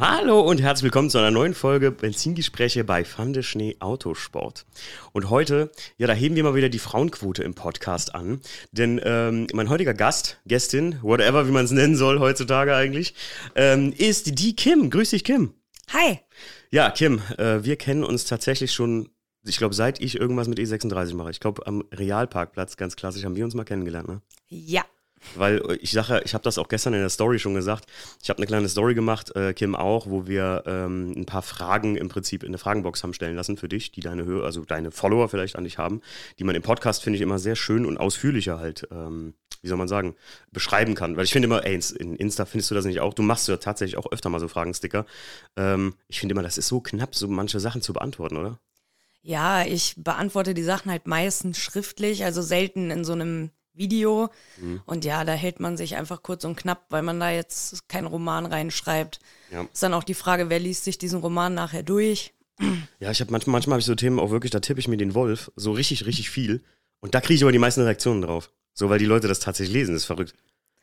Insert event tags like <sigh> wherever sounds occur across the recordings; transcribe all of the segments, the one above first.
Hallo und herzlich willkommen zu einer neuen Folge Benzingespräche bei Fande Schnee Autosport. Und heute, ja, da heben wir mal wieder die Frauenquote im Podcast an. Denn ähm, mein heutiger Gast, Gästin, whatever, wie man es nennen soll heutzutage eigentlich, ähm, ist die Kim. Grüß dich, Kim. Hi. Ja, Kim, äh, wir kennen uns tatsächlich schon, ich glaube, seit ich irgendwas mit E36 mache. Ich glaube, am Realparkplatz, ganz klassisch, haben wir uns mal kennengelernt, ne? Ja. Weil äh, ich sage, ich habe das auch gestern in der Story schon gesagt. Ich habe eine kleine Story gemacht, äh, Kim auch, wo wir ähm, ein paar Fragen im Prinzip in eine Fragenbox haben stellen lassen für dich, die deine Höhe, also deine Follower vielleicht an dich haben, die man im Podcast finde ich immer sehr schön und ausführlicher halt, ähm, wie soll man sagen, beschreiben kann. Weil ich finde immer, ey, in Insta findest du das nicht auch. Du machst ja tatsächlich auch öfter mal so Fragensticker. Ähm, ich finde immer, das ist so knapp, so manche Sachen zu beantworten, oder? Ja, ich beantworte die Sachen halt meistens schriftlich, also selten in so einem Video. Mhm. Und ja, da hält man sich einfach kurz und knapp, weil man da jetzt keinen Roman reinschreibt. Ja. Ist dann auch die Frage, wer liest sich diesen Roman nachher durch? Ja, ich habe manchmal, manchmal habe ich so Themen auch wirklich, da tippe ich mir den Wolf so richtig, richtig viel. Und da kriege ich aber die meisten Reaktionen drauf. So, weil die Leute das tatsächlich lesen, das ist verrückt.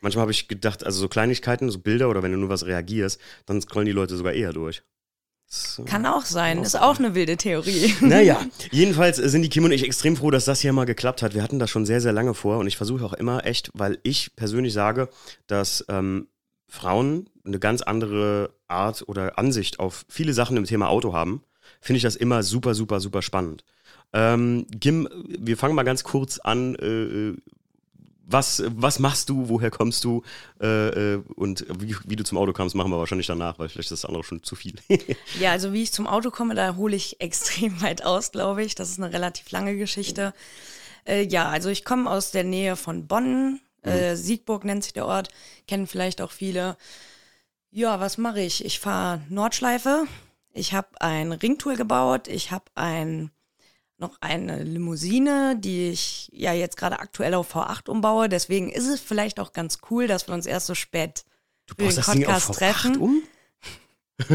Manchmal habe ich gedacht, also so Kleinigkeiten, so Bilder oder wenn du nur was reagierst, dann scrollen die Leute sogar eher durch. So. Kann auch sein, ist auch eine wilde Theorie. <laughs> Naja, <laughs> jedenfalls sind die Kim und ich extrem froh, dass das hier mal geklappt hat. Wir hatten das schon sehr, sehr lange vor und ich versuche auch immer echt, weil ich persönlich sage, dass ähm, Frauen eine ganz andere Art oder Ansicht auf viele Sachen im Thema Auto haben, finde ich das immer super, super, super spannend. Ähm, Kim, wir fangen mal ganz kurz an. Äh, was, was machst du, woher kommst du äh, äh, und wie, wie, du zum Auto kamst, machen wir wahrscheinlich danach, weil vielleicht ist das andere schon zu viel. <laughs> ja, also wie ich zum Auto komme, da hole ich extrem <laughs> weit aus, glaube ich. Das ist eine relativ lange Geschichte. Äh, ja, also ich komme aus der Nähe von Bonn, äh, mhm. Siegburg nennt sich der Ort, kennen vielleicht auch viele. Ja, was mache ich? Ich fahre Nordschleife, ich habe ein Ringtool gebaut, ich habe ein noch eine Limousine, die ich ja jetzt gerade aktuell auf V8 umbaue. Deswegen ist es vielleicht auch ganz cool, dass wir uns erst so spät du für den Podcast treffen. Um?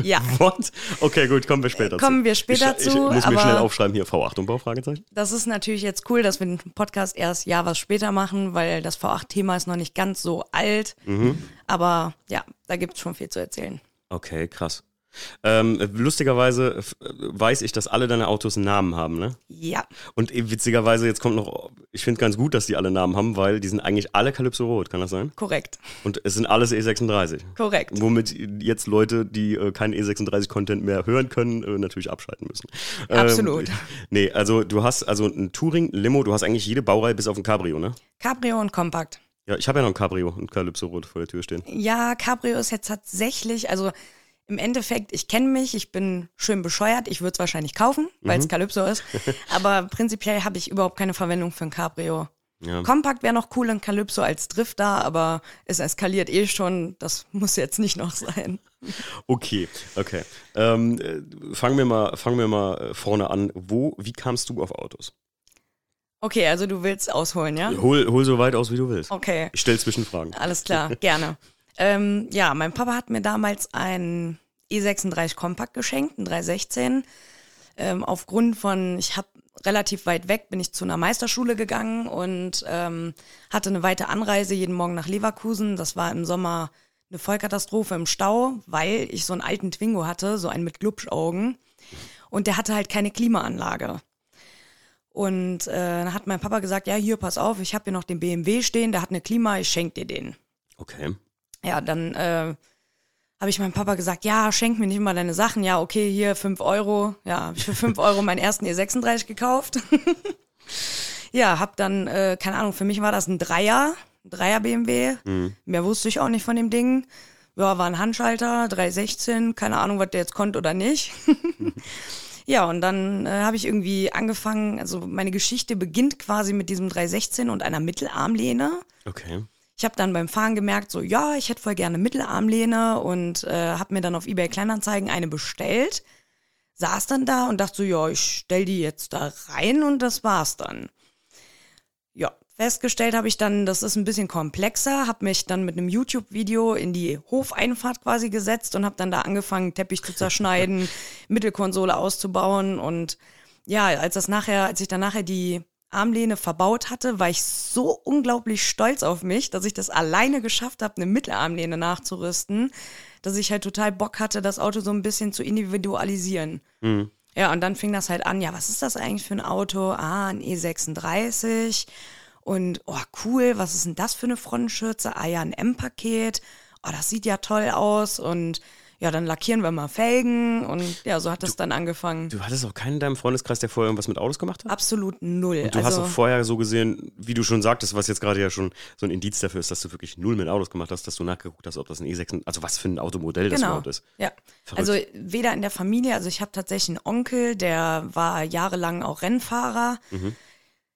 Ja. <laughs> What? Okay, gut, kommen wir später kommen zu. wir später ich, zu. Ich muss mir schnell aufschreiben hier V8 Umbau, Fragezeichen. Das ist natürlich jetzt cool, dass wir den Podcast erst ja was später machen, weil das V8-Thema ist noch nicht ganz so alt. Mhm. Aber ja, da gibt es schon viel zu erzählen. Okay, krass. Ähm, lustigerweise äh, weiß ich, dass alle deine Autos Namen haben, ne? Ja. Und witzigerweise, jetzt kommt noch, ich finde ganz gut, dass die alle Namen haben, weil die sind eigentlich alle Calypso Rot, kann das sein? Korrekt. Und es sind alles E36. Korrekt. Womit jetzt Leute, die äh, keinen E36-Content mehr hören können, äh, natürlich abschalten müssen. Absolut. Ähm, nee, also du hast also ein Touring, Limo, du hast eigentlich jede Baureihe bis auf ein Cabrio, ne? Cabrio und Kompakt. Ja, ich habe ja noch ein Cabrio und Calypso Rot vor der Tür stehen. Ja, Cabrio ist jetzt tatsächlich, also im Endeffekt, ich kenne mich, ich bin schön bescheuert, ich würde es wahrscheinlich kaufen, weil es mhm. Calypso ist. <laughs> Aber prinzipiell habe ich überhaupt keine Verwendung für ein Cabrio. Ja. Kompakt wäre noch cool in Calypso als Drifter, aber es eskaliert eh schon. Das muss jetzt nicht noch sein. Okay, okay. Ähm, äh, fangen wir mal, fangen wir mal äh, vorne an. Wo, wie kamst du auf Autos? Okay, also du willst ausholen, ja? Hol, hol so weit aus, wie du willst. Okay. Ich stelle Zwischenfragen. Alles klar, gerne. <laughs> Ähm, ja, mein Papa hat mir damals ein E36 Kompakt geschenkt, ein 316. Ähm, aufgrund von, ich habe relativ weit weg, bin ich zu einer Meisterschule gegangen und ähm, hatte eine weite Anreise jeden Morgen nach Leverkusen. Das war im Sommer eine Vollkatastrophe im Stau, weil ich so einen alten Twingo hatte, so einen mit Glubschaugen. Und der hatte halt keine Klimaanlage. Und äh, dann hat mein Papa gesagt, ja, hier, pass auf, ich habe hier noch den BMW stehen, der hat eine Klima, ich schenke dir den. Okay ja, dann äh, habe ich meinem Papa gesagt, ja, schenk mir nicht immer deine Sachen. Ja, okay, hier fünf Euro. Ja, habe ich für fünf <laughs> Euro meinen ersten E36 gekauft. <laughs> ja, hab dann, äh, keine Ahnung, für mich war das ein Dreier, ein Dreier BMW. Mhm. Mehr wusste ich auch nicht von dem Ding. Ja, war ein Handschalter, 316, keine Ahnung, was der jetzt konnte oder nicht. <laughs> ja, und dann äh, habe ich irgendwie angefangen, also meine Geschichte beginnt quasi mit diesem 316 und einer Mittelarmlehne. Okay. Ich habe dann beim Fahren gemerkt, so ja, ich hätte voll gerne Mittelarmlehne und äh, habe mir dann auf eBay Kleinanzeigen eine bestellt. Saß dann da und dachte so, ja, ich stell die jetzt da rein und das war's dann. Ja, festgestellt habe ich dann, das ist ein bisschen komplexer, habe mich dann mit einem YouTube-Video in die Hofeinfahrt quasi gesetzt und habe dann da angefangen, Teppich zu zerschneiden, <laughs> Mittelkonsole auszubauen und ja, als das nachher, als ich dann nachher die Armlehne verbaut hatte, war ich so unglaublich stolz auf mich, dass ich das alleine geschafft habe, eine Mittelarmlehne nachzurüsten, dass ich halt total Bock hatte, das Auto so ein bisschen zu individualisieren. Mhm. Ja, und dann fing das halt an, ja, was ist das eigentlich für ein Auto? Ah, ein E36. Und, oh, cool, was ist denn das für eine Frontschürze? Ah ja, ein M-Paket. Oh, das sieht ja toll aus. Und ja, dann lackieren wir mal Felgen und ja, so hat das dann angefangen. Du hattest auch keinen in deinem Freundeskreis, der vorher irgendwas mit Autos gemacht hat? Absolut null. Und du also, hast auch vorher so gesehen, wie du schon sagtest, was jetzt gerade ja schon so ein Indiz dafür ist, dass du wirklich null mit Autos gemacht hast, dass du nachgeguckt hast, ob das ein E6, also was für ein Automodell das genau. überhaupt ist. Ja, Verrückt. also weder in der Familie, also ich habe tatsächlich einen Onkel, der war jahrelang auch Rennfahrer. Mhm.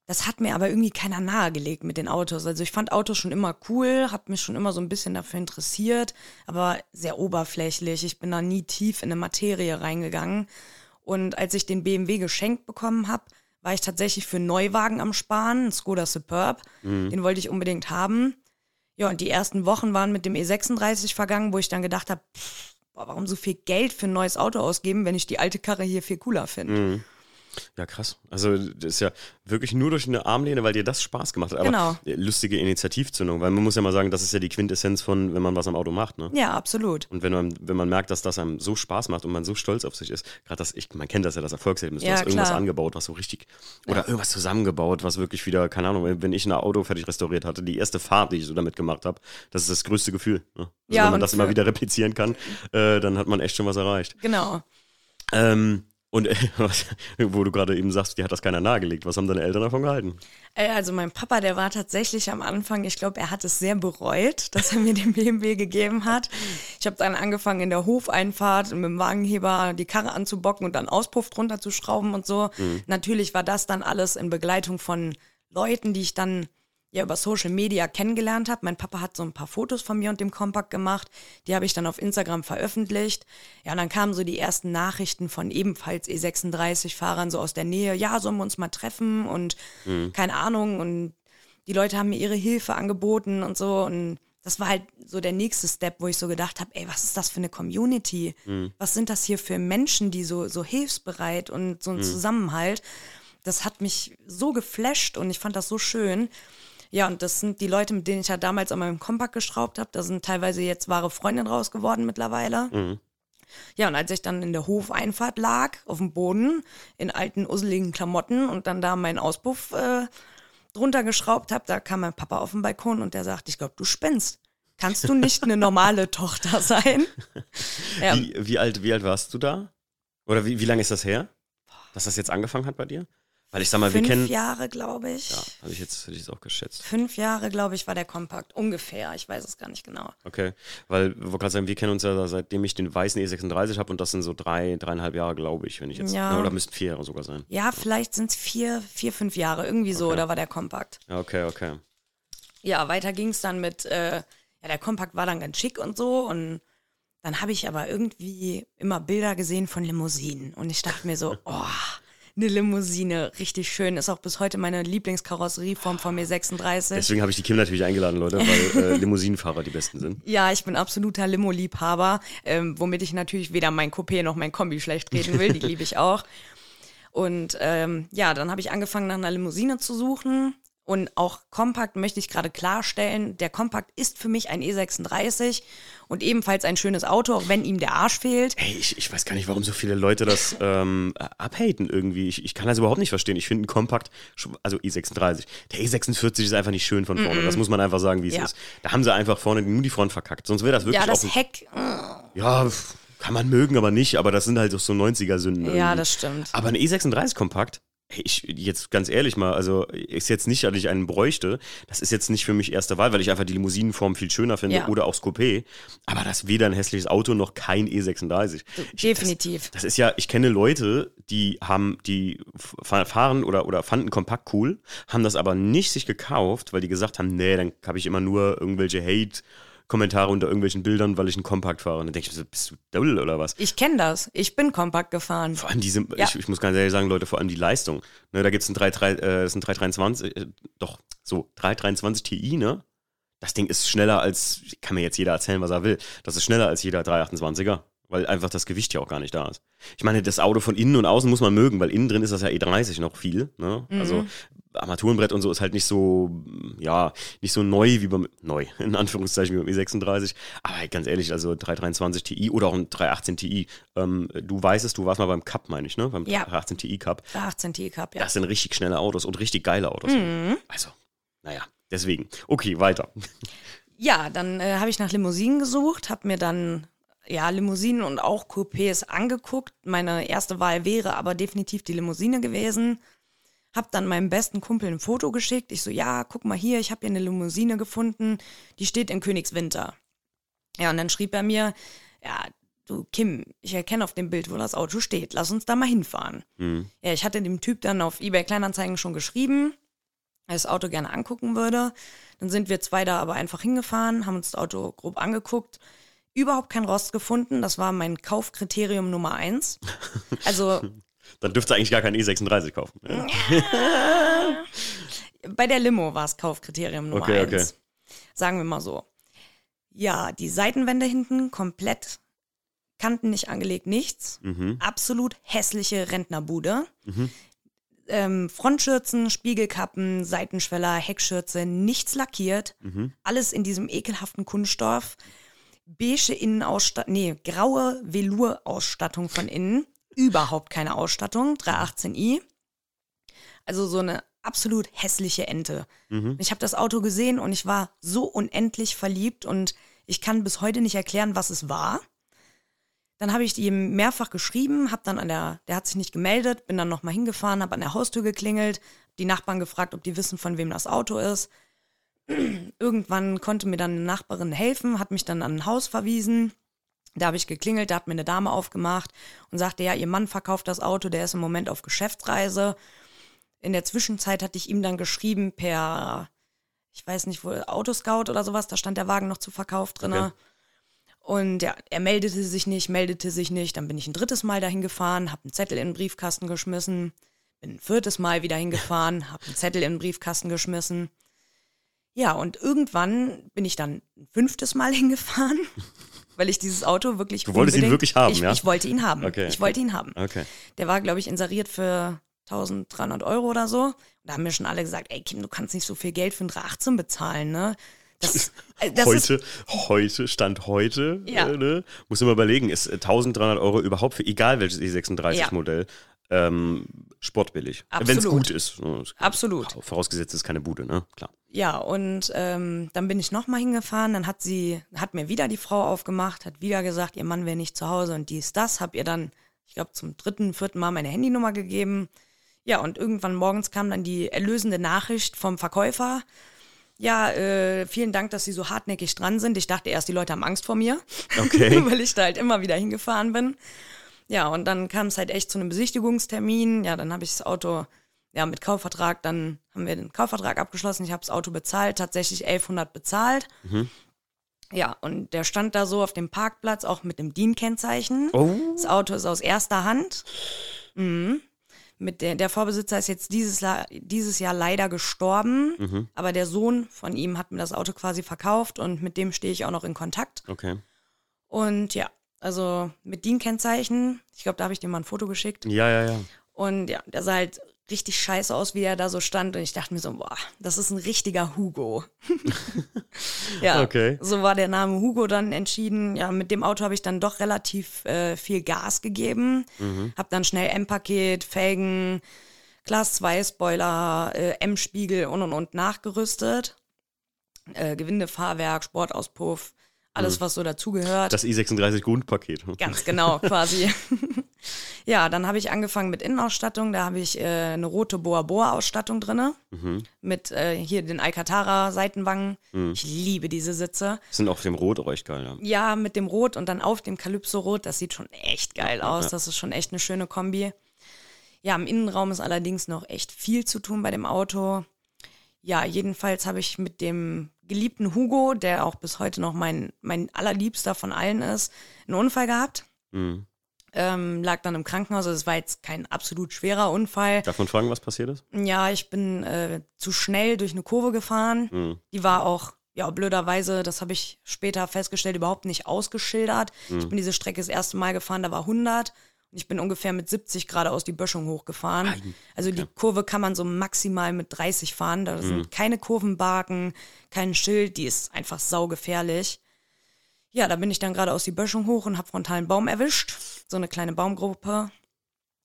Das hat mir aber irgendwie keiner nahegelegt mit den Autos. Also ich fand Autos schon immer cool, habe mich schon immer so ein bisschen dafür interessiert, aber sehr oberflächlich. Ich bin da nie tief in eine Materie reingegangen. Und als ich den BMW geschenkt bekommen habe, war ich tatsächlich für Neuwagen am Sparen, ein Skoda Superb. Mhm. Den wollte ich unbedingt haben. Ja, und die ersten Wochen waren mit dem E36 vergangen, wo ich dann gedacht habe, warum so viel Geld für ein neues Auto ausgeben, wenn ich die alte Karre hier viel cooler finde. Mhm. Ja, krass. Also das ist ja wirklich nur durch eine Armlehne, weil dir das Spaß gemacht hat. Aber genau. lustige Initiativzündung, weil man muss ja mal sagen, das ist ja die Quintessenz von, wenn man was am Auto macht. Ne? Ja, absolut. Und wenn man, wenn man merkt, dass das einem so Spaß macht und man so stolz auf sich ist, gerade das, ich, man kennt das ja, das Erfolgserlebnis, ja, du hast klar. irgendwas angebaut, was so richtig, oder ja. irgendwas zusammengebaut, was wirklich wieder, keine Ahnung, wenn ich ein Auto fertig restauriert hatte, die erste Fahrt, die ich so damit gemacht habe, das ist das größte Gefühl. Ne? Also ja, wenn man das immer wieder replizieren kann, äh, dann hat man echt schon was erreicht. Genau. Ähm, und äh, <laughs> was, wo du gerade eben sagst, die hat das keiner nahegelegt. Was haben deine Eltern davon gehalten? Äh, also mein Papa, der war tatsächlich am Anfang, ich glaube, er hat es sehr bereut, <laughs> dass er mir den BMW gegeben hat. Ich habe dann angefangen in der Hofeinfahrt mit dem Wagenheber die Karre anzubocken und dann Auspuff drunter zu schrauben und so. Mhm. Natürlich war das dann alles in Begleitung von Leuten, die ich dann ja über Social Media kennengelernt habe. Mein Papa hat so ein paar Fotos von mir und dem Kompakt gemacht. Die habe ich dann auf Instagram veröffentlicht. Ja, und dann kamen so die ersten Nachrichten von ebenfalls E36-Fahrern so aus der Nähe. Ja, sollen wir uns mal treffen und mhm. keine Ahnung. Und die Leute haben mir ihre Hilfe angeboten und so. Und das war halt so der nächste Step, wo ich so gedacht habe, ey, was ist das für eine Community? Mhm. Was sind das hier für Menschen, die so, so hilfsbereit und so ein mhm. Zusammenhalt? Das hat mich so geflasht und ich fand das so schön. Ja, und das sind die Leute, mit denen ich ja damals an meinem Kompakt geschraubt habe. Da sind teilweise jetzt wahre Freundinnen raus geworden mittlerweile. Mhm. Ja, und als ich dann in der Hofeinfahrt lag, auf dem Boden, in alten, usseligen Klamotten und dann da meinen Auspuff äh, drunter geschraubt habe, da kam mein Papa auf den Balkon und der sagte, ich glaube, du spinnst. Kannst du nicht eine normale <laughs> Tochter sein? Ja. Wie, wie, alt, wie alt warst du da? Oder wie, wie lange ist das her, dass das jetzt angefangen hat bei dir? Weil ich sag mal, Fünf wir kennen. Fünf Jahre, glaube ich. Ja, habe ich jetzt, hätte ich auch geschätzt. Fünf Jahre, glaube ich, war der Kompakt. Ungefähr. Ich weiß es gar nicht genau. Okay. Weil, ich wollte gerade sagen, wir kennen uns ja seitdem ich den weißen E36 habe und das sind so drei, dreieinhalb Jahre, glaube ich, wenn ich jetzt. Ja. Oder müssten vier Jahre sogar sein. Ja, vielleicht sind es vier, vier, fünf Jahre. Irgendwie so, okay. da war der Kompakt. Ja, okay, okay. Ja, weiter ging es dann mit, äh, ja, der Kompakt war dann ganz schick und so und dann habe ich aber irgendwie immer Bilder gesehen von Limousinen und ich dachte mir so, <laughs> oh eine Limousine. Richtig schön. Ist auch bis heute meine Lieblingskarosserieform von mir 36. Deswegen habe ich die Kim natürlich eingeladen, Leute, weil äh, <laughs> Limousinenfahrer die besten sind. Ja, ich bin absoluter Limo-Liebhaber, ähm, womit ich natürlich weder mein Coupé noch mein Kombi schlecht reden will. Die <laughs> liebe ich auch. Und ähm, ja, dann habe ich angefangen, nach einer Limousine zu suchen. Und auch Kompakt möchte ich gerade klarstellen, der Kompakt ist für mich ein E36 und ebenfalls ein schönes Auto, auch wenn ihm der Arsch fehlt. Ey, ich, ich weiß gar nicht, warum so viele Leute das ähm, abhaten irgendwie. Ich, ich kann das überhaupt nicht verstehen. Ich finde ein Kompakt, also E36, der E46 ist einfach nicht schön von vorne. Mm -mm. Das muss man einfach sagen, wie es ja. ist. Da haben sie einfach vorne nur die Front verkackt. Sonst wäre das wirklich Ja, das auch Heck. Ja, kann man mögen, aber nicht. Aber das sind halt so 90er-Sünden. Ja, das stimmt. Aber ein E36-Kompakt, ich jetzt ganz ehrlich mal, also ist jetzt nicht, dass ich einen bräuchte. Das ist jetzt nicht für mich erste Wahl, weil ich einfach die Limousinenform viel schöner finde ja. oder auch das Coupé. Aber das weder ein hässliches Auto noch kein E36. Definitiv. Das, das, ist ja, ich kenne Leute, die haben, die fahren oder, oder fanden Kompakt cool, haben das aber nicht sich gekauft, weil die gesagt haben, nee, dann habe ich immer nur irgendwelche Hate- Kommentare unter irgendwelchen Bildern, weil ich einen Kompakt fahre. Und dann denke ich so, bist du doll oder was? Ich kenne das. Ich bin Kompakt gefahren. Vor allem diese, ja. ich, ich, muss ganz ehrlich sagen, Leute, vor allem die Leistung. Ne, da gibt es ein, 3, 3, äh, ein 323, äh, doch, so, 323 Ti, ne? Das Ding ist schneller als, kann mir jetzt jeder erzählen, was er will. Das ist schneller als jeder 328er. weil einfach das Gewicht ja auch gar nicht da ist. Ich meine, das Auto von innen und außen muss man mögen, weil innen drin ist das ja E30 noch viel. Ne? Mhm. Also Armaturenbrett und so ist halt nicht so, ja, nicht so neu wie beim, neu, in Anführungszeichen wie beim E36. Aber halt ganz ehrlich, also 323 Ti oder auch ein 318 Ti, ähm, du weißt es, du warst mal beim Cup, meine ich, ne? Beim Ja. 318 Ti Cup. Der 18 T Cup, ja. Das sind richtig schnelle Autos und richtig geile Autos. Mhm. Also, naja, deswegen. Okay, weiter. <laughs> Ja, dann äh, habe ich nach Limousinen gesucht, habe mir dann ja Limousinen und auch Coupés angeguckt. Meine erste Wahl wäre aber definitiv die Limousine gewesen. Hab dann meinem besten Kumpel ein Foto geschickt. Ich so, ja, guck mal hier, ich habe hier eine Limousine gefunden, die steht in Königswinter. Ja, und dann schrieb er mir, ja, du Kim, ich erkenne auf dem Bild, wo das Auto steht. Lass uns da mal hinfahren. Mhm. Ja, ich hatte dem Typ dann auf eBay Kleinanzeigen schon geschrieben, er das Auto gerne angucken würde. Dann sind wir zwei da aber einfach hingefahren, haben uns das Auto grob angeguckt. Überhaupt kein Rost gefunden. Das war mein Kaufkriterium Nummer eins. <laughs> Also Dann dürft ihr eigentlich gar keinen E36 kaufen. Ja. bei der Limo war es Kaufkriterium Nummer Okay, eins. okay. Sagen wir mal so. Ja, die Seitenwände hinten komplett, Kanten nicht angelegt, nichts. Mhm. Absolut hässliche Rentnerbude. Ähm, Frontschürzen, Spiegelkappen, Seitenschweller, Heckschürze, nichts lackiert. Mhm. Alles in diesem ekelhaften Kunststoff. Beige Innenausstattung, nee, graue Velour-Ausstattung von innen. Überhaupt keine Ausstattung. 318i. Also so eine absolut hässliche Ente. Mhm. Ich habe das Auto gesehen und ich war so unendlich verliebt und ich kann bis heute nicht erklären, was es war. Dann habe ich ihm mehrfach geschrieben, habe dann an der, der hat sich nicht gemeldet, bin dann nochmal hingefahren, habe an der Haustür geklingelt, die Nachbarn gefragt, ob die wissen, von wem das Auto ist. <clears throat> Irgendwann konnte mir dann eine Nachbarin helfen, hat mich dann an ein Haus verwiesen. Da habe ich geklingelt, da hat mir eine Dame aufgemacht und sagte, ja, ihr Mann verkauft das Auto, der ist im Moment auf Geschäftsreise. In der Zwischenzeit hatte ich ihm dann geschrieben per, ich weiß nicht, wo, Autoscout oder sowas, da stand der Wagen noch zu Verkauf drinne. Okay. Und ja, er meldete sich nicht, meldete sich nicht. Dann bin ich ein drittes Mal dahin gefahren, habe einen Zettel in den Briefkasten geschmissen. Bin ein viertes Mal wieder hingefahren, habe einen Zettel in den Briefkasten geschmissen. Ja, und irgendwann bin ich dann ein fünftes Mal <laughs> hingefahren, weil ich dieses Auto wirklich. Du wolltest ihn wirklich haben, ich, ja? Ich wollte ihn haben. Okay, Ich wollte ihn haben. Okay. Der war, glaube ich, inseriert für 1300 Euro oder so. Und da haben mir schon alle gesagt, ey Kim, du kannst nicht so viel Geld für ein 318 bezahlen, ne? Das, <laughs> äh, das ist, heute, heute, Stand heute, Ja. äh, ne? muss man überlegen, ist äh, 1300 Euro überhaupt für egal welches E36-Modell ähm, sportbillig. Wenn es gut ist. ne? Absolut. Vorausgesetzt es ist keine Bude, ne? Klar. Ja, und ähm, dann bin ich nochmal hingefahren, dann hat sie, hat mir wieder die Frau aufgemacht, hat wieder gesagt, ihr Mann wäre nicht zu Hause und dies, das, hab ihr dann, ich glaube, zum dritten, vierten Mal meine Handynummer gegeben. Ja, und irgendwann morgens kam dann die erlösende Nachricht vom Verkäufer. Ja, äh, vielen Dank, dass Sie so hartnäckig dran sind. Ich dachte erst, die Leute haben Angst vor mir, Okay. <laughs> weil ich da halt immer wieder hingefahren bin. Ja, und dann kam es halt echt zu einem Besichtigungstermin. Ja, dann habe ich das Auto ja mit Kaufvertrag, dann haben wir den Kaufvertrag abgeschlossen. Ich habe das Auto bezahlt, tatsächlich 1100 bezahlt. Ja, und der stand da so auf dem Parkplatz, auch mit dem DIN-Kennzeichen. Oh. Das Auto ist aus erster Hand. Mhm. Mit der, der Vorbesitzer ist jetzt dieses, dieses Jahr leider gestorben, Mhm. aber der Sohn von ihm hat mir das Auto quasi verkauft und mit dem stehe ich auch noch in Kontakt. Okay. Und ja, also mit DIN-Kennzeichen, ich glaube, da habe ich dir mal ein Foto geschickt. Ja, ja, ja. Und ja, der sah halt richtig scheiße aus, wie er da so stand. Und ich dachte mir so, boah, das ist ein richtiger Hugo. <laughs> ja, Okay. so war der Name Hugo dann entschieden. Ja, mit dem Auto habe ich dann doch relativ äh, viel Gas gegeben. Hab dann schnell M-Paket, Felgen, Class 2 Spoiler, äh, M-Spiegel und und und nachgerüstet. Äh, Gewindefahrwerk, Sportauspuff, alles, was so dazugehört. Das E36 Grundpaket. Ganz genau, <laughs> quasi. <laughs> ja, dann habe ich angefangen mit Innenausstattung. Da habe ich äh, eine rote Boa Boa Ausstattung drinne mit äh, hier den Alcantara Seitenwangen. Ich liebe diese Sitze. Sind auf dem Rot auch echt geil, ja. Ja, mit dem Rot und dann auf dem Calypso Rot. Das sieht schon echt geil ja, aus. ja. Das ist schon echt eine schöne Kombi. Ja, im Innenraum ist allerdings noch echt viel zu tun bei dem Auto. Ja, jedenfalls habe ich mit dem geliebten Hugo, der auch bis heute noch mein, mein allerliebster von allen ist, einen Unfall gehabt. Mhm. Ähm, lag dann im Krankenhaus. Also es war jetzt kein absolut schwerer Unfall. Darf man fragen, was passiert ist? Ja, ich bin äh, zu schnell durch eine Kurve gefahren. Mhm. Die war auch ja, blöderweise, das habe ich später festgestellt, überhaupt nicht ausgeschildert. Mhm. Ich bin diese Strecke das erste Mal gefahren, da war 100 und ich bin ungefähr mit 70 geradeaus die Böschung hochgefahren. Also die Kurve kann man so maximal mit 30 fahren. Da Mhm. sind keine Kurvenbarken, kein Schild, die ist einfach saugefährlich. Ja, da bin ich dann geradeaus die Böschung hoch und habe frontal einen Baum erwischt. So eine kleine Baumgruppe.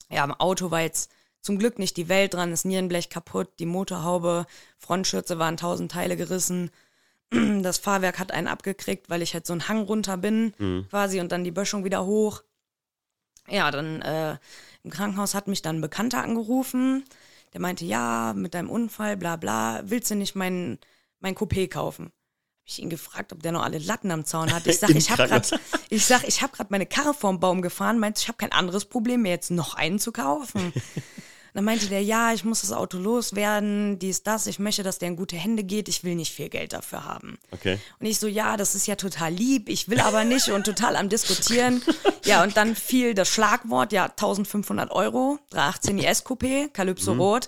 Ja, am Auto war jetzt zum Glück nicht die Welt dran, das Nierenblech kaputt, die Motorhaube, Frontschürze waren tausend Teile gerissen. Das Fahrwerk hat einen abgekriegt, weil ich halt so einen Hang runter bin, quasi, und dann die Böschung wieder hoch. Ja, dann äh, im Krankenhaus hat mich dann ein Bekannter angerufen. Der meinte, ja, mit deinem Unfall, bla bla, willst du nicht mein, mein Coupé kaufen? Hab ich ihn gefragt, ob der noch alle Latten am Zaun hat. Ich sag, <laughs> ich habe gerade, <laughs> ich sag, ich habe gerade meine Karre vorm Baum gefahren. Meinte, ich habe kein anderes Problem, mir jetzt noch einen zu kaufen. <laughs> Dann meinte der, ja, ich muss das Auto loswerden, dies, das, ich möchte, dass der in gute Hände geht, ich will nicht viel Geld dafür haben. Okay. Und ich so, ja, das ist ja total lieb, ich will aber nicht und total am Diskutieren. <laughs> Ja, und dann fiel das Schlagwort, ja, 1500 Euro, 318 IS Coupé, Calypso Rot.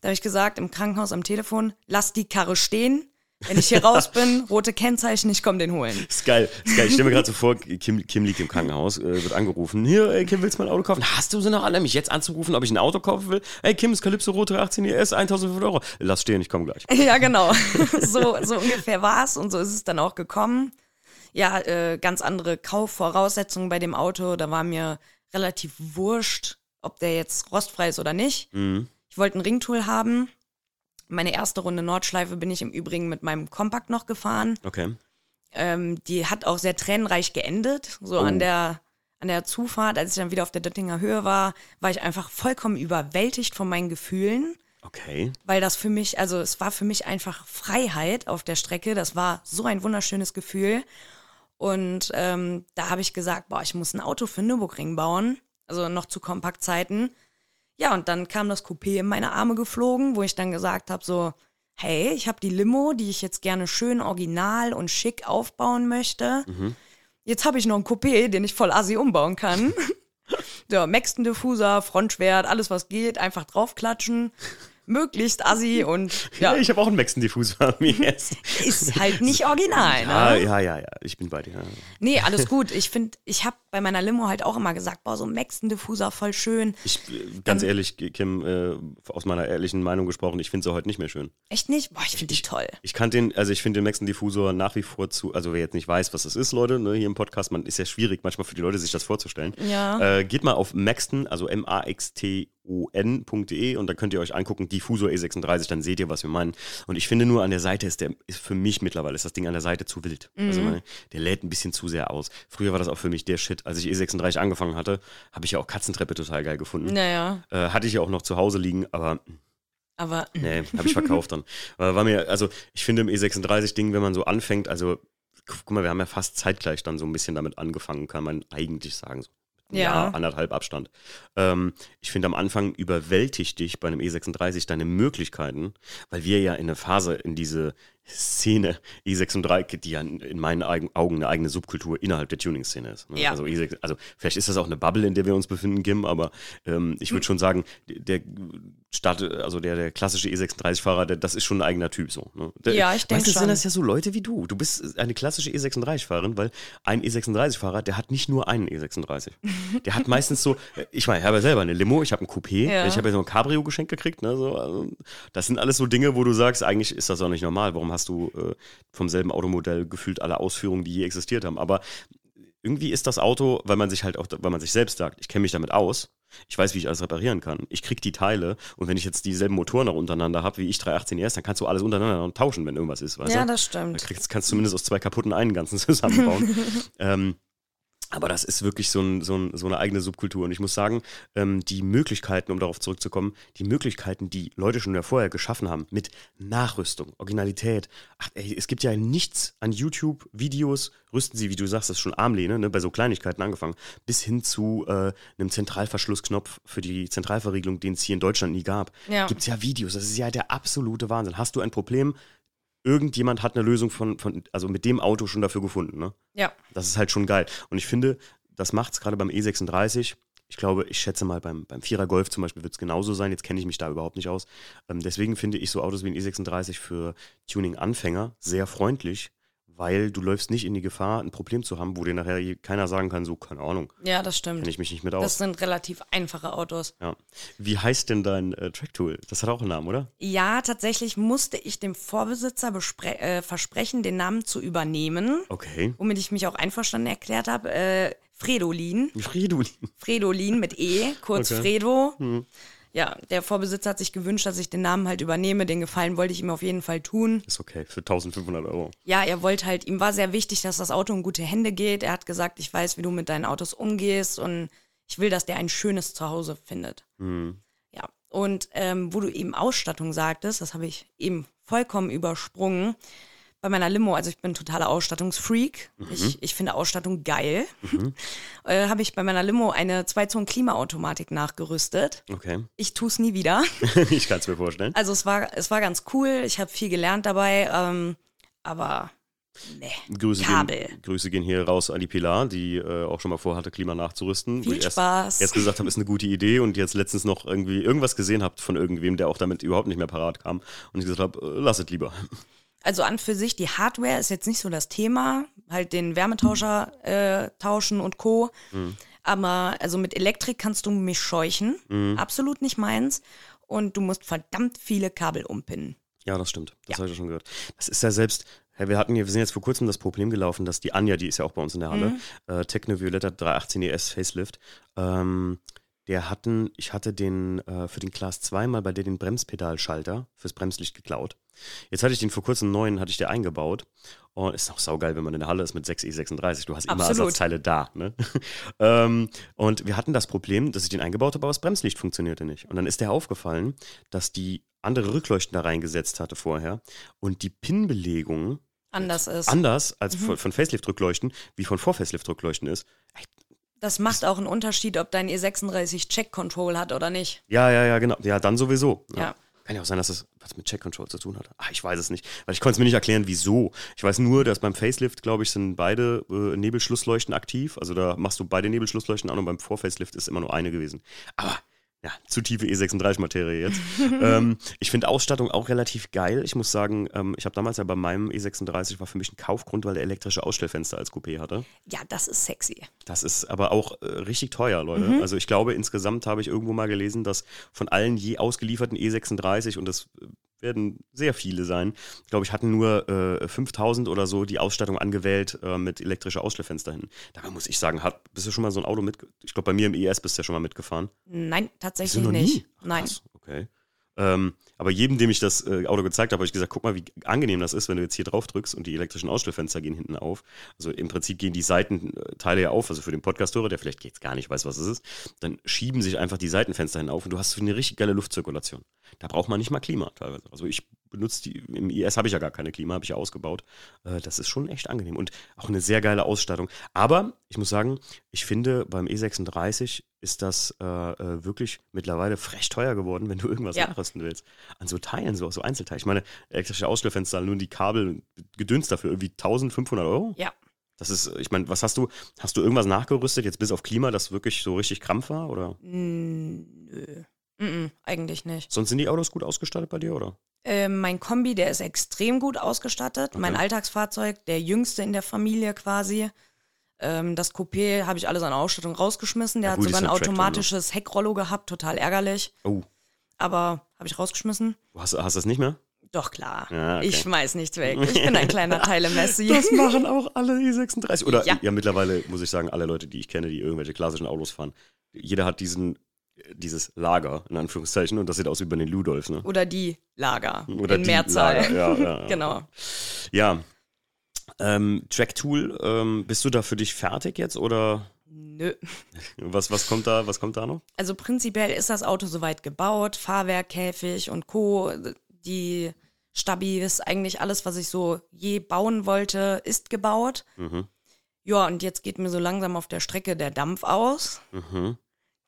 Da habe ich gesagt, im Krankenhaus am Telefon, lass die Karre stehen. Wenn ich hier raus bin, rote Kennzeichen, ich komme den holen. Ist geil. Ist geil. Ich stelle mir gerade so vor, Kim, Kim liegt im Krankenhaus, äh, wird angerufen. Hier, ey, Kim, willst du mal ein Auto kaufen? Hast du sie noch alle, mich jetzt anzurufen, ob ich ein Auto kaufen will? Ey, Kim, ist Calypso Rote 18 ES, 1500 Euro. Lass stehen, ich komme gleich. <laughs> Ja, genau. <laughs> So, so ungefähr war es und so ist es dann auch gekommen. Ja, äh, ganz andere Kaufvoraussetzungen bei dem Auto. Da war mir relativ wurscht, ob der jetzt rostfrei ist oder nicht. Ich wollte ein Ringtool haben. Meine erste Runde Nordschleife bin ich im Übrigen mit meinem Kompakt noch gefahren. Okay. Ähm, die hat auch sehr tränenreich geendet. So Oh. an der an der Zufahrt, als ich dann wieder auf der Döttinger Höhe war, war ich einfach vollkommen überwältigt von meinen Gefühlen Okay. weil das für mich, also es war für mich einfach Freiheit auf der Strecke. Das war so ein wunderschönes Gefühl. Und ähm, da habe ich gesagt, boah, ich muss ein Auto für Nürburgring bauen, also noch zu Kompaktzeiten. Ja, und dann kam das Coupé in meine Arme geflogen, wo ich dann gesagt habe, so, hey, ich habe die Limo, die ich jetzt gerne schön original und schick aufbauen möchte. Jetzt habe ich noch ein Coupé, den ich voll assi umbauen kann. <laughs> Ja, Maxton Diffuser, Frontschwert, alles was geht, einfach draufklatschen. Möglichst assi und <laughs> Ja, ja, ich habe auch einen Maxton-Diffus <laughs> bei mir jetzt. ist halt nicht original, Ah, ne? ja, ja, ja, ich bin bei dir. Nee, alles gut. Ich finde, ich habe bei meiner Limo halt auch immer gesagt, boah, so ein Maxton Diffuser voll schön. Ich, ganz ehrlich, Kim, äh, aus meiner ehrlichen Meinung gesprochen, ich finde sie heute nicht mehr schön. Echt nicht? Boah, ich finde die toll. Ich kann den, also ich finde den Maxton Diffusor nach wie vor zu, also wer jetzt nicht weiß, was das ist, Leute, ne, hier im Podcast, man ist ja schwierig manchmal für die Leute, sich das vorzustellen. Ja. Äh, geht mal auf Maxton, also M-A-X-T-O-N.de und dann könnt ihr euch angucken, Diffusor E36, dann seht ihr, was wir meinen. Und ich finde nur an der Seite ist der, ist für mich mittlerweile, ist das Ding an der Seite zu wild. Also meine, der lädt ein bisschen zu sehr aus. Früher war das auch für mich der Shit. Als ich E36 angefangen hatte, habe ich ja auch Katzentreppe total geil gefunden. Naja, Äh, hatte ich ja auch noch zu Hause liegen, aber aber <laughs> Nee, habe ich verkauft dann. Aber war mir, also ich finde im E36-Ding, wenn man so anfängt, also guck mal, wir haben ja fast zeitgleich dann so ein bisschen damit angefangen, kann man eigentlich sagen. So. Ja. Jahr, anderthalb Abstand. Ähm, ich finde am Anfang überwältigt dich bei einem E36 deine Möglichkeiten, weil wir ja in eine Phase in diese Szene E36, die ja in meinen Augen eine eigene Subkultur innerhalb der Tuning-Szene ist. Ne? Ja. Also, E6, also vielleicht ist das auch eine Bubble, in der wir uns befinden, Kim, aber ähm, ich würde schon sagen, der Start, also der, der klassische E36-Fahrer, der, das ist schon ein eigener Typ so. Ne? Der, Ja, ich denk weißt, du, schon. sind das ja so Leute wie du. Du bist eine klassische E36-Fahrerin, weil ein E36-Fahrer, der hat nicht nur einen E36. der hat meistens so, ich meine, ich habe ja selber eine Limo, ich habe ein Coupé, Ja. ich habe ja so ein Cabrio geschenkt gekriegt. Ne? So, also, das sind alles so Dinge, wo du sagst, eigentlich ist das auch nicht normal. Warum hast du äh, vom selben Automodell gefühlt alle Ausführungen, die je existiert haben? Aber irgendwie ist das Auto, weil man sich halt auch, weil man sich selbst sagt, ich kenne mich damit aus, ich weiß, wie ich alles reparieren kann. Ich krieg die Teile und wenn ich jetzt dieselben Motoren noch untereinander habe, wie ich 318 ES, dann kannst du alles untereinander tauschen, wenn irgendwas ist, weißt ja, du? das Dann stimmt. kriegst, kannst du zumindest aus zwei kaputten einen ganzen <laughs> zusammenbauen. <laughs> ähm, aber das ist wirklich so, ein, so, ein, so eine eigene Subkultur. Und ich muss sagen, ähm, die Möglichkeiten, um darauf zurückzukommen, die Möglichkeiten, die Leute schon ja vorher geschaffen haben, mit Nachrüstung, Originalität. Ach, ey, es gibt ja nichts an YouTube-Videos, rüsten sie, wie du sagst, das ist schon Armlehne, ne, bei so Kleinigkeiten angefangen, bis hin zu äh, einem Zentralverschlussknopf für die Zentralverriegelung, den es hier in Deutschland nie gab. Ja. Gibt es ja Videos. Das ist ja der absolute Wahnsinn. Hast du ein Problem? Irgendjemand hat eine Lösung von, von, also mit dem Auto schon dafür gefunden, ne? Ja. Das ist halt schon geil. Und ich finde, das macht es gerade beim E36 Ich glaube, ich schätze mal, beim, beim Vierer Golf zum Beispiel wird es genauso sein. Jetzt kenne ich mich da überhaupt nicht aus. Ähm, deswegen finde ich so Autos wie ein E36 für Tuning-Anfänger sehr freundlich, weil du läufst nicht in die Gefahr, ein Problem zu haben, wo dir nachher keiner sagen kann, so, keine Ahnung, Ja, das stimmt. kenne ich mich nicht mit Das aus. sind relativ einfache Autos. Ja. Wie heißt denn dein äh, Track-Tool? Das hat auch einen Namen, oder? Ja, tatsächlich musste ich dem Vorbesitzer äh, versprechen, den Namen zu übernehmen, Okay. womit ich mich auch einverstanden erklärt habe. Äh, Fredolin. Fridolin. Fredolin mit E, kurz Okay. Fredo. Ja, der Vorbesitzer hat sich gewünscht, dass ich den Namen halt übernehme. Den Gefallen wollte ich ihm auf jeden Fall tun. Ist okay, für 1500 Euro. Ja, er wollte halt, ihm war sehr wichtig, dass das Auto in gute Hände geht. Er hat gesagt, ich weiß, wie du mit deinen Autos umgehst und ich will, dass der ein schönes Zuhause findet. Hm. Ja, und ähm, wo du eben Ausstattung sagtest, das habe ich eben vollkommen übersprungen. Bei meiner Limo, also ich bin totaler Ausstattungsfreak. Ich, ich finde Ausstattung geil. <laughs> äh, habe ich bei meiner Limo eine Zwei-Zonen-Klimaautomatik nachgerüstet. Okay. Ich tue es nie wieder. <laughs> ich kann es mir vorstellen. Also es war, es war ganz cool. Ich habe viel gelernt dabei. Ähm, aber nee. Grüße Kabel. gehen, Grüße gehen hier raus an die Pilar, die äh, auch schon mal vorhatte, Klima nachzurüsten. Viel ich erst, Spaß. erst gesagt habe, ist eine gute Idee und jetzt letztens noch irgendwie irgendwas gesehen habt von irgendwem, der auch damit überhaupt nicht mehr parat kam. Und ich gesagt habe, äh, lass es lieber. Also an für sich, die Hardware ist jetzt nicht so das Thema. Halt den Wärmetauscher äh, tauschen und Co. Aber also mit Elektrik kannst du mich scheuchen. Absolut nicht meins. Und du musst verdammt viele Kabel umpinnen. Ja, das stimmt. Das habe ich schon gehört. Das ist ja selbst, ja, wir hatten wir sind jetzt vor kurzem das Problem gelaufen, dass die Anja, die ist ja auch bei uns in der Halle, äh, Techno Violetta 318 ES Facelift, ähm, der hatten, ich hatte den äh, für den Class 2 mal bei der den Bremspedalschalter fürs Bremslicht geklaut. Jetzt hatte ich den vor kurzem neuen, hatte ich der eingebaut. Und ist auch saugeil, wenn man in der Halle ist mit 6E36. Du hast immer Absolut. Ersatzteile da. Ne? <laughs> ähm, und wir hatten das Problem, dass ich den eingebaut habe, aber das Bremslicht funktionierte nicht. Und dann ist der aufgefallen, dass die andere Rückleuchten da reingesetzt hatte vorher und die Pin-Belegung Anders ist. anders als Mhm. von, von Facelift-Rückleuchten, wie von Vor-Facelift-Rückleuchten ist. Das macht auch einen Unterschied, ob dein E36 Check Control hat oder nicht. Ja, ja, ja, genau. Ja, dann sowieso. Ja. Kann ja auch sein, dass das was mit Check Control zu tun hat. Ah, ich weiß es nicht, weil ich konnte es mir nicht erklären, wieso. Ich weiß nur, dass beim Facelift, glaube ich, sind beide äh, Nebelschlussleuchten aktiv. Also da machst du beide Nebelschlussleuchten an und beim Vor-Facelift ist immer nur eine gewesen. Aber ja, zu tiefe E36-Materie jetzt. <laughs> ähm, ich finde Ausstattung auch relativ geil. Ich muss sagen, ähm, ich habe damals ja bei meinem E36 war für mich ein Kaufgrund, weil der elektrische Ausstellfenster als Coupé hatte. Ja, das ist sexy. Das ist aber auch äh, richtig teuer, Leute. Also ich glaube, insgesamt habe ich irgendwo mal gelesen, dass von allen je ausgelieferten E36, und das äh, werden sehr viele sein, glaube ich, hatten nur äh, 5000 oder so die Ausstattung angewählt äh, mit elektrischer Ausstellfenster hin. Dabei muss ich sagen, hat, bist du schon mal so ein Auto mit, ich glaube, bei mir im ES bist du ja schon mal mitgefahren. Nein, tatsächlich nicht. Nein. Okay. Ähm, aber jedem, dem ich das äh, Auto gezeigt habe, habe ich gesagt, guck mal, wie angenehm das ist, wenn du jetzt hier drauf drückst und die elektrischen Ausstellfenster gehen hinten auf. Also im Prinzip gehen die Seitenteile ja auf, also für den Podcast-Hörer, der vielleicht jetzt gar nicht weiß, was es ist, dann schieben sich einfach die Seitenfenster hin auf und du hast eine richtig geile Luftzirkulation. Da braucht man nicht mal Klima teilweise. Also ich benutze die, im IS habe ich ja gar keine Klima, habe ich ja ausgebaut. Äh, das ist schon echt angenehm und auch eine sehr geile Ausstattung. Aber ich muss sagen, ich finde beim E36 ist das äh, äh, wirklich mittlerweile frech teuer geworden, wenn du irgendwas Ja. nachrüsten willst. An so Teilen, so, so Einzelteilen. Ich meine, elektrische Ausstellfenster, nur die Kabel, Gedöns dafür, irgendwie 1500 Euro? Ja. Das ist, ich meine, was hast du, hast du irgendwas nachgerüstet, jetzt bis auf Klima, das wirklich so richtig Krampf war? Oder? Nö. Mm-mm, eigentlich nicht. Sonst sind die Autos gut ausgestattet bei dir, oder? Ähm, mein Kombi, der ist extrem gut ausgestattet. Mein Okay. Alltagsfahrzeug, der jüngste in der Familie quasi. Ähm, das Coupé habe ich alles an Ausstattung rausgeschmissen. Der Ja, hat gut, sogar ist ein automatisches Heckrollo gehabt, total ärgerlich. Oh, Aber habe ich rausgeschmissen? du hast, hast das nicht mehr? Doch klar. Ja, okay. Ich schmeiß nichts weg. Ich bin ein kleiner <laughs> Teile-Messi. Das machen auch alle E36. Oder ja. Ja. mittlerweile muss ich sagen, alle Leute, die ich kenne, die irgendwelche klassischen Autos fahren, jeder hat diesen, dieses Lager, in Anführungszeichen, und das sieht aus wie bei den Ludolfs, ne? Oder die Lager. Oder in die Mehrzahl. Lager, ja, ja, ja. <laughs> genau. Ja. Ähm, Track-Tool, ähm, bist du da für dich fertig jetzt oder Nö. <laughs> was, was kommt da, was kommt da noch? Also prinzipiell ist das Auto soweit gebaut, Fahrwerk, Käfig und Co. Die Stabi ist eigentlich alles, was ich so je bauen wollte, ist gebaut. Mhm. Ja, und jetzt geht mir so langsam auf der Strecke der Dampf aus. Mhm.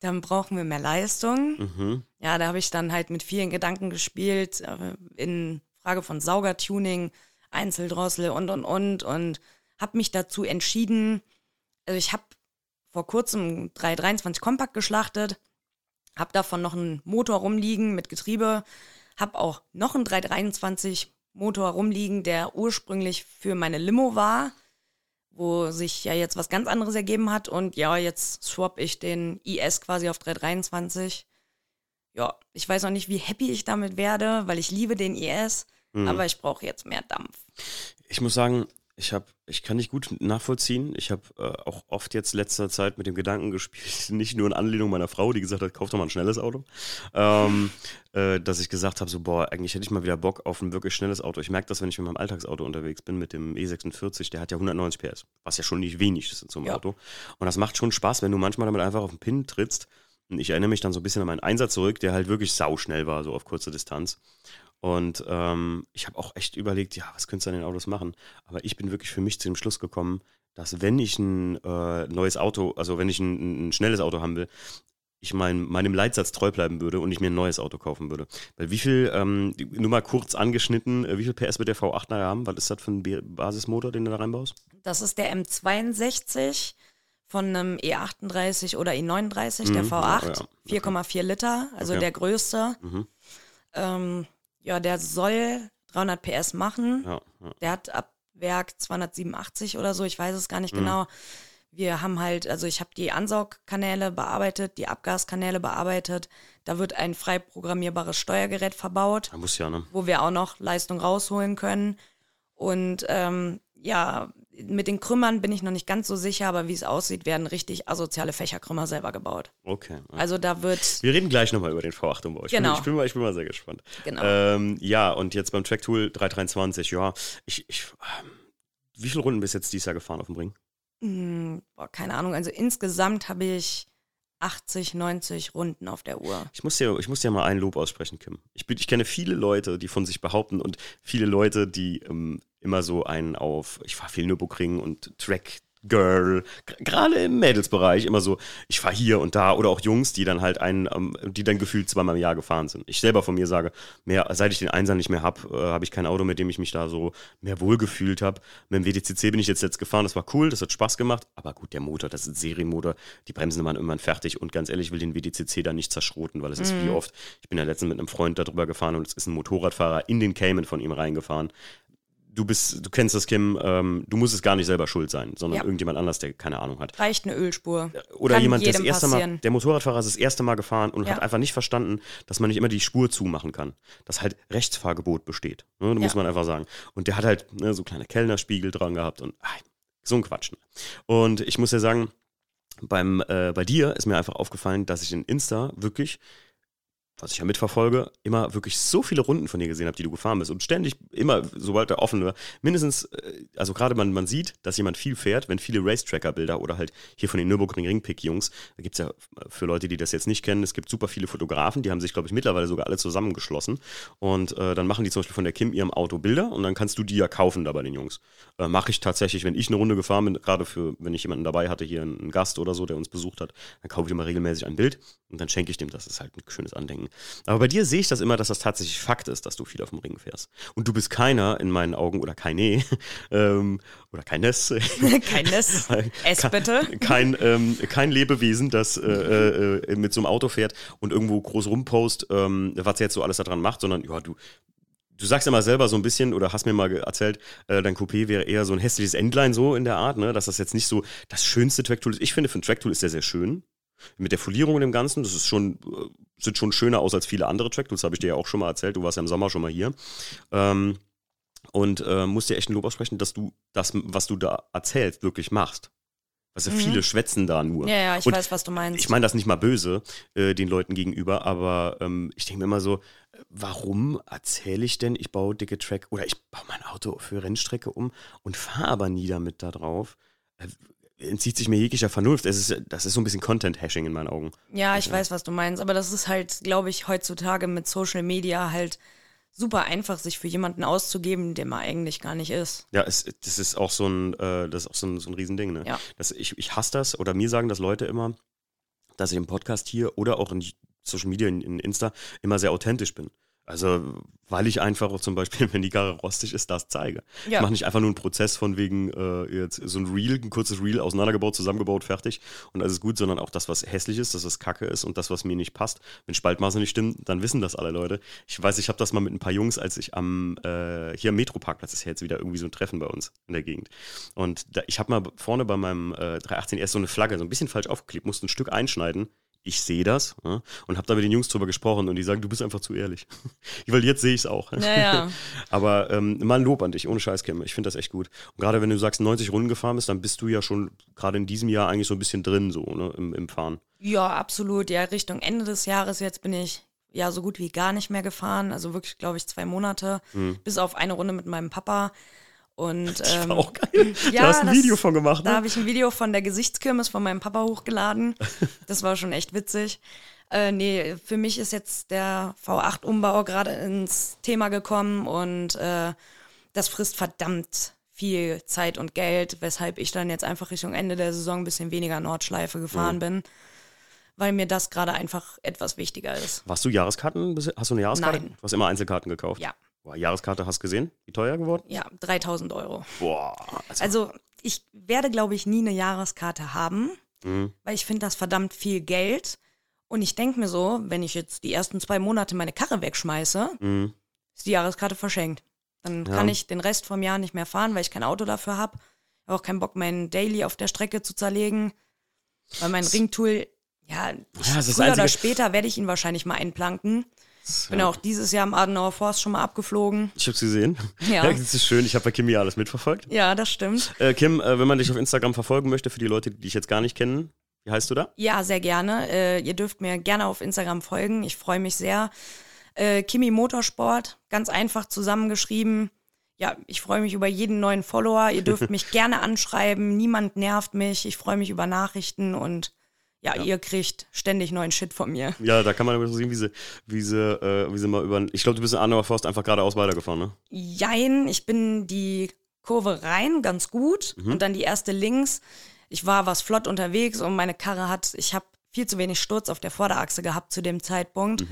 Dann brauchen wir mehr Leistung. Mhm. Ja, da habe ich dann halt mit vielen Gedanken gespielt, äh, in Frage von Saugertuning, Einzeldrossel und und und und habe mich dazu entschieden. Also ich habe vor kurzem 323 Kompakt geschlachtet, habe davon noch einen Motor rumliegen mit Getriebe, habe auch noch einen 323 Motor rumliegen, der ursprünglich für meine Limo war, wo sich ja jetzt was ganz anderes ergeben hat und ja, jetzt swap ich den IS quasi auf 323. Ja, ich weiß noch nicht, wie happy ich damit werde, weil ich liebe den IS, mhm. aber ich brauche jetzt mehr Dampf. Ich muss sagen, ich habe, ich kann nicht gut nachvollziehen. Ich habe äh, auch oft jetzt letzter Zeit mit dem Gedanken gespielt, <laughs> nicht nur in Anlehnung meiner Frau, die gesagt hat, kauf doch mal ein schnelles Auto, ähm, äh, dass ich gesagt habe, so boah, eigentlich hätte ich mal wieder Bock auf ein wirklich schnelles Auto. Ich merke das, wenn ich mit meinem Alltagsauto unterwegs bin, mit dem E46, der hat ja 190 PS, was ja schon nicht wenig ist in so einem ja. Auto. Und das macht schon Spaß, wenn du manchmal damit einfach auf den Pin trittst. Und ich erinnere mich dann so ein bisschen an meinen Einsatz zurück, der halt wirklich sauschnell war, so auf kurze Distanz. Und ähm, ich habe auch echt überlegt, ja, was könntest du an den Autos machen? Aber ich bin wirklich für mich zu dem Schluss gekommen, dass wenn ich ein äh, neues Auto, also wenn ich ein, ein schnelles Auto haben will, ich mein, meinem Leitsatz treu bleiben würde und ich mir ein neues Auto kaufen würde. Weil wie viel, ähm, nur mal kurz angeschnitten, äh, wie viel PS wird der V8 nachher haben? Was ist das für ein Basismotor, den du da reinbaust? Das ist der M62 von einem E38 oder E39, mhm, der V8, ja, ja. 4,4 Liter, also okay. der größte. Mhm. Ähm, ja, der soll 300 PS machen. Ja, ja. Der hat ab Werk 287 oder so, ich weiß es gar nicht mhm. genau. Wir haben halt, also ich habe die Ansaugkanäle bearbeitet, die Abgaskanäle bearbeitet. Da wird ein frei programmierbares Steuergerät verbaut, ja, ne? wo wir auch noch Leistung rausholen können. Und ähm, ja, mit den Krümmern bin ich noch nicht ganz so sicher, aber wie es aussieht, werden richtig asoziale Fächerkrümmer selber gebaut. Okay. Also da wird. Wir reden gleich nochmal über den V8-Umbau. Ich, genau. bin, ich, bin mal, ich bin mal sehr gespannt. Genau. Ähm, ja, und jetzt beim Tracktool 323, ja, ich, ich ähm, wie viele Runden bist jetzt dieses Jahr gefahren auf dem Ring? Hm, boah, keine Ahnung. Also insgesamt habe ich 80, 90 Runden auf der Uhr. Ich muss dir, ich muss dir mal ein Lob aussprechen, Kim. Ich, ich kenne viele Leute, die von sich behaupten und viele Leute, die ähm, immer so einen auf, ich fahre viel Nürburgring und Track Girl, gerade im Mädelsbereich immer so, ich fahre hier und da oder auch Jungs, die dann halt einen, ähm, die dann gefühlt zweimal im Jahr gefahren sind. Ich selber von mir sage, mehr, seit ich den Einser nicht mehr habe, äh, habe ich kein Auto, mit dem ich mich da so mehr wohlgefühlt habe. Mit dem WDCC bin ich jetzt, jetzt gefahren, das war cool, das hat Spaß gemacht, aber gut, der Motor, das ist ein Serienmotor, die Bremsen waren irgendwann fertig und ganz ehrlich, ich will den WDCC da nicht zerschroten, weil es ist mhm. wie oft, ich bin ja letztens mit einem Freund darüber gefahren und es ist ein Motorradfahrer in den Cayman von ihm reingefahren du bist, du kennst das, Kim, ähm, du musst es gar nicht selber schuld sein, sondern ja. irgendjemand anders, der keine Ahnung hat. Reicht eine Ölspur. Oder Kann jemand, der das erste passieren. Mal, der Motorradfahrer ist das erste Mal gefahren und ja. hat einfach nicht verstanden, dass man nicht immer die Spur zumachen kann. Dass halt Rechtsfahrgebot besteht. Ne, ja. muss man einfach sagen. Und der hat halt ne, so kleine Kellnerspiegel dran gehabt und ach, so ein Quatsch. Ne? Und ich muss ja sagen, beim, äh, bei dir ist mir einfach aufgefallen, dass ich in Insta wirklich was ich ja mitverfolge, immer wirklich so viele Runden von dir gesehen habe, die du gefahren bist. Und ständig, immer, sobald er offen war, mindestens, äh, also gerade man, man sieht, dass jemand viel fährt, wenn viele Racetracker-Bilder oder halt hier von den Nürburgring Ringpick-Jungs, da gibt es ja äh, für Leute, die das jetzt nicht kennen, es gibt super viele Fotografen, die haben sich, glaube ich, mittlerweile sogar alle zusammengeschlossen. Und äh, dann machen die zum Beispiel von der Kim ihrem Auto Bilder und dann kannst du die ja kaufen da bei den Jungs. Äh, Mache ich tatsächlich, wenn ich eine Runde gefahren bin, gerade für, wenn ich jemanden dabei hatte, hier einen Gast oder so, der uns besucht hat, dann kaufe ich immer regelmäßig ein Bild und dann schenke ich dem. Das ist halt ein schönes Andenken. Aber bei dir sehe ich das immer, dass das tatsächlich Fakt ist, dass du viel auf dem Ring fährst. Und du bist keiner in meinen Augen oder keine <laughs> ähm, oder keines. <laughs> keines. <laughs> Es bitte. Kein, ähm, kein Lebewesen, das äh, äh, mit so einem Auto fährt und irgendwo groß rumpost, ähm, was er jetzt so alles daran macht, sondern ja, du, Du sagst ja mal selber so ein bisschen oder hast mir mal erzählt, äh, dein Coupé wäre eher so ein hässliches Endline so in der Art, ne? dass das jetzt nicht so das schönste Tracktool ist. Ich finde, für ein Tracktool ist der sehr schön. Mit der Folierung und dem Ganzen, das ist schon, äh, sieht schon schöner aus als viele andere Tracktools, habe ich dir ja auch schon mal erzählt. Du warst ja im Sommer schon mal hier. Ähm, und äh, musst dir echt ein Lob aussprechen, dass du das, was du da erzählst, wirklich machst. Also mhm. viele schwätzen da nur. Ja, ja, ich und weiß, was du meinst. Ich meine das nicht mal böse äh, den Leuten gegenüber, aber ähm, ich denke mir immer so, warum erzähle ich denn, ich baue dicke Track oder ich baue mein Auto für Rennstrecke um und fahre aber nie damit da drauf? Entzieht sich mir jeglicher Vernunft. Es ist, das ist so ein bisschen Content-Hashing in meinen Augen. Ja, ich also. weiß, was du meinst, aber das ist halt, glaube ich, heutzutage mit Social Media halt super einfach, sich für jemanden auszugeben, der man eigentlich gar nicht ist. Ja, es, das ist auch so ein, äh, das ist auch so ein, so ein Riesending, ne? Ja. Das, ich, ich hasse das, oder mir sagen das Leute immer, dass ich im Podcast hier oder auch in Social Media, in, in Insta, immer sehr authentisch bin. Also, weil ich einfach auch zum Beispiel, <laughs> wenn die Karre rostig ist, das zeige. Ja. Ich mache nicht einfach nur einen Prozess von wegen äh, jetzt so ein Reel, ein kurzes Reel auseinandergebaut, zusammengebaut, fertig und alles ist gut, sondern auch das, was hässlich ist, das, was kacke ist und das, was mir nicht passt. Wenn Spaltmaße nicht stimmen, dann wissen das alle Leute. Ich weiß, ich habe das mal mit ein paar Jungs, als ich am, äh, hier am Metroparkplatz ist ja jetzt wieder irgendwie so ein Treffen bei uns in der Gegend. Und da, ich habe mal vorne bei meinem äh, 318 erst so eine Flagge so ein bisschen falsch aufgeklebt, musste ein Stück einschneiden ich sehe das ja, und habe da mit den Jungs drüber gesprochen und die sagen, du bist einfach zu ehrlich. <laughs> Weil jetzt sehe ich es auch. Ja, ja. <laughs> Aber ähm, mal ein Lob an dich, ohne Scheiß, Kim. Ich finde das echt gut. Und gerade wenn du sagst, 90 Runden gefahren bist, dann bist du ja schon gerade in diesem Jahr eigentlich so ein bisschen drin, so ne, im, im Fahren. Ja, absolut. Ja, Richtung Ende des Jahres jetzt bin ich ja so gut wie gar nicht mehr gefahren. Also wirklich, glaube ich, zwei Monate. Bis auf eine Runde mit meinem Papa. Und, Das ähm, war auch geil. <laughs> ja, du hast ein das- Video von gemacht, Da ne? habe ich ein Video von der Gesichtskirmes von meinem Papa hochgeladen. <laughs> Das war schon echt witzig. Äh, nee, für mich ist jetzt der V8-Umbau gerade ins Thema gekommen und äh, das frisst verdammt viel Zeit und Geld, weshalb ich dann jetzt einfach Richtung Ende der Saison ein bisschen weniger Nordschleife gefahren bin, weil mir das gerade einfach etwas wichtiger ist. Warst du Jahreskarten? Hast du eine Jahreskarte? Nein. Du hast immer Einzelkarten gekauft? Ja. Boah, Jahreskarte hast du gesehen? Wie teuer geworden? Ja, 3000 Euro. Boah. Also, Also ich werde, glaube ich, nie eine Jahreskarte haben, Mhm. weil ich finde das verdammt viel Geld. Und ich denke mir so, wenn ich jetzt die ersten zwei Monate meine Karre wegschmeiße, mhm. ist die Jahreskarte verschenkt. Dann Ja. kann ich den Rest vom Jahr nicht mehr fahren, weil ich kein Auto dafür habe. Habe auch keinen Bock, meinen Daily auf der Strecke zu zerlegen. Weil mein Ringtool, ja, ich, Ja, früher oder Einzige- später werde ich ihn wahrscheinlich mal einplanken. Bin ja. auch dieses Jahr im Adenauer Forst schon mal abgeflogen. Ich hab's gesehen. Ja. <laughs> Das ist schön. Ich habe bei Kim ja alles mitverfolgt. Ja, das stimmt. Äh, Kim, äh, wenn man dich auf Instagram verfolgen möchte, für die Leute, die dich jetzt gar nicht kennen, wie heißt du da? Ja, sehr gerne. Äh, ihr dürft mir gerne auf Instagram folgen. Ich freue mich sehr. Äh, Kimi Motorsport, ganz einfach zusammengeschrieben. Ja, ich freue mich über jeden neuen Follower. Ihr dürft <laughs> mich gerne anschreiben. Niemand nervt mich. Ich freue mich über Nachrichten und ja, ihr kriegt ständig neuen Shit von mir. Ja, da kann man aber so sehen, wie sie, wie sie, äh, wie sie mal über. Ich glaube, du bist in Arnauer Forst einfach geradeaus weitergefahren, ne? Jein, ich bin die Kurve rein, ganz gut. Und dann die erste links. Ich war was flott unterwegs und meine Karre hat, ich habe viel zu wenig Sturz auf der Vorderachse gehabt zu dem Zeitpunkt.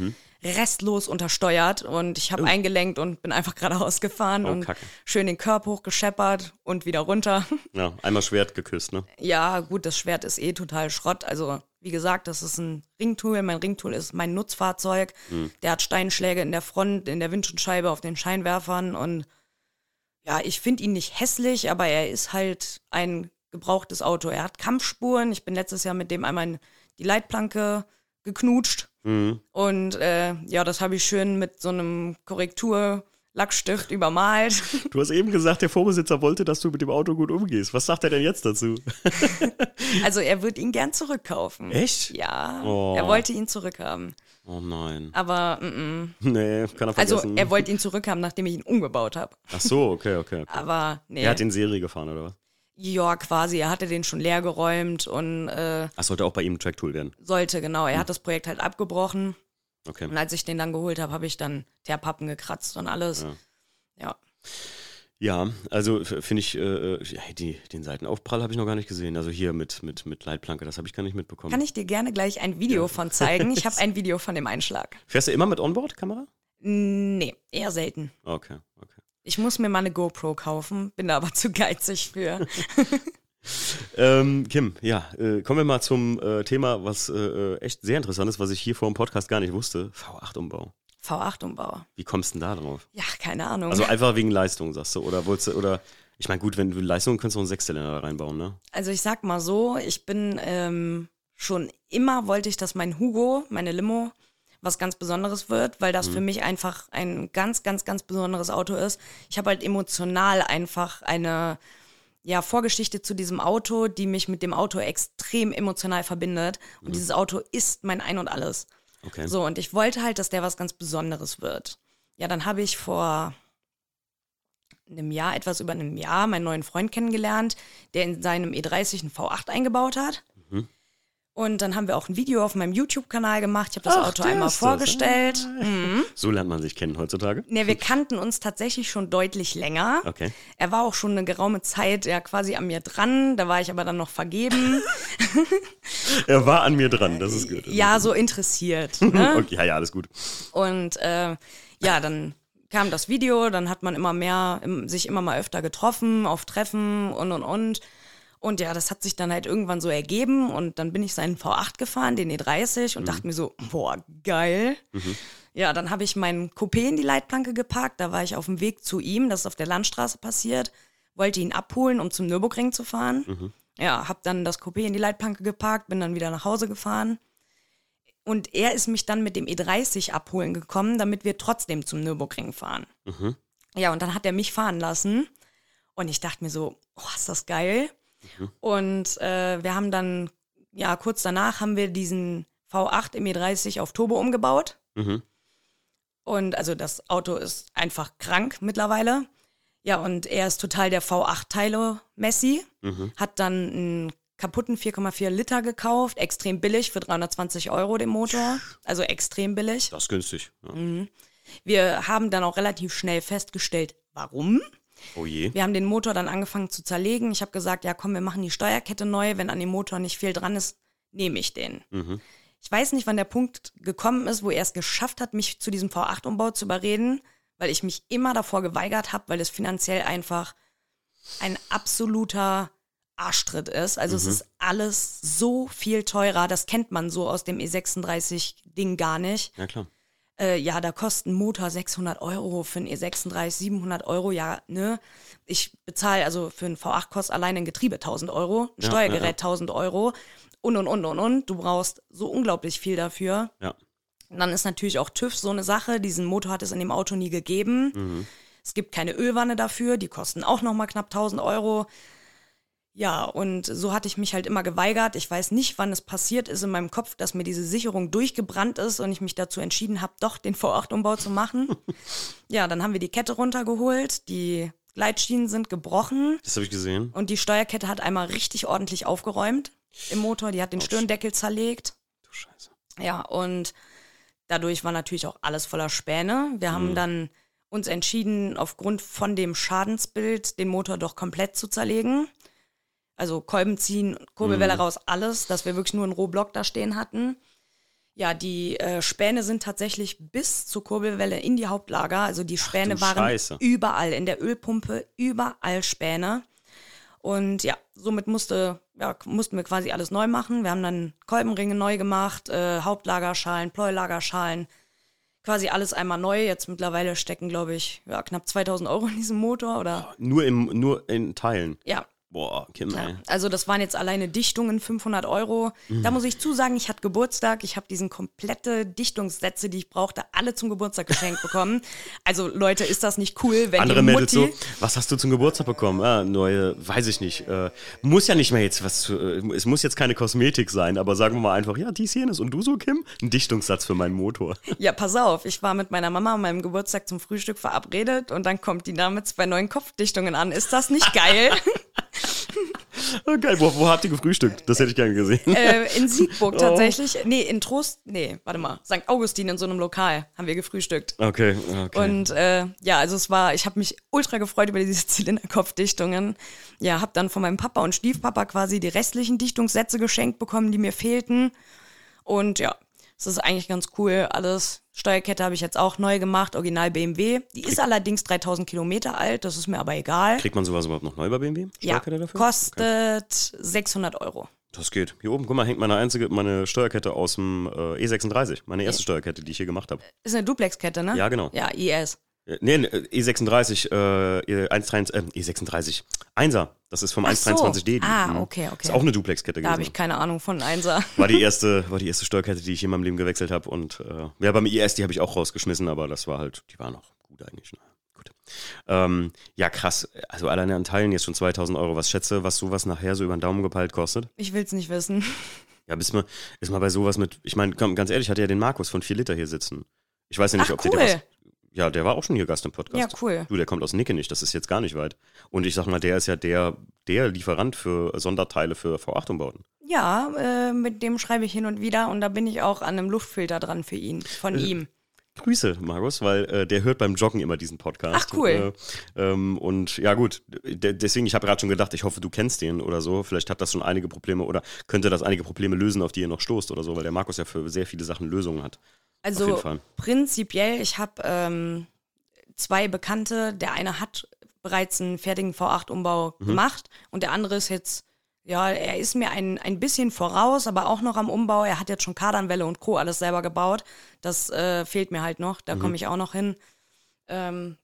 Restlos untersteuert und ich habe eingelenkt und bin einfach geradeaus gefahren Oh, und Kacke. schön den Körper hochgescheppert und wieder runter. <laughs> Ja, einmal Schwert geküsst, ne? ja, gut, das Schwert ist eh total Schrott. Also, wie gesagt, das ist ein Ringtool. Mein Ringtool ist mein Nutzfahrzeug. Der hat Steinschläge in der Front, in der Windschutzscheibe, auf den Scheinwerfern und ja, ich finde ihn nicht hässlich, aber er ist halt ein gebrauchtes Auto. Er hat Kampfspuren. Ich bin letztes Jahr mit dem einmal in die Leitplanke geknutscht. Mhm. Und äh, ja, das habe ich schön mit so einem Korrektur-Lackstift übermalt. Du hast eben gesagt, der Vorbesitzer wollte, dass du mit dem Auto gut umgehst. Was sagt er denn jetzt dazu? <laughs> Also er wird ihn gern zurückkaufen. Echt? Ja, Oh. er wollte ihn zurückhaben. Oh nein. Aber mm. Nee, kann er also vergessen. er wollte ihn zurückhaben, nachdem ich ihn umgebaut habe. Ach so, okay, okay. okay. Aber nee. Er hat in Serie gefahren, oder was? Ja, quasi. Er hatte den schon leer geräumt und äh, Ach, sollte auch bei ihm ein Tracktool werden. sollte, genau. Hm. Er hat das Projekt halt abgebrochen. Okay. Und als ich den dann geholt habe, habe ich dann Teerpappen gekratzt und alles. Ja. Ja. Ja, also finde ich, äh, äh, ja, die, den Seitenaufprall habe ich noch gar nicht gesehen. Also hier mit, mit, mit Leitplanke, das habe ich gar nicht mitbekommen. Kann ich dir gerne gleich ein Video von zeigen? Ich habe <laughs> ein Video von dem Einschlag. Fährst du immer mit Onboard-Kamera? Nee, eher selten. Okay, okay. Ich muss mir mal eine GoPro kaufen, bin da aber <laughs> zu geizig für. <laughs> Ähm, Kim, ja, äh, kommen wir mal zum äh, Thema, was äh, äh, echt sehr interessant ist, was ich hier vor dem Podcast gar nicht wusste. V8-Umbau. V8-Umbau. Wie kommst du denn da drauf? Ja, keine Ahnung. Also <laughs> einfach wegen Leistung, sagst du? Oder wolltest du, oder, ich meine, gut, wenn du Leistung kannst du auch einen Sechszylinder da reinbauen, ne? Also ich sag mal so, ich bin ähm, schon immer wollte ich, dass mein Hugo, meine Limo, was ganz Besonderes wird, weil das für mich einfach ein ganz, ganz, ganz besonderes Auto ist. Ich habe halt emotional einfach eine ja, Vorgeschichte zu diesem Auto, die mich mit dem Auto extrem emotional verbindet. Und dieses Auto ist mein Ein und Alles. Okay. So, und ich wollte halt, dass der was ganz Besonderes wird. Ja, dann habe ich vor einem Jahr, etwas über einem Jahr, meinen neuen Freund kennengelernt, der in seinem E30 einen V8 eingebaut hat. Und dann haben wir auch ein Video auf meinem YouTube-Kanal gemacht. Ich habe das Ach, Auto einmal das. vorgestellt. <laughs> So lernt man sich kennen heutzutage. Ne, wir kannten uns tatsächlich schon deutlich länger. Okay. Er war auch schon eine geraume Zeit ja quasi an mir dran. Da war ich aber dann noch vergeben. <laughs> Er war an mir dran, das ist gut. Das ja, so interessiert. <laughs> Ne? Okay, ja, ja, alles gut. Und äh, ja, dann kam das Video, dann hat man immer mehr, im- sich immer mal öfter getroffen, auf Treffen und und und. Und ja, das hat sich dann halt irgendwann so ergeben und dann bin ich seinen V8 gefahren, den E30 und dachte mir so, boah, geil. Ja, dann habe ich meinen Coupé in die Leitplanke geparkt, da war ich auf dem Weg zu ihm, das ist auf der Landstraße passiert, wollte ihn abholen, um zum Nürburgring zu fahren. Ja, habe dann das Coupé in die Leitplanke geparkt, bin dann wieder nach Hause gefahren. Und er ist mich dann mit dem E30 abholen gekommen, damit wir trotzdem zum Nürburgring fahren. Ja, und dann hat er mich fahren lassen. Und ich dachte mir so, oh, ist das geil. Und äh, wir haben dann, ja, kurz danach haben wir diesen V8 im E30 auf Turbo umgebaut. Mhm. Und also das Auto ist einfach krank mittlerweile. Ja, und er ist total der V8-Teile-Messi. Mhm. Hat dann einen kaputten 4,4 Liter gekauft, extrem billig für 320 Euro den Motor. Also extrem billig. Das ist günstig. Ja. Mhm. Wir haben dann auch relativ schnell festgestellt, warum. Oh je. Wir haben den Motor dann angefangen zu zerlegen. Ich habe gesagt, ja komm, wir machen die Steuerkette neu. Wenn an dem Motor nicht viel dran ist, nehme ich den. Mhm. Ich weiß nicht, wann der Punkt gekommen ist, wo er es geschafft hat, mich zu diesem V8-Umbau zu überreden, weil ich mich immer davor geweigert habe, weil es finanziell einfach ein absoluter Arschtritt ist. Also es ist alles so viel teurer. Das kennt man so aus dem E36-Ding gar nicht. Ja, klar. Äh, ja, da kostet ein Motor 600 Euro, für ein E36 700 Euro, ja, ne? Ich bezahle, also für ein V8 kostet allein ein Getriebe 1000 Euro, ein Ja, Steuergerät ja, ja. 1000 Euro und, und, und, und, und. Du brauchst so unglaublich viel dafür. Ja. Und dann ist natürlich auch TÜV so eine Sache. Diesen Motor hat es in dem Auto nie gegeben. Mhm. Es gibt keine Ölwanne dafür, die kosten auch nochmal knapp 1000 Euro. Ja, und so hatte ich mich halt immer geweigert. Ich weiß nicht, wann es passiert ist in meinem Kopf, dass mir diese Sicherung durchgebrannt ist und ich mich dazu entschieden habe, doch den V8-Umbau zu machen. <laughs> ja, dann haben wir die Kette runtergeholt, die Gleitschienen sind gebrochen Das habe ich gesehen. und die Steuerkette hat einmal richtig ordentlich aufgeräumt im Motor. Die hat den Stirndeckel zerlegt. Du Scheiße. Ja, und dadurch war natürlich auch alles voller Späne. Wir haben dann uns entschieden, aufgrund von dem Schadensbild den Motor doch komplett zu zerlegen. Also Kolben ziehen, Kurbelwelle raus, alles, dass wir wirklich nur einen Rohblock da stehen hatten. Ja, die äh, Späne sind tatsächlich bis zur Kurbelwelle in die Hauptlager. Also die Späne du waren Scheiße. überall, in der Ölpumpe, überall Späne. Und ja, somit musste, ja, mussten wir quasi alles neu machen. Wir haben dann Kolbenringe neu gemacht, äh, Hauptlagerschalen, Pleulagerschalen, quasi alles einmal neu. Jetzt mittlerweile stecken, glaube ich, ja, knapp 2000 Euro in diesem Motor oder Nur, im, nur in Teilen. ja. Boah, Kim. Ja, also das waren jetzt alleine Dichtungen, 500 Euro. Mhm. Da muss ich zusagen, ich hatte Geburtstag, ich habe diesen komplette Dichtungssätze, die ich brauchte, alle zum Geburtstag geschenkt bekommen. <laughs> Also Leute, ist das nicht cool, wenn Andere die meldet Mutti... so, was hast du zum Geburtstag bekommen? Ah, neue, weiß ich nicht. Äh, muss ja nicht mehr jetzt was, äh, es muss jetzt keine Kosmetik sein, aber sagen wir mal einfach, ja, dies, jenes. Und du so, Kim? Ein Dichtungssatz für meinen Motor. <laughs> Ja, pass auf, ich war mit meiner Mama an meinem Geburtstag zum Frühstück verabredet und dann kommt die da mit zwei neuen Kopfdichtungen an. Ist das nicht geil? <laughs> <laughs> Geil, wo, wo habt ihr gefrühstückt? Das hätte ich gerne gesehen. äh, in <laughs> Siegburg Oh. tatsächlich. Nee, in Trost, nee, warte mal, St. Augustin in so einem Lokal haben wir gefrühstückt. Okay, okay. Und äh, ja, also es war, ich habe mich ultra gefreut über diese <laughs> Zylinderkopfdichtungen. Ja, habe dann von meinem Papa und Stiefpapa quasi die restlichen Dichtungssätze geschenkt bekommen, die mir fehlten. Und ja, es ist eigentlich ganz cool. Alles Steuerkette habe ich jetzt auch neu gemacht, Original BMW. Die ist allerdings 3000 Kilometer alt, das ist mir aber egal. Kriegt man sowas überhaupt noch neu bei BMW? Ja, dafür? kostet 600 Euro. Das geht. Hier oben, guck mal, hängt meine einzige, meine Steuerkette aus dem äh, E36. Meine erste Steuerkette, die ich hier gemacht habe. Ist eine Duplexkette, ne? Ja, genau. Ja, IS. Äh, Nee, nee, E36, äh, 123, äh, E36. 1er. Das ist vom Ach so. 123D. die- Ah, mhm. okay, okay. Ist auch eine Duplexkette Da habe gewesen. ich keine Ahnung von Einser. War die <laughs> erste, war die erste Steuerkette, die ich in meinem Leben gewechselt habe. Und äh, ja, beim IS, die habe ich auch rausgeschmissen, aber das war halt, die war noch gut eigentlich. Na, gut. Ähm, ja, krass. Also alleine an Teilen jetzt schon 2000 Euro. Was schätze, was sowas nachher so über den Daumen gepeilt kostet? Ich will's nicht wissen. <laughs> Ja, bis mal, ist mal bei sowas mit, ich meine, komm, ganz ehrlich, hatte ja den Markus von 4 Liter hier sitzen. Ich weiß ja nicht, Ach, ob der cool. was. Ja, der war auch schon hier Gast im Podcast. Ja, cool. Du, der kommt aus Nickenich, das ist jetzt gar nicht weit. Und ich sag mal, der ist ja der, der Lieferant für Sonderteile für V8-Umbauten. Ja, äh, mit dem schreibe ich hin und wieder und da bin ich auch an einem Luftfilter dran für ihn, von Äh, ihm. Grüße, Markus, weil äh, der hört beim Joggen immer diesen Podcast. Ach, cool. Äh, ähm, und ja, gut, de deswegen, ich habe gerade schon gedacht, ich hoffe, du kennst den oder so. Vielleicht hat das schon einige Probleme oder könnte das einige Probleme lösen, auf die ihr noch stoßt oder so, weil der Markus ja für sehr viele Sachen Lösungen hat. Also prinzipiell, ich habe ähm, zwei Bekannte. Der eine hat bereits einen fertigen V8-Umbau mhm. gemacht und der andere ist jetzt, ja, er ist mir ein, ein bisschen voraus, aber auch noch am Umbau. Er hat jetzt schon Kardanwelle und Co. alles selber gebaut. Das äh, fehlt mir halt noch, da mhm. komme ich auch noch hin. Ähm,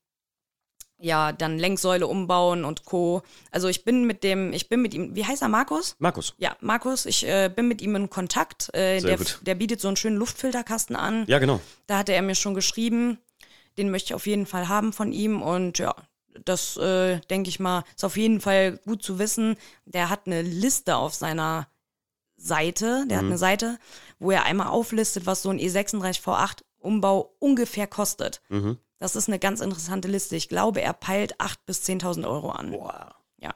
ja, dann Lenksäule umbauen und Co. Also ich bin mit dem, ich bin mit ihm, wie heißt er, Markus? Markus. Ja, Markus, ich äh, bin mit ihm in Kontakt. Äh, der, der, bietet so einen schönen Luftfilterkasten an. Ja, genau. Da hatte er mir schon geschrieben, den möchte ich auf jeden Fall haben von ihm und ja, das äh, denke ich mal, ist auf jeden Fall gut zu wissen. Der hat eine Liste auf seiner Seite, der mhm. hat eine Seite, wo er einmal auflistet, was so ein E36 V8 Umbau ungefähr kostet. Mhm. Das ist eine ganz interessante Liste. Ich glaube, er peilt 8.000 bis 10.000 Euro an. Boah. Ja.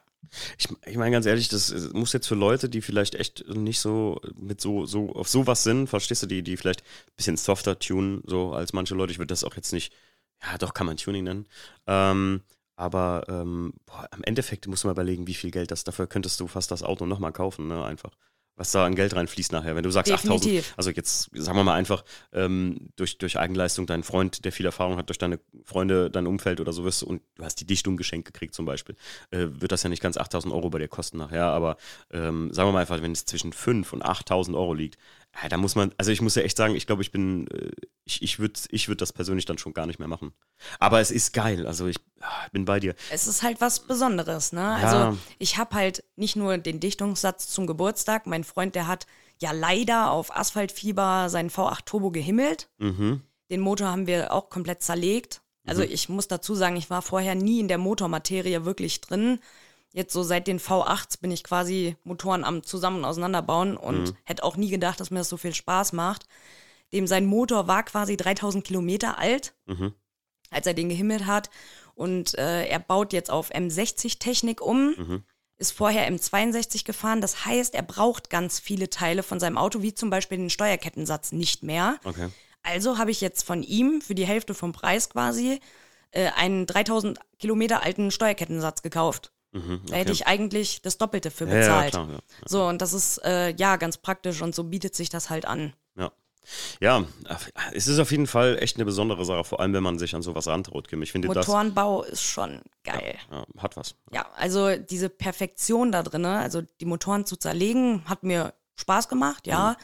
Ich, ich meine ganz ehrlich, das muss jetzt für Leute, die vielleicht echt nicht so mit so, so auf sowas sind, verstehst du, die, die vielleicht ein bisschen softer tunen, so als manche Leute, ich würde das auch jetzt nicht, ja doch, kann man Tuning nennen. Ähm, aber ähm, boah, am Endeffekt musst du mal überlegen, wie viel Geld das, dafür könntest du fast das Auto nochmal kaufen, ne, einfach was da an Geld reinfließt nachher. Wenn du sagst 8000, also jetzt sagen wir mal einfach ähm, durch, durch Eigenleistung, dein Freund, der viel Erfahrung hat, durch deine Freunde, dein Umfeld oder so wirst und du hast die Dichtung geschenkt gekriegt zum Beispiel, äh, wird das ja nicht ganz 8000 Euro bei dir kosten nachher, aber ähm, sagen wir mal einfach, wenn es zwischen 5 und 8000 Euro liegt, ja, da muss man, also ich muss ja echt sagen, ich glaube, ich bin, äh, ich, ich würde ich würd das persönlich dann schon gar nicht mehr machen. Aber es ist geil, also ich ah, bin bei dir. Es ist halt was Besonderes, ne? Ja. Also ich habe halt nicht nur den Dichtungssatz zum Geburtstag, mein Freund, der hat ja leider auf Asphaltfieber seinen V8 Turbo gehimmelt. Mhm. Den Motor haben wir auch komplett zerlegt. Also mhm. ich muss dazu sagen, ich war vorher nie in der Motormaterie wirklich drin jetzt so seit den V8s bin ich quasi Motoren am zusammen auseinanderbauen und mhm. hätte auch nie gedacht, dass mir das so viel Spaß macht. Dem sein Motor war quasi 3000 Kilometer alt, mhm. als er den gehimmelt hat. Und äh, er baut jetzt auf M60-Technik um. Mhm. Ist vorher M62 gefahren. Das heißt, er braucht ganz viele Teile von seinem Auto, wie zum Beispiel den Steuerkettensatz, nicht mehr. Okay. Also habe ich jetzt von ihm für die Hälfte vom Preis quasi äh, einen 3000 Kilometer alten Steuerkettensatz gekauft. Mhm, okay. Da hätte ich eigentlich das Doppelte für bezahlt. Ja, ja, klar, ja. So, und das ist äh, ja ganz praktisch und so bietet sich das halt an. Ja. Ja, es ist auf jeden Fall echt eine besondere Sache, vor allem wenn man sich an sowas rantraut, Kim. Ich finde Motorenbau ist schon geil. Ja, hat was. Ja, also diese Perfektion da drin, also die Motoren zu zerlegen, hat mir Spaß gemacht, ja. Mhm.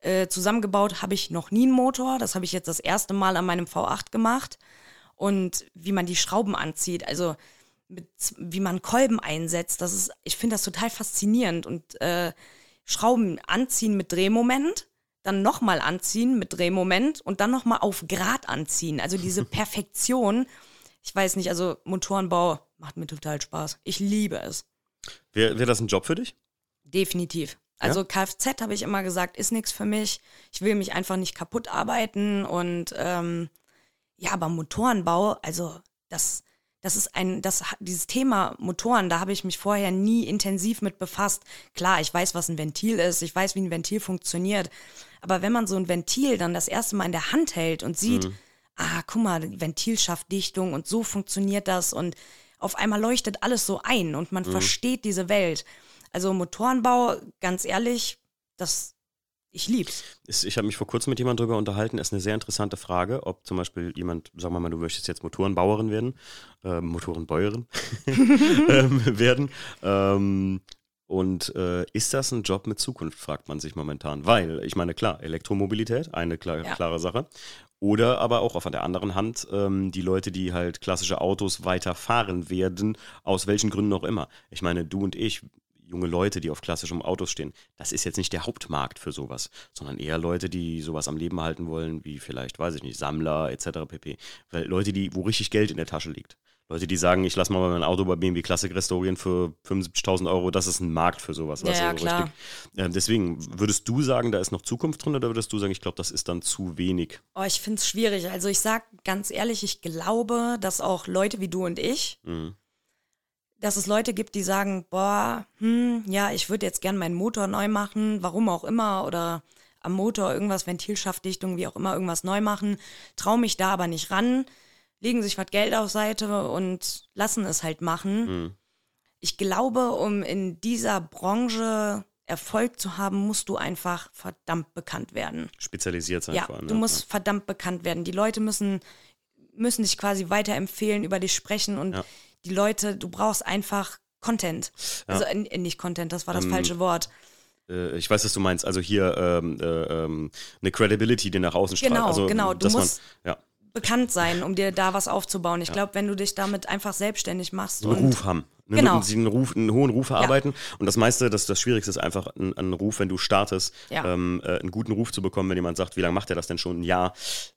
Äh, zusammengebaut habe ich noch nie einen Motor. Das habe ich jetzt das erste Mal an meinem V8 gemacht. Und wie man die Schrauben anzieht, also mit, wie man Kolben einsetzt. Das ist, ich finde das total faszinierend. Und äh, Schrauben anziehen mit Drehmoment, dann nochmal anziehen mit Drehmoment und dann nochmal auf Grad anziehen. Also diese <laughs> Perfektion. Ich weiß nicht, also Motorenbau macht mir total Spaß. Ich liebe es. Wäre wär das ein Job für dich? Definitiv. Also ja? Kfz habe ich immer gesagt, ist nichts für mich. Ich will mich einfach nicht kaputt arbeiten und ähm, ja, aber Motorenbau, also das, das ist ein, das, dieses Thema Motoren, da habe ich mich vorher nie intensiv mit befasst. Klar, ich weiß, was ein Ventil ist, ich weiß, wie ein Ventil funktioniert. Aber wenn man so ein Ventil dann das erste Mal in der Hand hält und sieht, mhm. ah, guck mal, Ventil schafft Dichtung und so funktioniert das und auf einmal leuchtet alles so ein und man mhm. versteht diese Welt. Also Motorenbau, ganz ehrlich, das ich lieb's. Ich habe mich vor kurzem mit jemandem darüber unterhalten. Es ist eine sehr interessante Frage, ob zum Beispiel jemand, sagen wir mal, du möchtest jetzt Motorenbauerin werden, äh, Motorenbäuerin <laughs> ähm, werden. Ähm, und äh, ist das ein Job mit Zukunft, fragt man sich momentan. Weil, ich meine, klar, Elektromobilität, eine klar, ja. klare Sache. Oder aber auch auf der anderen Hand ähm, die Leute, die halt klassische Autos weiterfahren werden, aus welchen Gründen auch immer. Ich meine, du und ich, junge Leute, die auf klassischem Autos stehen. Das ist jetzt nicht der Hauptmarkt für sowas, sondern eher Leute, die sowas am Leben halten wollen, wie vielleicht, weiß ich nicht, Sammler etc. pp. Weil Leute, die, wo richtig Geld in der Tasche liegt. Leute, die sagen, ich lasse mal mein Auto bei BMW Classic restaurieren für 75.000 Euro, das ist ein Markt für sowas. Ja, ja klar. Äh, deswegen, würdest du sagen, da ist noch Zukunft drin oder würdest du sagen, ich glaube, das ist dann zu wenig? Oh, ich finde es schwierig. Also ich sage ganz ehrlich, ich glaube, dass auch Leute wie du und ich, mhm dass es Leute gibt, die sagen, boah, hm, ja, ich würde jetzt gern meinen Motor neu machen, warum auch immer, oder am Motor irgendwas, Ventilschaftdichtung, wie auch immer, irgendwas neu machen, traue mich da aber nicht ran, legen sich was Geld auf Seite und lassen es halt machen. Mhm. Ich glaube, um in dieser Branche Erfolg zu haben, musst du einfach verdammt bekannt werden. Spezialisiert sein Ja, vor allem. du musst verdammt bekannt werden. Die Leute müssen, müssen dich quasi weiterempfehlen, über dich sprechen und Ja. Die Leute, du brauchst einfach Content. Also äh, nicht Content, das war das Ähm, falsche Wort. Äh, ich weiß, was du meinst. Also hier ähm, äh, ähm, eine Credibility, die nach außen strahlt. Genau, also, genau. Du musst- man, ja, Bekannt sein, um dir da was aufzubauen. Ich glaube, wenn du dich damit einfach selbstständig machst einen und Ruf haben. Ne, Genau. Mit einem Ruf, einen hohen Ruf erarbeiten. Und das meiste, das, das Schwierigste ist einfach, einen, einen Ruf, wenn du startest, Ja. ähm, äh, einen guten Ruf zu bekommen, wenn jemand sagt, wie lange macht er das denn schon? Ein Jahr.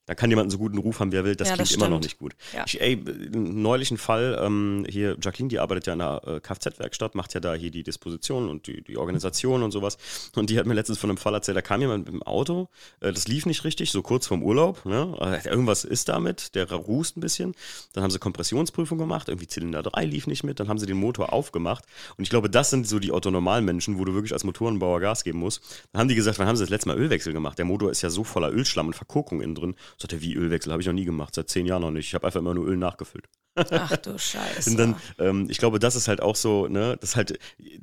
Da kann jemand einen so guten Ruf haben, wie er will. Das Ja, klingt das immer noch nicht gut. Ja. Ich, ey, neulich ein Fall, ähm, hier, Jacqueline, die arbeitet ja in einer äh, Kfz-Werkstatt, macht ja da hier die Disposition und die, die Organisation und sowas. Und die hat mir letztens von einem Fall erzählt, da kam jemand mit dem Auto, äh, das lief nicht richtig, so kurz vorm Urlaub. Ne? Äh, Irgendwas ist damit, der rußt ein bisschen. Dann haben sie Kompressionsprüfung gemacht, irgendwie Zylinder 3 lief nicht mit, dann haben sie den Motor aufgemacht. Und ich glaube, das sind so die autonormalen Menschen, wo du wirklich als Motorenbauer Gas geben musst. Dann haben die gesagt, wann haben sie das letzte Mal Ölwechsel gemacht? Der Motor ist ja so voller Ölschlamm und Verkorkung innen drin. Sagt er, wie Ölwechsel? Habe ich noch nie gemacht, seit zehn Jahren noch nicht. Ich habe einfach immer nur Öl nachgefüllt. ach du Scheiße. Und dann, ähm, ich glaube, das ist halt auch so, ne, das halt,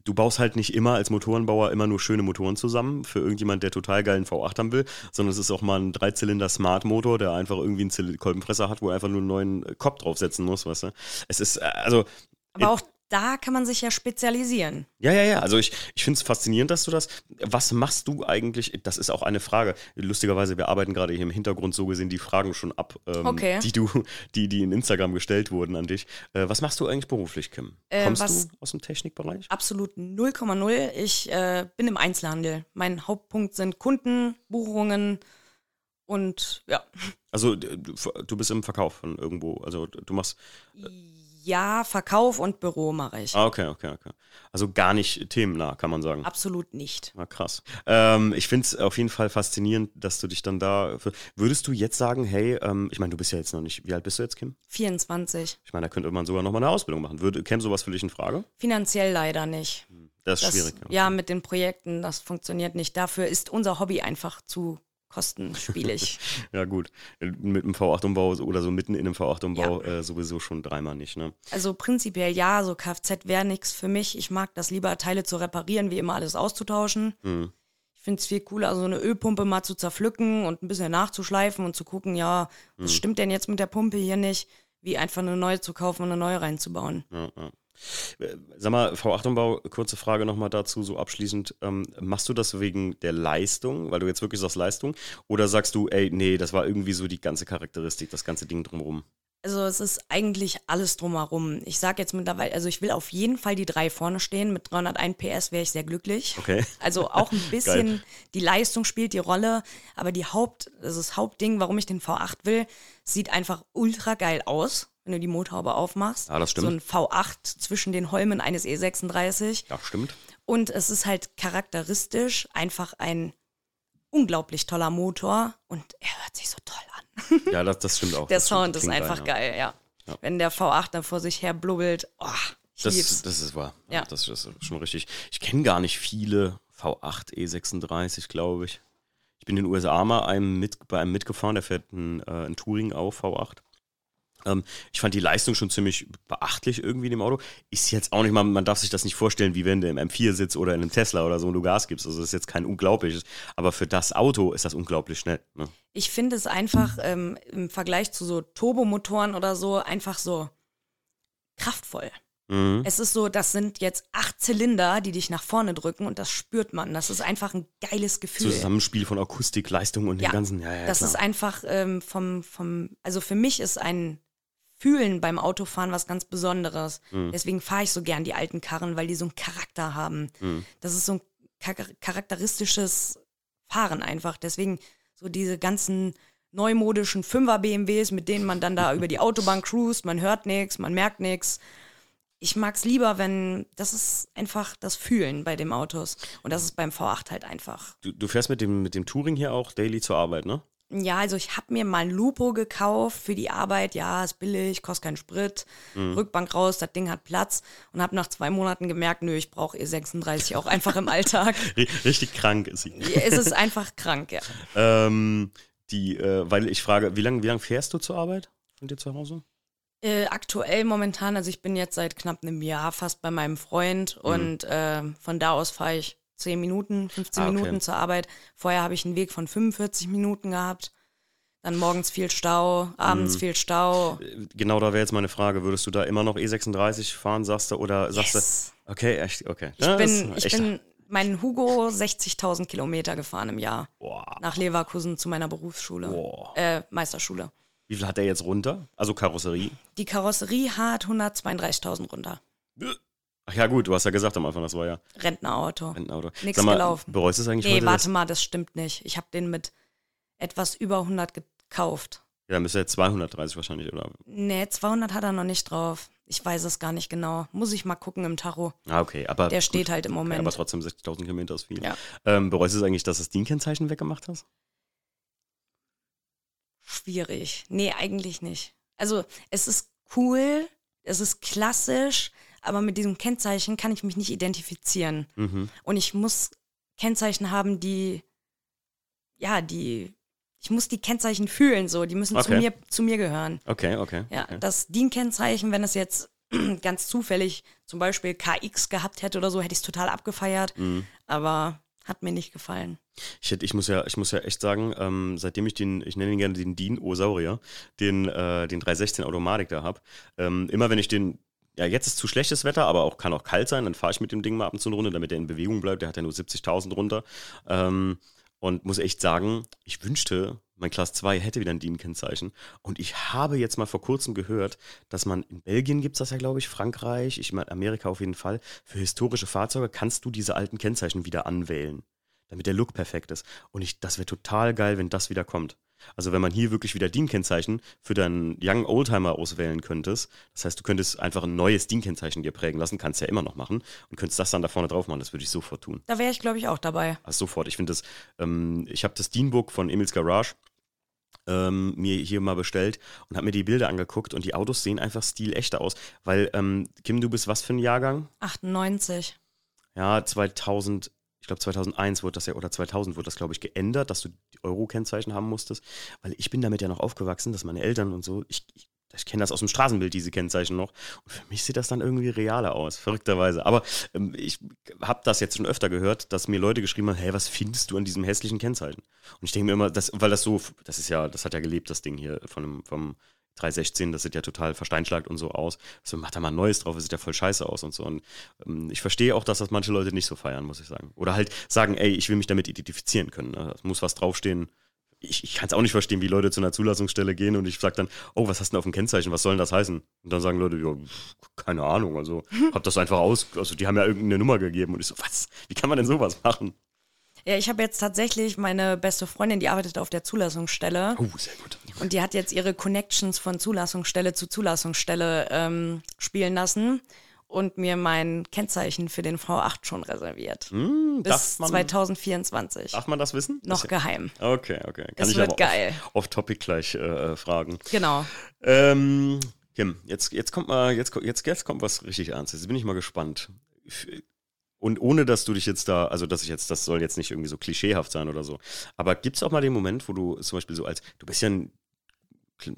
du baust halt nicht immer als Motorenbauer immer nur schöne Motoren zusammen für irgendjemand, der total geilen V8 haben will, sondern es ist auch mal ein Dreizylinder Smart Motor, der einfach irgendwie einen Kolbenfresser hat, wo er einfach nur einen neuen Kopf draufsetzen muss, weißt du. Es ist, äh, also, Aber auch da kann man sich ja spezialisieren. ja, ja, ja. Also ich, ich finde es faszinierend, dass du das. Was machst du eigentlich? Das ist auch eine Frage. Lustigerweise, wir arbeiten gerade hier im Hintergrund so gesehen die Fragen schon ab, ähm, Okay. die du, die, die in Instagram gestellt wurden an dich. Äh, was machst du eigentlich beruflich, Kim? Äh, Kommst du aus dem Technikbereich? Absolut 0,0. Ich äh, bin im Einzelhandel. Mein Hauptpunkt sind Kunden, Buchungen und ja. Also du, du bist im Verkauf von irgendwo. Also du machst. Ja, Verkauf und Büro mache ich. Ah, okay, okay, okay. Also gar nicht themennah, kann man sagen. Absolut nicht. Ah, krass. Ähm, ich finde es auf jeden Fall faszinierend, dass du dich dann da. Würdest du jetzt sagen, hey, ähm, ich meine, du bist ja jetzt noch nicht. Wie alt bist du jetzt, Kim? 24. Ich meine, da könnte man sogar nochmal eine Ausbildung machen. Würde, käme sowas für dich in Frage? Finanziell leider nicht. Das ist Das, schwierig. ja, mit den Projekten, das funktioniert nicht. Dafür ist unser Hobby einfach zu kostenspielig. <laughs> Ja, gut. Mit einem V8-Umbau oder so mitten in einem V8-Umbau äh, sowieso schon dreimal nicht, ne? also prinzipiell ja, so Kfz wäre nichts für mich. Ich mag das lieber, Teile zu reparieren, wie immer alles auszutauschen. Mhm. Ich finde es viel cooler, so eine Ölpumpe mal zu zerpflücken und ein bisschen nachzuschleifen und zu gucken, ja, Mhm. was stimmt denn jetzt mit der Pumpe hier nicht, wie einfach eine neue zu kaufen und eine neue reinzubauen. Ja, ja. Sag mal, V8-Umbau, kurze Frage nochmal dazu, so abschließend. Ähm, machst du das wegen der Leistung, weil du jetzt wirklich sagst Leistung? Oder sagst du, ey, nee, das war irgendwie so die ganze Charakteristik, das ganze Ding drumherum? Also es ist eigentlich alles drumherum. Ich sage jetzt mittlerweile, also ich will auf jeden Fall die drei vorne stehen. Mit 301 PS wäre ich sehr glücklich. Okay. Also auch ein <laughs> bisschen die Leistung spielt die Rolle, aber die Haupt, also das Hauptding, warum ich den V8 will, sieht einfach ultra geil aus, wenn du die Motorhaube aufmachst. Ja, das stimmt. So ein V8 zwischen den Holmen eines E36 Ja, stimmt. und es ist halt charakteristisch einfach ein unglaublich toller Motor und er hört sich so toll an. Ja, das, das stimmt auch. <laughs> Der das Sound ist einfach geil, geil, ja. Wenn der V8 dann vor sich her blubbelt, oh, Das, das ist wahr. Ja. Das ist schon richtig. Ich kenne gar nicht viele V8 E36, glaube ich. Ich bin in den USA mal einem mit, bei einem mitgefahren, der fährt ein, äh, ein Touring auf V8. Ähm, ich fand die Leistung schon ziemlich beachtlich irgendwie in dem Auto. Ist jetzt auch nicht mal, man darf sich das nicht vorstellen, wie wenn du im M4 sitzt oder in einem Tesla oder so und du Gas gibst. Also das ist jetzt kein unglaubliches. Aber für das Auto ist das unglaublich schnell. Ne? Ich finde es einfach ähm, im Vergleich zu so Turbomotoren oder so einfach so kraftvoll. Mhm. Es ist so, das sind jetzt acht Zylinder, die dich nach vorne drücken und das spürt man. Das ist einfach ein geiles Gefühl. Zusammenspiel von Akustik, Leistung und Ja, dem ganzen. Ja, ja, das klar. ist einfach ähm, vom, vom, also für mich ist ein Fühlen beim Autofahren was ganz Besonderes. Mhm. Deswegen fahre ich so gern die alten Karren, weil die so einen Charakter haben. Mhm. Das ist so ein char charakteristisches Fahren einfach. Deswegen so diese ganzen neumodischen Fünfer BMWs, mit denen man dann da <laughs> über die Autobahn cruist, man hört nichts, man merkt nichts. Ich mag's lieber, wenn das ist einfach das Fühlen bei dem Autos und das ist beim V8 halt einfach Du, du fährst mit dem, mit dem Touring hier auch daily zur Arbeit, ne? Ja, also ich habe mir mal ein Lupo gekauft für die Arbeit. Ja, ist billig, kostet keinen Sprit. Rückbank raus, das Ding hat Platz. Und habe nach zwei Monaten gemerkt, nö, ich brauche E36 auch einfach im Alltag. <laughs> Ri- Richtig krank ist sie. es ist einfach krank, ja. <laughs> Ähm, die, äh, weil ich frage, wie lange wie lang fährst du zur Arbeit von dir zu Hause? Äh, aktuell momentan, also ich bin jetzt seit knapp einem Jahr fast bei meinem Freund und äh, von da aus fahre ich 10 Minuten, 15 Ah, okay. Minuten zur Arbeit. Vorher habe ich einen Weg von 45 Minuten gehabt. Dann morgens viel Stau, Mhm. abends viel Stau. Genau, da wäre jetzt meine Frage. Würdest du da immer noch E36 fahren, sagst du, oder sagst Yes. du, okay, echt, okay. Ich Ja, bin, ich bin meinen Hugo 60.000 Kilometer gefahren im Jahr. Boah, Nach Leverkusen zu meiner Berufsschule. boah. Äh, Meisterschule. Wie viel hat der jetzt runter? Also Karosserie? Die Karosserie hat 132.000 runter. Ach ja, gut, du hast ja gesagt am Anfang, das war ja Rentnerauto. ein Auto. Nix Sag mal, gelaufen. Bereust du es eigentlich Nee, heute? warte dass- mal, das stimmt nicht. Ich habe den mit etwas über 100 gekauft. Ja, dann müsste er jetzt 230 wahrscheinlich, oder? Nee, 200 hat er noch nicht drauf. Ich weiß es gar nicht genau. Muss ich mal gucken im Tacho. Ah, okay, aber. Der steht halt im Okay, Moment. aber trotzdem 60.000 Kilometer ist viel. Ja. Ähm, bereust du es eigentlich, dass du das DIN-Kennzeichen weggemacht hast? Schwierig. Nee, eigentlich nicht. Also, es ist cool, es ist klassisch, aber mit diesem Kennzeichen kann ich mich nicht identifizieren. Mhm. Und ich muss Kennzeichen haben, die, ja, die, ich muss die Kennzeichen fühlen, so. Die müssen zu Okay. mir, zu mir gehören. Okay, okay. Ja, okay. das DIN-Kennzeichen, wenn es jetzt <clears throat> ganz zufällig zum Beispiel KX gehabt hätte oder so, hätte ich es total abgefeiert. Mhm. Aber hat mir nicht gefallen. Ich, hätte- ich, muss ja, ich muss ja echt sagen, ähm, seitdem ich den, ich nenne ihn gerne den DIN Osaurier, den, äh, den 316 Automatik da habe, ähm, immer wenn ich den, ja jetzt ist zu schlechtes Wetter, aber auch kann auch kalt sein, dann fahre ich mit dem Ding mal ab und zu eine Runde, damit er in Bewegung bleibt. Der hat ja nur 70.000 runter. Ähm, und muss echt sagen, ich wünschte, mein Class 2 hätte wieder ein DIN-Kennzeichen. Und ich habe jetzt mal vor kurzem gehört, dass man in Belgien gibt es das ja, glaube ich, Frankreich, ich meine Amerika auf jeden Fall, für historische Fahrzeuge kannst du diese alten Kennzeichen wieder anwählen damit der Look perfekt ist. Und ich, das wäre total geil, wenn das wieder kommt. Also wenn man hier wirklich wieder DIN-Kennzeichen für deinen Young Oldtimer auswählen könntest, das heißt, du könntest einfach ein neues DIN-Kennzeichen dir prägen lassen, kannst ja immer noch machen und könntest das dann da vorne drauf machen, das würde ich sofort tun. Da wäre ich, glaube ich, auch dabei. Also sofort. Ich finde das, ähm, ich habe das DIN-Book von Emils Garage ähm, mir hier mal bestellt und habe mir die Bilder angeguckt und die Autos sehen einfach stilechter aus, weil, ähm, Kim, du bist was für ein Jahrgang? 98. Ja, 2000, ich glaube 2001 wurde das ja, oder 2000 wurde das, glaube ich, geändert, dass du Euro-Kennzeichen haben musstest. Weil ich bin damit ja noch aufgewachsen, dass meine Eltern und so, ich, ich, ich kenne das aus dem Straßenbild, diese Kennzeichen noch. Und für mich sieht das dann irgendwie realer aus, verrückterweise. Aber ähm, ich habe das jetzt schon öfter gehört, dass mir Leute geschrieben haben, hey, was findest du an diesem hässlichen Kennzeichen? Und ich denke mir immer, das, weil das so, das ist ja, das hat ja gelebt, das Ding hier von einem, vom 316, das sieht ja total versteinschlagt und so aus. So, mach da mal ein neues drauf, das sieht ja voll scheiße aus und so. Und ähm, ich verstehe auch, dass das manche Leute nicht so feiern, muss ich sagen. Oder halt sagen, ey, ich will mich damit identifizieren können. Ne? Es muss was draufstehen. Ich, ich kann es auch nicht verstehen, wie Leute zu einer Zulassungsstelle gehen und ich sage dann, oh, was hast du denn auf dem Kennzeichen? Was soll denn das heißen? Und dann sagen Leute, ja, keine Ahnung, also <laughs> hab das einfach aus, also die haben ja irgendeine Nummer gegeben und ich so, was? Wie kann man denn sowas machen? Ja, ich habe jetzt tatsächlich meine beste Freundin, die arbeitet auf der Zulassungsstelle. Oh, sehr gut. Und die hat jetzt ihre Connections von Zulassungsstelle zu Zulassungsstelle ähm, spielen lassen und mir mein Kennzeichen für den V8 schon reserviert. Hm, Bis man, 2024. darf man das wissen? Noch Ist geheim. okay, okay. Kann Es ich wird aber geil. Off, off Topic gleich äh, fragen. Genau. Ähm, Kim, jetzt, jetzt kommt mal, jetzt, jetzt, jetzt kommt was richtig Ernstes. Jetzt bin ich mal gespannt. Und ohne, dass du dich jetzt da, also dass ich jetzt, das soll jetzt nicht irgendwie so klischeehaft sein oder so. Aber gibt es auch mal den Moment, wo du zum Beispiel so als, du bist ja ein,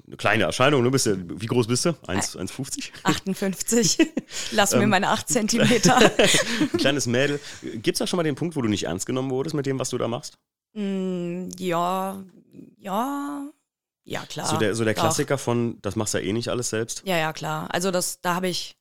eine kleine Erscheinung, du bist ja, wie groß bist du? 1 1,50? 58. Lass Ähm. mir meine 8 Zentimeter. Ein <laughs> kleines Mädel. Gibt es da schon mal den Punkt, wo du nicht ernst genommen wurdest mit dem, was du da machst? Mm, ja, ja, ja, klar. so der, so der Doch. Klassiker von, das machst du ja eh nicht alles selbst. Ja, ja, klar. Also das, da habe ich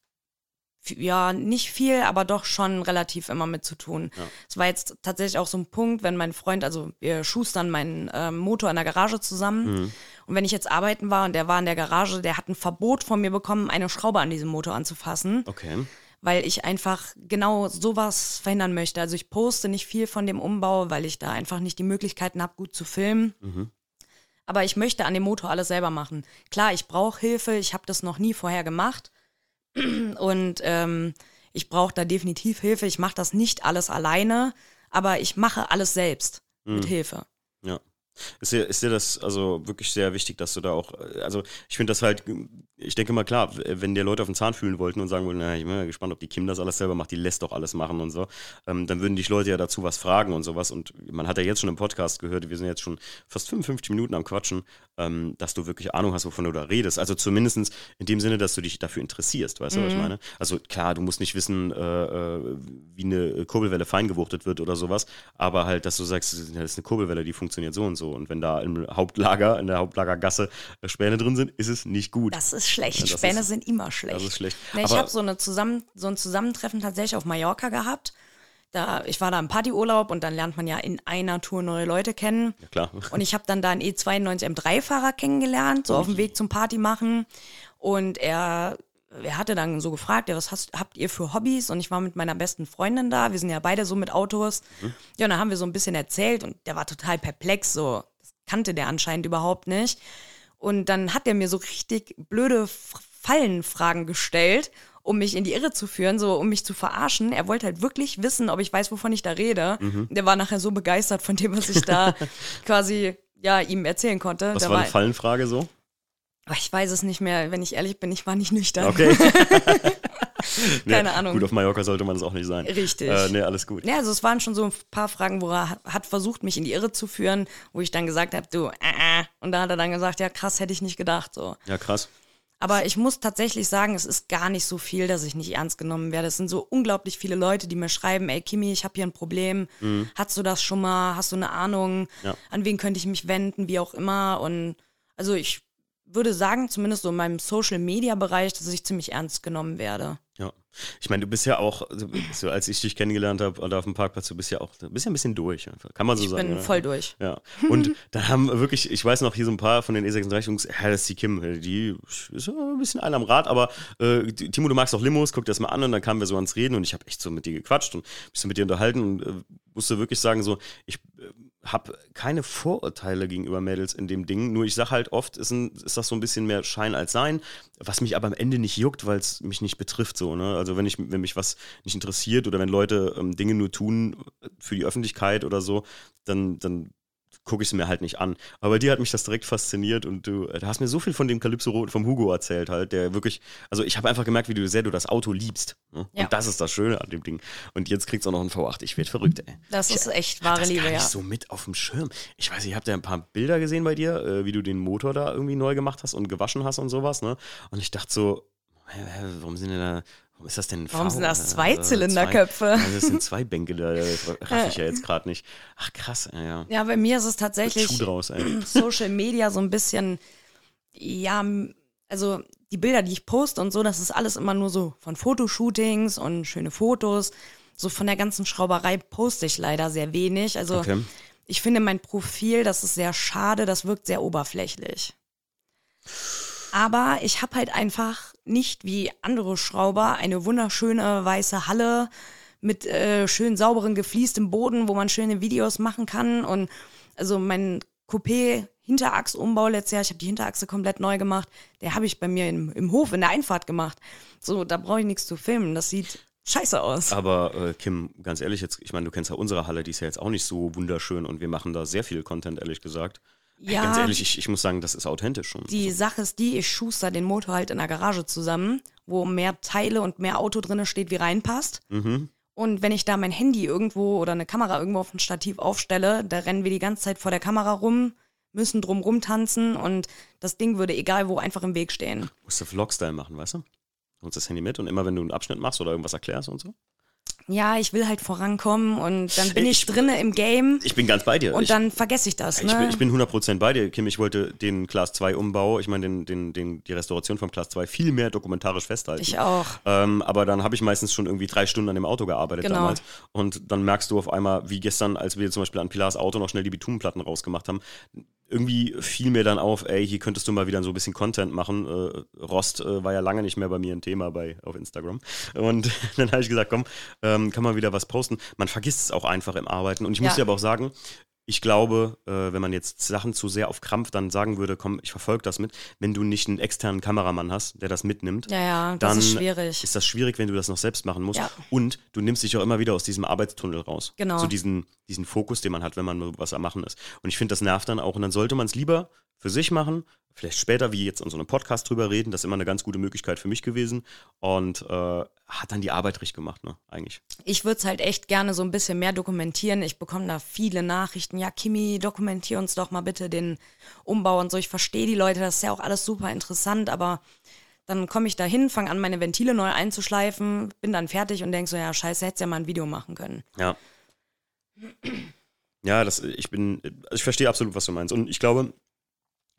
ja nicht viel, aber doch schon relativ immer mit zu tun. Ja. Es war jetzt tatsächlich auch so ein Punkt, wenn mein Freund, also wir schustern meinen ähm, Motor in der Garage zusammen. Mhm. Und wenn ich jetzt arbeiten war und der war in der Garage, der hat ein Verbot von mir bekommen, eine Schraube an diesem Motor anzufassen, Okay. weil ich einfach genau sowas verhindern möchte. Also ich poste nicht viel von dem Umbau, weil ich da einfach nicht die Möglichkeiten habe, gut zu filmen. Mhm. Aber ich möchte an dem Motor alles selber machen. Klar, ich brauche Hilfe, ich habe das noch nie vorher gemacht. <clears throat> Und ähm, ich brauche da definitiv Hilfe. Ich mache das nicht alles alleine, aber ich mache alles selbst mit Hilfe. Ist dir, ist dir das also wirklich sehr wichtig, dass du da auch, also ich finde das halt, ich denke mal klar, wenn dir Leute auf den Zahn fühlen wollten und sagen wollten, na, ich bin mal gespannt, ob die Kim das alles selber macht, die lässt doch alles machen und so, ähm, dann würden dich Leute ja dazu was fragen und sowas. Und man hat ja jetzt schon im Podcast gehört, wir sind jetzt schon fast 55 Minuten am Quatschen, ähm, dass du wirklich Ahnung hast, wovon du da redest. Also zumindest in dem Sinne, dass du dich dafür interessierst, weißt mhm. du, was ich mhm. meine? Also klar, du musst nicht wissen, äh, äh, wie eine Kurbelwelle fein gewuchtet wird oder sowas, aber halt, dass du sagst, das ist eine Kurbelwelle, die funktioniert so und so. Und wenn da im Hauptlager, in der Hauptlagergasse äh, Späne drin sind, ist es nicht gut. Das ist schlecht. Das Späne ist, sind immer schlecht. Das ist schlecht. Nee, ich habe so, Zusammen so ein Zusammentreffen tatsächlich auf Mallorca gehabt. Da, ich war da im Partyurlaub und dann lernt man ja in einer Tour neue Leute kennen. Ja, klar. Und ich habe dann da einen E92 M3-Fahrer kennengelernt, so auf dem Weg zum Party machen. Und er, er hatte dann so gefragt, ja, was hast, habt ihr für Hobbys? Und ich war mit meiner besten Freundin da. Wir sind ja beide so mit Autos. Mhm. Ja, und dann haben wir so ein bisschen erzählt und der war total perplex. So, das kannte der anscheinend überhaupt nicht. Und dann hat er mir so richtig blöde Fallenfragen gestellt um mich in die Irre zu führen, so um mich zu verarschen. Er wollte halt wirklich wissen, ob ich weiß, wovon ich da rede. Mhm. Der war nachher so begeistert von dem, was ich da <laughs> quasi ja ihm erzählen konnte. Was da war eine Fallenfrage so? Ich weiß es nicht mehr, wenn ich ehrlich bin, ich war nicht nüchtern. Okay. <laughs> <laughs> Keine nee, Ahnung. Gut, auf Mallorca sollte man das auch nicht sein. Richtig. Äh, nee, alles gut. Ja, also es waren schon so ein paar Fragen, wo er hat versucht, mich in die Irre zu führen, wo ich dann gesagt habe, du, äh, äh. Und da hat er dann gesagt, ja krass, hätte ich nicht gedacht. So. Ja, krass. Aber ich muss tatsächlich sagen, es ist gar nicht so viel, dass ich nicht ernst genommen werde. Es sind so unglaublich viele Leute, die mir schreiben, ey Kimi, ich habe hier ein Problem. Mhm. Hast du das schon mal? Hast du eine Ahnung? Ja. An wen könnte ich mich wenden? Wie auch immer. Und also ich würde sagen, zumindest so in meinem Social-Media-Bereich, dass ich ziemlich ernst genommen werde. Ja. Ich meine, du bist ja auch, so als ich dich kennengelernt habe, da auf dem Parkplatz, du bist ja auch, du bist ja ein bisschen durch, kann man so ich sagen. Ich bin oder? voll durch. Ja. Und <laughs> da haben wirklich, ich weiß noch, hier so ein paar von den E36-Jungs, ja, das ist die Kim, die ist ein bisschen einer am Rad, aber äh, Timo, du magst auch Limos, guck dir das mal an und dann kamen wir so ans Reden und ich habe echt so mit dir gequatscht und bisschen mit dir unterhalten und äh, musste wirklich sagen, so, ich äh, habe keine Vorurteile gegenüber Mädels in dem Ding. Nur ich sage halt oft, ist, ein, ist, das so ein bisschen mehr Schein als Sein, was mich aber am Ende nicht juckt, weil es mich nicht betrifft. So, ne? Also wenn ich, wenn mich was nicht interessiert oder wenn Leute ähm, Dinge nur tun für die Öffentlichkeit oder so, dann, dann gucke ich es mir halt nicht an. Aber bei dir hat mich das direkt fasziniert und du, du hast mir so viel von dem Calypso vom Hugo erzählt halt, der wirklich, also ich habe einfach gemerkt, wie du sehr du das Auto liebst. Ne? Ja. Und das ist das Schöne an dem Ding. Und jetzt kriegst du auch noch einen V8. Ich werde verrückt, ey. Das ich, ist echt wahre Liebe, ja. Ich nicht so mit auf dem Schirm. Ich weiß, ich habe da ein paar Bilder gesehen bei dir, äh, wie du den Motor da irgendwie neu gemacht hast und gewaschen hast und sowas, ne? Und ich dachte so, warum sind denn da Warum ist das denn Warum v? sind das zwei äh, Zylinderköpfe? Zwei, das sind zwei Bänke, da <laughs> raff ich ja jetzt gerade nicht. Ach krass, ja. Ja, bei mir ist es tatsächlich draus. <clears throat> Social Media so ein bisschen, ja, also die Bilder, die ich poste und so, das ist alles immer nur so von Fotoshootings und schöne Fotos. So von der ganzen Schrauberei poste ich leider sehr wenig. Also okay. ich finde mein Profil, das ist sehr schade, das wirkt sehr oberflächlich. Aber ich habe halt einfach nicht wie andere Schrauber eine wunderschöne weiße Halle mit äh, schön sauberen gefliestem Boden, wo man schöne Videos machen kann. Und also mein Coupé Hinterachsumbau letztes Jahr, ich habe die Hinterachse komplett neu gemacht, der habe ich bei mir im, im Hof in der Einfahrt gemacht. So, da brauche ich nichts zu filmen. Das sieht scheiße aus. Aber äh, Kim, ganz ehrlich, jetzt, ich meine, du kennst ja unsere Halle, die ist ja jetzt auch nicht so wunderschön und wir machen da sehr viel Content, ehrlich gesagt. Ja, Ganz ehrlich, ich, ich muss sagen, das ist authentisch schon. Die also. Sache ist die, ich schuster den Motor halt in der Garage zusammen, wo mehr Teile und mehr Auto drin steht, wie reinpasst. Mhm. Und wenn ich da mein Handy irgendwo oder eine Kamera irgendwo auf ein Stativ aufstelle, da rennen wir die ganze Zeit vor der Kamera rum, müssen drum rumtanzen und das Ding würde egal wo einfach im Weg stehen. Musst du Vlog-Style machen, weißt du? Holst das Handy mit und immer wenn du einen Abschnitt machst oder irgendwas erklärst und so? Ja, ich will halt vorankommen und dann bin ich, ich drinne im Game. Ich bin ganz bei dir. Und ich, dann vergesse ich das. Ne? Ich, bin, ich bin 100% bei dir, Kim. Ich wollte den Class 2 Umbau, ich meine den, den, den, die Restauration vom Class 2 viel mehr dokumentarisch festhalten. Ich auch. Ähm, aber dann habe ich meistens schon irgendwie drei Stunden an dem Auto gearbeitet genau. damals. Und dann merkst du auf einmal, wie gestern, als wir zum Beispiel an Pilars Auto noch schnell die Bitumenplatten rausgemacht haben, irgendwie fiel mir dann auf, ey, hier könntest du mal wieder so ein bisschen Content machen. Äh, Rost äh, war ja lange nicht mehr bei mir ein Thema bei, auf Instagram. Und <laughs> dann habe ich gesagt, komm, ähm, kann man wieder was posten. Man vergisst es auch einfach im Arbeiten. Und ich muss dir aber auch sagen, ich glaube, äh, wenn man jetzt Sachen zu sehr auf Krampf dann sagen würde, komm, ich verfolge das mit, wenn du nicht einen externen Kameramann hast, der das mitnimmt, Ja, ja, das dann ist schwierig. ist das schwierig, wenn du das noch selbst machen musst. Ja. Und du nimmst dich auch immer wieder aus diesem Arbeitstunnel raus. Genau. So diesen, diesen Fokus, den man hat, wenn man was am Machen ist. Und ich finde, das nervt dann auch. Und dann sollte man es lieber für sich machen, vielleicht später, wie jetzt in so einem Podcast drüber reden. Das ist immer eine ganz gute Möglichkeit für mich gewesen. Und äh, hat dann die Arbeit richtig gemacht, ne, eigentlich. Ich würde es halt echt gerne so ein bisschen mehr dokumentieren. Ich bekomme da viele Nachrichten. Ja, Kimi, dokumentier uns doch mal bitte den Umbau und so. Ich verstehe die Leute, das ist ja auch alles super interessant, aber dann komme ich da hin, fange an, meine Ventile neu einzuschleifen, bin dann fertig und denk so, ja, scheiße, hättest ja mal ein Video machen können. Ja. Ja, das, ich bin, also ich verstehe absolut, was du meinst. Und ich glaube,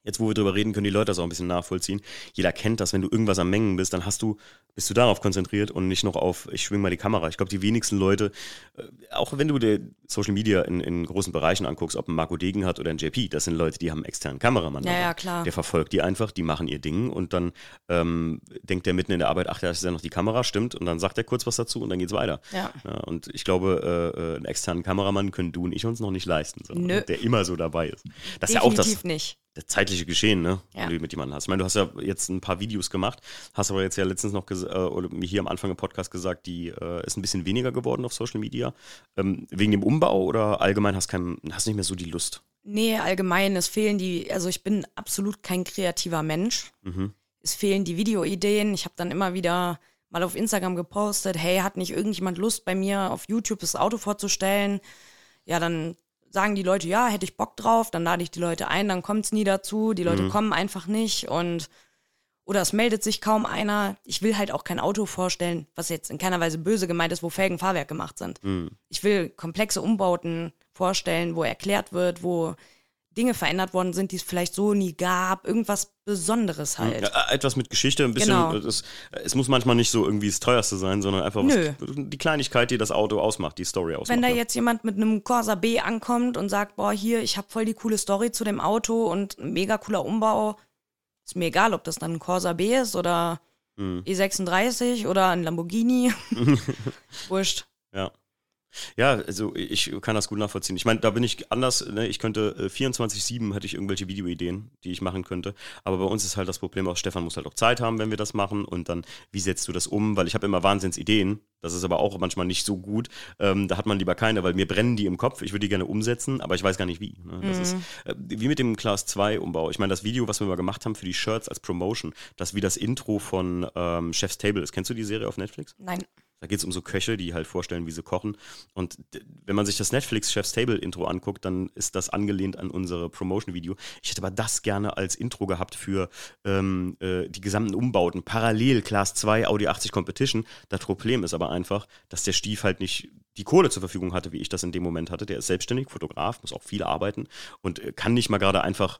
jetzt, wo wir drüber reden, können die Leute das auch ein bisschen nachvollziehen. Jeder kennt das, wenn du irgendwas am Mengen bist, dann hast du, bist du darauf konzentriert und nicht noch auf, ich schwing mal die Kamera. Ich glaube, die wenigsten Leute, äh, auch wenn du dir Social Media in, in großen Bereichen anguckst, ob ein Marco Degen hat oder ein JP, das sind Leute, die haben einen externen Kameramann. Ja, dabei. ja, klar. Der verfolgt die einfach, die machen ihr Ding und dann ähm, denkt der mitten in der Arbeit, ach, da ist ja noch die Kamera, stimmt, und dann sagt er kurz was dazu und dann geht's weiter. Ja. Ja, und ich glaube, äh, äh, einen externen Kameramann können du und ich uns noch nicht leisten, so, der immer so dabei ist. Das ist ja auch Definitiv das, nicht. Das zeitliche Geschehen, ne? Ja. Wenn du mit jemandem hast. Ich meine, du hast ja jetzt ein paar Videos gemacht, hast aber jetzt ja letztens noch äh, oder mir hier am Anfang im Podcast gesagt, die äh, ist ein bisschen weniger geworden auf Social Media. Ähm, wegen dem Umbau oder allgemein hast kein, hast nicht mehr so die Lust. Nee, allgemein, es fehlen die, also ich bin absolut kein kreativer Mensch. Mhm. Es fehlen die Videoideen. Ich habe dann immer wieder mal auf Instagram gepostet, hey, hat nicht irgendjemand Lust bei mir auf YouTube das Auto vorzustellen? Ja, dann sagen die Leute, ja, hätte ich Bock drauf, dann lade ich die Leute ein, dann kommt es nie dazu, die Leute kommen einfach nicht und oder es meldet sich kaum einer. Ich will halt auch kein Auto vorstellen, was jetzt in keiner Weise böse gemeint ist, wo Felgen Fahrwerk gemacht sind. Ich will komplexe Umbauten vorstellen, wo erklärt wird, wo Dinge verändert worden sind, die es vielleicht so nie gab. Irgendwas Besonderes halt. Ja, äh, etwas mit Geschichte, ein bisschen. Genau. Es, es muss manchmal nicht so irgendwie das teuerste sein, sondern einfach was, die Kleinigkeit, die das Auto ausmacht, die Story ausmacht. Wenn da ja. jetzt jemand mit einem Corsa B ankommt und sagt, boah, hier, ich habe voll die coole Story zu dem Auto und ein mega cooler Umbau, ist mir egal, ob das dann ein Corsa B ist oder Hm. E36 oder ein Lamborghini. <laughs> Wurscht. Ja. Ja, also ich kann das gut nachvollziehen. Ich meine, da bin ich anders, ne? ich könnte äh, 24-7 hätte ich irgendwelche Videoideen, die ich machen könnte. Aber bei uns ist halt das Problem auch, Stefan muss halt auch Zeit haben, wenn wir das machen. Und dann, wie setzt du das um? Weil ich habe immer Wahnsinnsideen. Das ist aber auch manchmal nicht so gut. Ähm, da hat man lieber keine, weil mir brennen die im Kopf. Ich würde die gerne umsetzen, aber ich weiß gar nicht wie. Ne? Das ist äh, wie mit dem Class 2 Umbau. Ich meine, das Video, was wir mal gemacht haben für die Shirts als Promotion, das wie das Intro von ähm, Chef's Table ist. Kennst du die Serie auf Netflix? Nein. Da geht es um so Köche, die halt vorstellen, wie sie kochen. Und wenn man sich das Netflix Chef's Table Intro anguckt, dann ist das angelehnt an unsere Promotion-Video. Ich hätte aber das gerne als Intro gehabt für ähm, äh, die gesamten Umbauten. Parallel Class 2 Audi 80 Competition. Das Problem ist aber einfach, dass der Stief halt nicht die Kohle zur Verfügung hatte, wie ich das in dem Moment hatte. Der ist selbstständig, Fotograf, muss auch viel arbeiten und äh, kann nicht mal gerade einfach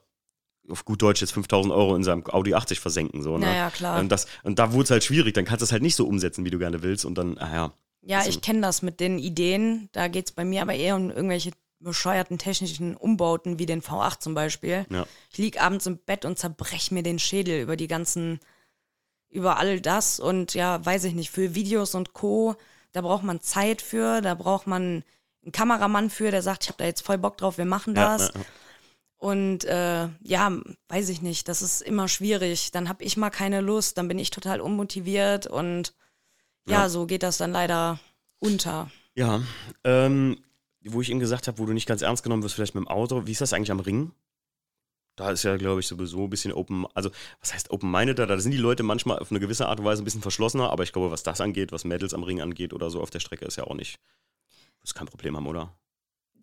auf gut Deutsch jetzt 5000 Euro in seinem Audi 80 versenken. So, ne? Naja, klar. Und, das, und da wurde es halt schwierig. Dann kannst du es halt nicht so umsetzen, wie du gerne willst. Und dann, ah ja, Ja, Also- ich kenne das mit den Ideen. Da geht es bei mir aber eher um irgendwelche bescheuerten technischen Umbauten, wie den V8 zum Beispiel. Ja. Ich lieg abends im Bett und zerbrech mir den Schädel über die ganzen, über all das und ja, weiß ich nicht, für Videos und Co., da braucht man Zeit für, da braucht man einen Kameramann für, der sagt, ich habe da jetzt voll Bock drauf, wir machen das. ja, ja. Und äh, ja, weiß ich nicht, das ist immer schwierig. Dann habe ich mal keine Lust, dann bin ich total unmotiviert und ja, Ja. so geht das dann leider unter. Ja, ähm, wo ich ihm gesagt habe, wo du nicht ganz ernst genommen wirst, vielleicht mit dem Auto. Wie ist das eigentlich am Ring? Da ist ja, glaube ich, sowieso ein bisschen open, also was heißt open-minded? Da sind die Leute manchmal auf eine gewisse Art und Weise ein bisschen verschlossener, aber ich glaube, was das angeht, was Mädels am Ring angeht oder so auf der Strecke, ist ja auch nicht, ist kein Problem haben, oder?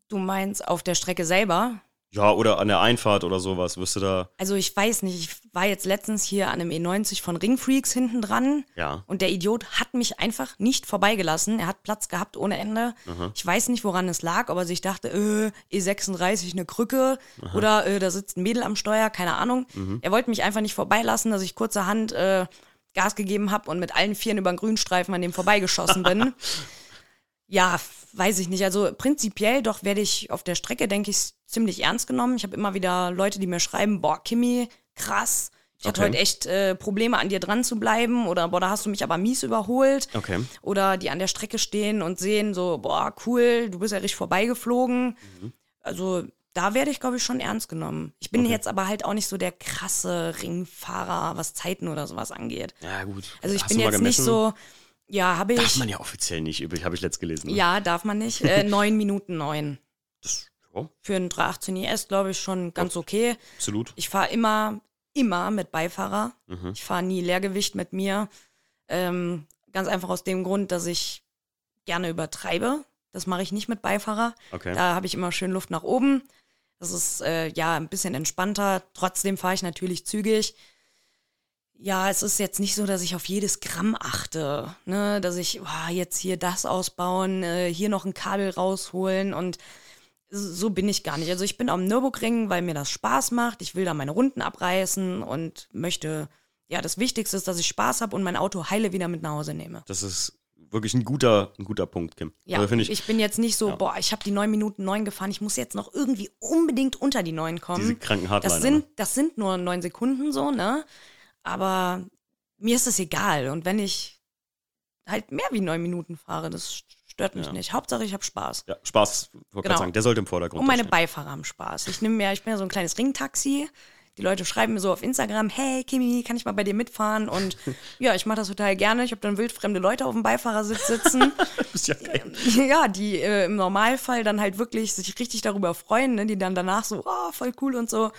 Du meinst auf der Strecke selber? Ja, oder an der Einfahrt oder sowas, wirst du da, Also ich weiß nicht, ich war jetzt letztens hier an einem E90 von Ringfreaks hinten dran ja. und der Idiot hat mich einfach nicht vorbeigelassen. Er hat Platz gehabt ohne Ende. Ich weiß nicht, woran es lag, ob er sich dachte, äh, E36 eine Krücke oder äh, da sitzt ein Mädel am Steuer, keine Ahnung. Er wollte mich einfach nicht vorbeilassen, dass ich kurzerhand äh, Gas gegeben habe und mit allen Vieren über den Grünstreifen an dem vorbeigeschossen bin. <laughs> Ja, weiß ich nicht. Also prinzipiell doch werde ich auf der Strecke, denke ich, ziemlich ernst genommen. Ich habe immer wieder Leute, die mir schreiben, boah, Kimi, krass. Ich hatte Okay. heute echt äh, Probleme, an dir dran zu bleiben. Oder boah, da hast du mich aber mies überholt. Okay. Oder die an der Strecke stehen und sehen so, boah, cool, du bist ja richtig vorbeigeflogen. Also da werde ich, glaube ich, schon ernst genommen. Ich bin Okay. jetzt aber halt auch nicht so der krasse Ringfahrer, was Zeiten oder sowas angeht. Ja, gut. Also ich Hast bin jetzt nicht so, ja, habe Darf ich. man ja offiziell nicht, übrig, habe ich letzt gelesen. ne? Ja, darf man nicht. Äh, 9 Minuten 9. Das, ja, Für einen 318 IS, glaube ich, schon ganz okay. absolut. Ich fahre immer, immer mit Beifahrer. Mhm. Ich fahre nie Leergewicht mit mir. Ähm, ganz einfach aus dem Grund, dass ich gerne übertreibe. Das mache ich nicht mit Beifahrer. Okay. Da habe ich immer schön Luft nach oben. Das ist äh, ja ein bisschen entspannter. Trotzdem fahre ich natürlich zügig. Ja, es ist jetzt nicht so, dass ich auf jedes Gramm achte, ne? dass ich oh, jetzt hier das ausbauen, äh, hier noch ein Kabel rausholen und so bin ich gar nicht. Also ich bin am Nürburgring, weil mir das Spaß macht. Ich will da meine Runden abreißen und möchte, ja, das Wichtigste ist, dass ich Spaß habe und mein Auto heile wieder mit nach Hause nehme. Das ist wirklich ein guter, ein guter Punkt, Kim. Ja, Also ich, ich, bin jetzt nicht so, Ja. boah, ich habe die neun Minuten neun gefahren, ich muss jetzt noch irgendwie unbedingt unter die neun kommen. diese kranken Hardliner. Das sind, das sind nur neun Sekunden so, ne? Aber mir ist es egal. Und wenn ich halt mehr wie neun Minuten fahre, das stört mich Ja. nicht. Hauptsache, ich habe Spaß. ja, Spaß, wollte Genau. sagen, der sollte im Vordergrund Und meine stehen. Beifahrer haben Spaß. Ich nehme mir, ich bin ja so ein kleines Ringtaxi. Die Leute schreiben mir so auf Instagram, hey Kimi, kann ich mal bei dir mitfahren? Und <laughs> ja, ich mache das total gerne. Ich habe dann wildfremde Leute auf dem Beifahrersitz sitzen. <laughs> Ja geil. <laughs> ja, die äh, im Normalfall dann halt wirklich sich richtig darüber freuen, ne? die dann danach so, oh, voll cool und so.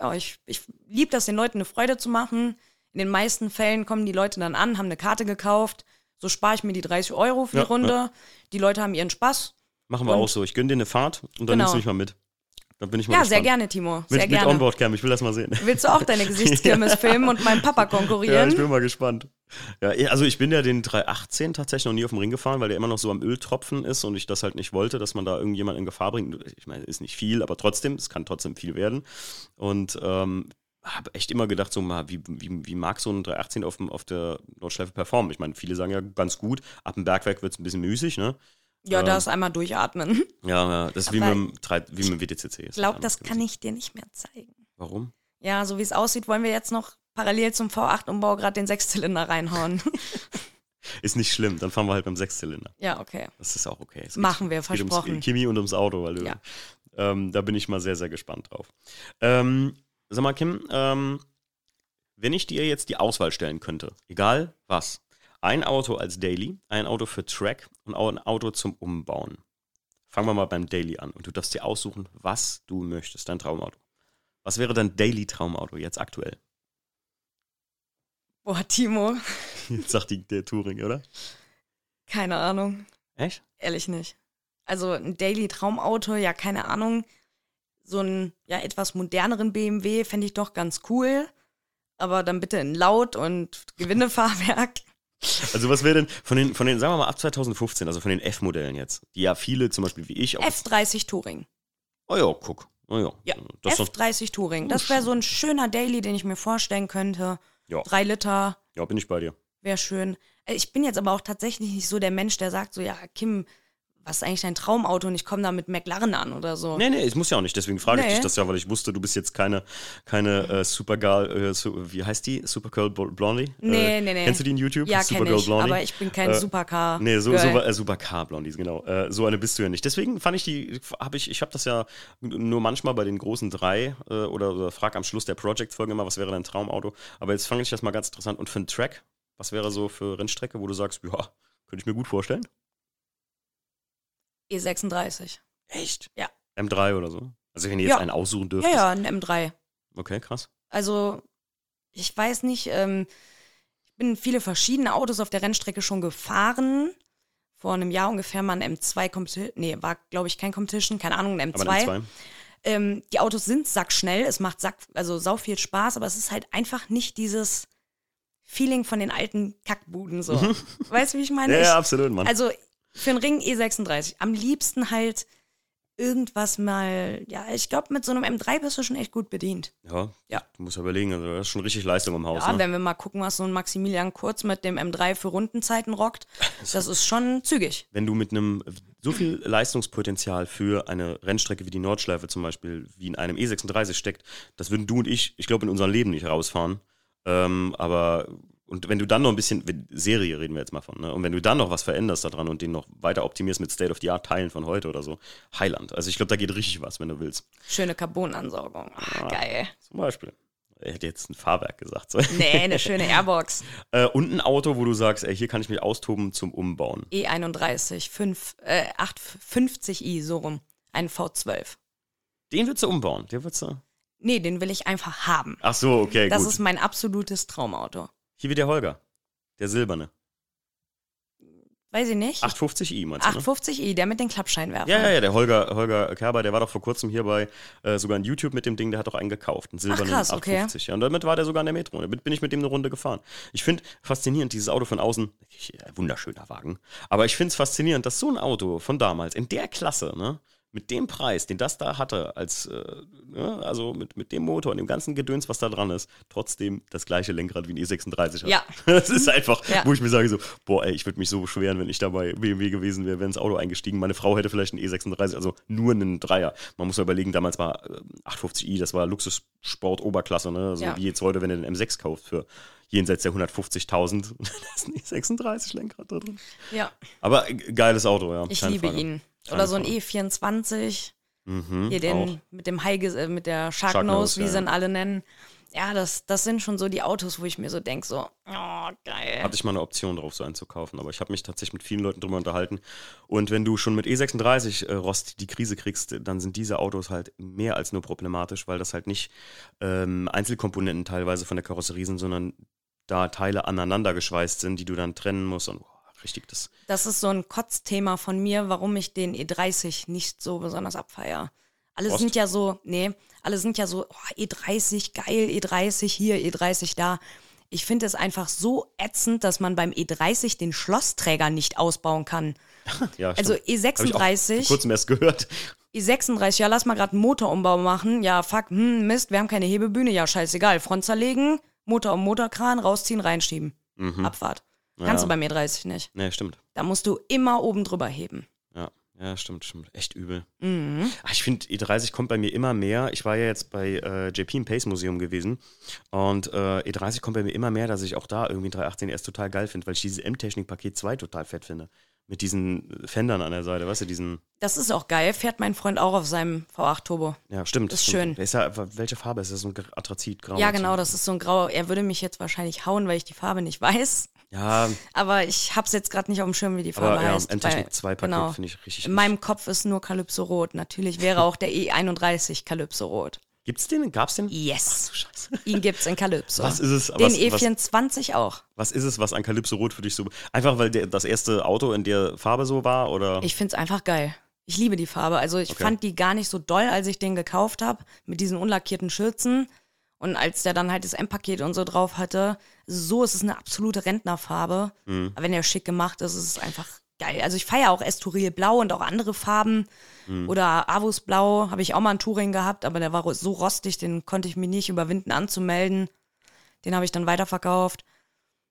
Ja, ich, ich liebe das, den Leuten eine Freude zu machen. In den meisten Fällen kommen die Leute dann an, haben eine Karte gekauft. So spare ich mir die 30 Euro für Ja, die Runde. Die Leute haben ihren Spaß. Machen wir Und- auch so. Ich gönne dir eine Fahrt und dann Genau. nimmst du mich mal mit. Dann bin ich mal Ja, gespannt. sehr gerne, Timo. Sehr Mit, mit gerne. Onboardcam, ich will das mal sehen. Willst du auch deine <laughs> Gesichtskirmes filmen und meinem Papa Ja, konkurrieren? ich bin mal gespannt. Ja, eh, also ich bin ja den 318 tatsächlich noch nie auf dem Ring gefahren, weil der immer noch so am Öltropfen ist und ich das halt nicht wollte, dass man da irgendjemand in Gefahr bringt. Ich meine, ist nicht viel, aber trotzdem, es kann trotzdem viel werden. Und ähm, habe echt immer gedacht, so mal, wie, wie, wie mag so ein 318 auf, dem, auf der Nordschleife performen? Ich meine, viele sagen ja ganz gut, ab dem Bergwerk wird es ein bisschen müßig, ne? Ja, Ähm, da ist einmal durchatmen. Ja, ja das ist wie mit, dem, 3 wie mit dem WTCC. Ich glaube, das kann ich dir nicht mehr zeigen. Warum? Ja, so wie es aussieht, wollen wir jetzt noch parallel zum V8-Umbau gerade den Sechszylinder reinhauen. <laughs> Ist nicht schlimm, dann fahren wir halt beim Sechszylinder. ja, okay. Das ist auch okay. Es Machen wir, geht ums versprochen. Chemie und ums Auto, weil du, Ja. ähm, da bin ich mal sehr, sehr gespannt drauf. Ähm, sag mal, Kim, ähm, wenn ich dir jetzt die Auswahl stellen könnte, egal was, ein Auto als Daily, ein Auto für Track und auch ein Auto zum Umbauen. Fangen wir mal beim Daily an und du darfst dir aussuchen, was du möchtest, dein Traumauto. Was wäre dein Daily-Traumauto jetzt aktuell? Boah, Timo, <laughs> Jetzt sagt die, der Touring, oder? keine Ahnung. Echt? Ehrlich nicht. Also ein Daily Traumauto, ja, keine Ahnung. So einen ja, etwas moderneren BMW fände ich doch ganz cool. Aber dann bitte in Laut und <laughs> Gewindefahrwerk. Also was wäre denn von den, von den, sagen wir mal ab 2015, also von den F-Modellen jetzt, die ja viele zum Beispiel wie ich auch F30 Touring. Oh ja, guck. Oh ja. Ja, Das ist doch, F30 Touring. Das wäre so ein schöner Daily, den ich mir vorstellen könnte. Ja. Drei Liter, ja, bin ich bei dir. wäre schön. Äh, Ich bin jetzt aber auch tatsächlich nicht so der Mensch, der sagt so, ja, Kim, was ist eigentlich dein Traumauto? Und ich komme da mit McLaren an oder so. Nee, nee, es muss ja auch nicht. Deswegen frage ich Nee. dich das ja, weil ich wusste, du bist jetzt keine, keine äh, Supergirl, äh, su wie heißt die? Supergirl Bl- Blondie? Nee, äh, nee, nee. Kennst du die in YouTube? Ja, Supergirl ich, aber ich bin kein Äh, Supercar. Nee, so, so, äh, Supercar Blondies, genau. Äh, so eine bist du ja nicht. Deswegen fand ich die, habe ich, ich habe das ja nur manchmal bei den großen drei äh, oder, oder frag am Schluss der Project-Folge immer, was wäre dein Traumauto? Aber jetzt fange ich das mal ganz interessant. Und für einen Track, was wäre so für Rennstrecke, wo du sagst, ja, könnte ich mir gut vorstellen? E36. Echt? Ja. M3 oder so? Also wenn ihr jetzt Ja. einen aussuchen Ja, dürft. ja, ein M3. Okay, krass. Also, ich weiß nicht, ähm, ich bin viele verschiedene Autos auf der Rennstrecke schon gefahren. Vor einem Jahr ungefähr mal ein M2 Competition. Nee, war, glaube ich, kein Competition, keine Ahnung, ein M2. Aber ein M2. Ähm, die Autos sind sackschnell, es macht sack, also sau viel Spaß, aber es ist halt einfach nicht dieses Feeling von den alten Kackbuden so. weißt du, wie ich meine? Mhm. Ja, ich, ja, absolut, Mann. Also für einen Ring E36 am liebsten halt irgendwas mal, ja, ich glaube, mit so einem M3 bist du schon echt gut bedient. ja, Ja. du musst ja überlegen, also das ist schon richtig Leistung im Haus. Ja, ne? wenn wir mal gucken, was so ein Maximilian Kurz mit dem M3 für Rundenzeiten rockt, das ist schon zügig. wenn du mit einem so viel Leistungspotenzial für eine Rennstrecke wie die Nordschleife zum Beispiel, wie in einem E36 steckt, das würden du und ich, ich glaube, in unserem Leben nicht rausfahren. Ähm, aber Und wenn du dann noch ein bisschen, Serie reden wir jetzt mal von, ne? Und wenn du dann noch was veränderst daran und den noch weiter optimierst mit State-of-the-Art-Teilen von heute oder so, Highland. Also ich glaube, da geht richtig was, wenn du willst. Schöne Carbon-Ansaugung. Ah, geil. Zum Beispiel. Er hätte jetzt ein Fahrwerk gesagt. So. Nee, eine <laughs> schöne Airbox. Äh, und ein Auto, wo du sagst, ey, hier kann ich mich austoben zum Umbauen. E31, 5, äh, 850i, so rum. Ein V12. Den würdest du umbauen. Den würdest du. Nee, den will ich einfach haben. Ach so, okay, Das gut. ist mein absolutes Traumauto. Hier wie der Holger. Der silberne. Weiß ich nicht. 850i meinst du, ne? 850i, der mit den Klappscheinwerfern. Ja, ja, ja, der Holger, Holger Kerber, der war doch vor kurzem hier bei äh, sogar in YouTube mit dem Ding, der hat doch einen gekauft, einen silbernen krass, okay. 850. Ja, und damit war der sogar in der Metro. Damit bin ich mit dem eine Runde gefahren. Ich finde faszinierend, dieses Auto von außen, äh, wunderschöner Wagen, aber ich finde es faszinierend, dass so ein Auto von damals in der Klasse, ne, mit dem Preis, den das da hatte, als, äh, ne, also mit, mit dem Motor und dem ganzen Gedöns, was da dran ist, trotzdem das gleiche Lenkrad wie ein E36 hat. Ja. <laughs> Das ist einfach, Ja. wo ich mir sage so, boah, ey, ich würde mich so beschweren, wenn ich da bei BMW gewesen wäre, wäre ins Auto eingestiegen. Meine Frau hätte vielleicht einen E36, also nur einen Dreier. Man muss ja überlegen, damals war äh, 850i, das war Luxussport Oberklasse, ne? So Ja. wie jetzt heute, wenn du den M6 kaufst für jenseits der 150.000, <laughs> da ist ein E36 Lenkrad da drin. Ja, Aber äh, geiles Auto, ja. ich liebe Frage. ihn. Oder so ein Frage. E24, Mhm, hier auch. den mit dem High, äh, mit der Sharknose, Sharknose, wie ja. sie ihn alle nennen. Ja, das, das sind schon so die Autos, wo ich mir so denke, so, oh, geil. Hatte ich mal eine Option drauf, so einen zu kaufen. Aber ich habe mich tatsächlich mit vielen Leuten drüber unterhalten. Und wenn du schon mit E36 äh, Rost die Krise kriegst, dann sind diese Autos halt mehr als nur problematisch, weil das halt nicht ähm, Einzelkomponenten teilweise von der Karosserie sind, sondern da Teile aneinander geschweißt sind, die du dann trennen musst. Und boah, richtig, das. Das ist so ein Kotzthema von mir, warum ich den E30 nicht so besonders abfeier. Alle Rost? sind ja so, nee, alle sind ja so, oh, E30, geil, E30 hier, E30 da. Ich finde es einfach so ätzend, dass man beim E30 den Schlossträger nicht ausbauen kann. <laughs> Ja, Also stimmt. Hab ich auch E36, vor kurzem erst gehört. E36, ja, lass mal gerade einen Motorumbau machen. Ja, fuck, hm, Mist, wir haben keine Hebebühne. Ja, scheißegal. Front zerlegen, Motor um Motorkran, rausziehen, reinschieben. Abfahrt. Kannst Ja. du bei mir 30 nicht. Nee, stimmt. Da musst du immer oben drüber heben. Ja, ja, stimmt, stimmt. Echt übel. Mhm. Ach, ich finde, E30 kommt bei mir immer mehr. Ich war ja jetzt bei äh, JP im Pace Museum gewesen und äh, E30 kommt bei mir immer mehr, dass ich auch da irgendwie ein 318 erst total geil finde, weil ich dieses M-Technik Paket 2 total fett finde. Mit diesen Fendern an der Seite, weißt du, diesen. Das ist auch geil. Fährt mein Freund auch auf seinem V8 Turbo. Ja, stimmt. Ist stimmt. schön. Ist ja, welche Farbe ist das? So ein Atrazit, grau. Ja, genau, das ist so ein grau. Er würde mich jetzt wahrscheinlich hauen, weil ich die Farbe nicht weiß. Ja, Aber ich hab's jetzt gerade nicht auf dem Schirm, wie die Farbe aber ja, heißt. M-Technik weil- 2 Paket genau. finde ich richtig. In meinem Kopf ist nur Calypso Rot. Natürlich wäre auch der E31 Calypso Rot. Gibt's den? Gab's den? Yes. Scheiße. Ihn gibt's in Calypso. Was ist es? Den was, was, E24 auch. was ist es, was an Calypso Rot für dich so. Einfach weil der, das erste Auto in der Farbe so war? Oder? Ich find's einfach geil. Ich liebe die Farbe. Also ich Okay. fand die gar nicht so doll, als ich den gekauft habe, mit diesen unlackierten Schürzen. Und als der dann halt das M-Paket und so drauf hatte, so ist es eine absolute Rentnerfarbe. Mhm. Aber wenn der schick gemacht ist, ist es einfach geil. Also ich feiere auch Estoril Blau und auch andere Farben. Mhm. Oder Avus Blau habe ich auch mal ein Touring gehabt, aber der war so rostig, den konnte ich mir nicht überwinden anzumelden. Den habe ich dann weiterverkauft.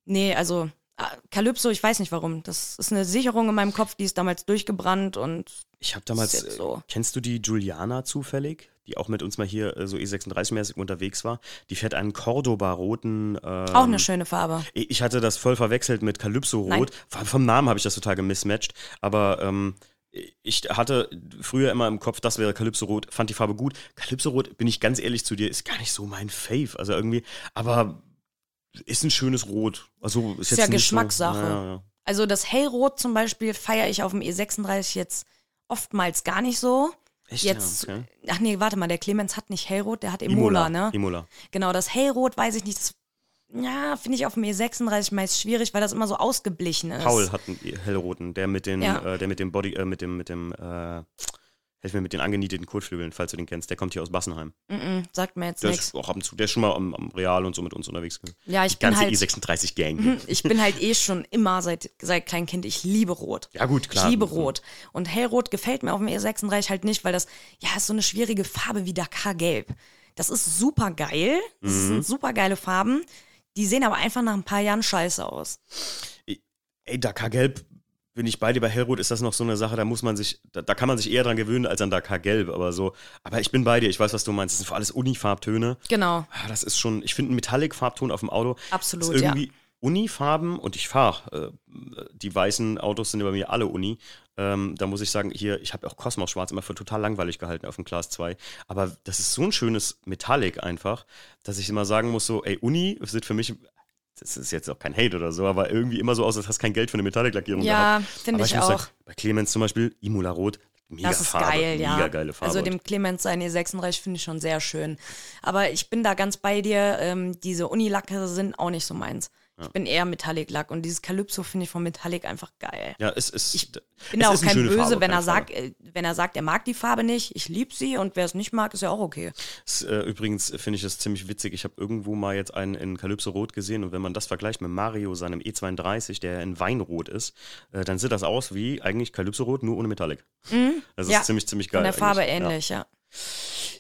Nee, also ah, Calypso, ich weiß nicht warum. Das ist eine Sicherung in meinem Kopf, die ist damals durchgebrannt und Ich habe damals, so. äh, kennst du die Juliana zufällig, die auch mit uns mal hier äh, so E36-mäßig unterwegs war? Die fährt einen Cordoba-roten. Ähm, auch eine schöne Farbe. Ich hatte das voll verwechselt mit Calypso Nein. Rot. Vom, Namen habe ich das total gemismatcht. Aber ähm, ich hatte früher immer im Kopf, das wäre Calypso Rot, fand die Farbe gut. Calypso Rot, bin ich ganz ehrlich zu dir, ist gar nicht so mein Fave. Also irgendwie, aber ist ein schönes Rot. Also ist, Ist jetzt ja Geschmackssache. So, ja, ja. Also das Hellrot zum Beispiel feiere ich auf dem E36 jetzt oftmals gar nicht so. Echt? Jetzt, ja, okay. ach nee, warte mal, der Clemens hat nicht Hellrot, der hat Emola, ne? Imola. Genau, das Hellrot weiß ich nicht, das ja, finde ich auf dem E36 meist schwierig, weil das immer so ausgeblichen ist. Paul hat einen hellroten, der mit den, Ja. äh, der mit dem Body, äh, mit dem, mit dem, äh, helf mir mit den angenieteten Kotflügeln, falls du den kennst. Der kommt hier aus Bassenheim. Mm-mm, sagt mir jetzt nichts. auch ab und zu, der ist schon mal am, am Real und so mit uns unterwegs gewesen. Ja, ich Die bin ganze halt, E36-Gang. ich bin halt <laughs> eh schon immer seit, seit Kleinkind, ich liebe Rot. Ja, gut, klar. Ich liebe Rot. Und Hellrot gefällt mir auf dem E36 halt nicht, weil das, ja, ist so eine schwierige Farbe wie Dakar Gelb. Das ist super geil. Das Mhm. sind super geile Farben. Die sehen aber einfach nach ein paar Jahren scheiße aus. Ey, Dakar Gelb, bin ich bei dir. Bei Hellrot ist das noch so eine Sache, da muss man sich, da, da kann man sich eher dran gewöhnen als an Dakar Gelb, aber so. Aber ich bin bei dir, ich weiß, was du meinst. Das sind für alles Unifarbtöne. Genau. Ah, das ist schon, ich finde, ein Metallic-Farbton auf dem Auto Absolut, ist irgendwie Unifarben und ich fahre. Äh, die weißen Autos sind bei mir alle Uni. Ähm, da muss ich sagen, hier, ich habe auch Cosmos Schwarz immer für total langweilig gehalten auf dem Class 2. Aber das ist so ein schönes Metallic einfach, dass ich immer sagen muss: so, ey, Uni sieht für mich das ist jetzt auch kein Hate oder so, aber irgendwie immer so aus, als hast du kein Geld für eine Metallic-Lackierung ja, finde ich, ich auch. Sagen, bei Clemens zum Beispiel, Imola Rot, Mega das ist Farbe, geil, ja. Mega geile Farbe. Also dem Clemens sein E36 finde ich schon sehr schön. Aber ich bin da ganz bei dir. Ähm, diese Unilacke sind auch nicht so meins. Ja. Ich bin eher Metallic-Lack und dieses Calypso finde ich von Metallic einfach geil. Ja, es ist. Ich bin auch kein Böse, Farbe, wenn er sagt, äh, wenn er sagt, er mag die Farbe nicht. Ich liebe sie und wer es nicht mag, ist ja auch okay. Das, äh, übrigens finde ich das ziemlich witzig. Ich habe irgendwo mal jetzt einen in Calypso Rot gesehen und wenn man das vergleicht mit Mario, seinem E32, der in Weinrot ist, äh, dann sieht das aus wie eigentlich Calypso Rot, nur ohne Metallic. Mhm. Das ist ja, ziemlich, ziemlich geil. Von der Farbe ähnlich, ja.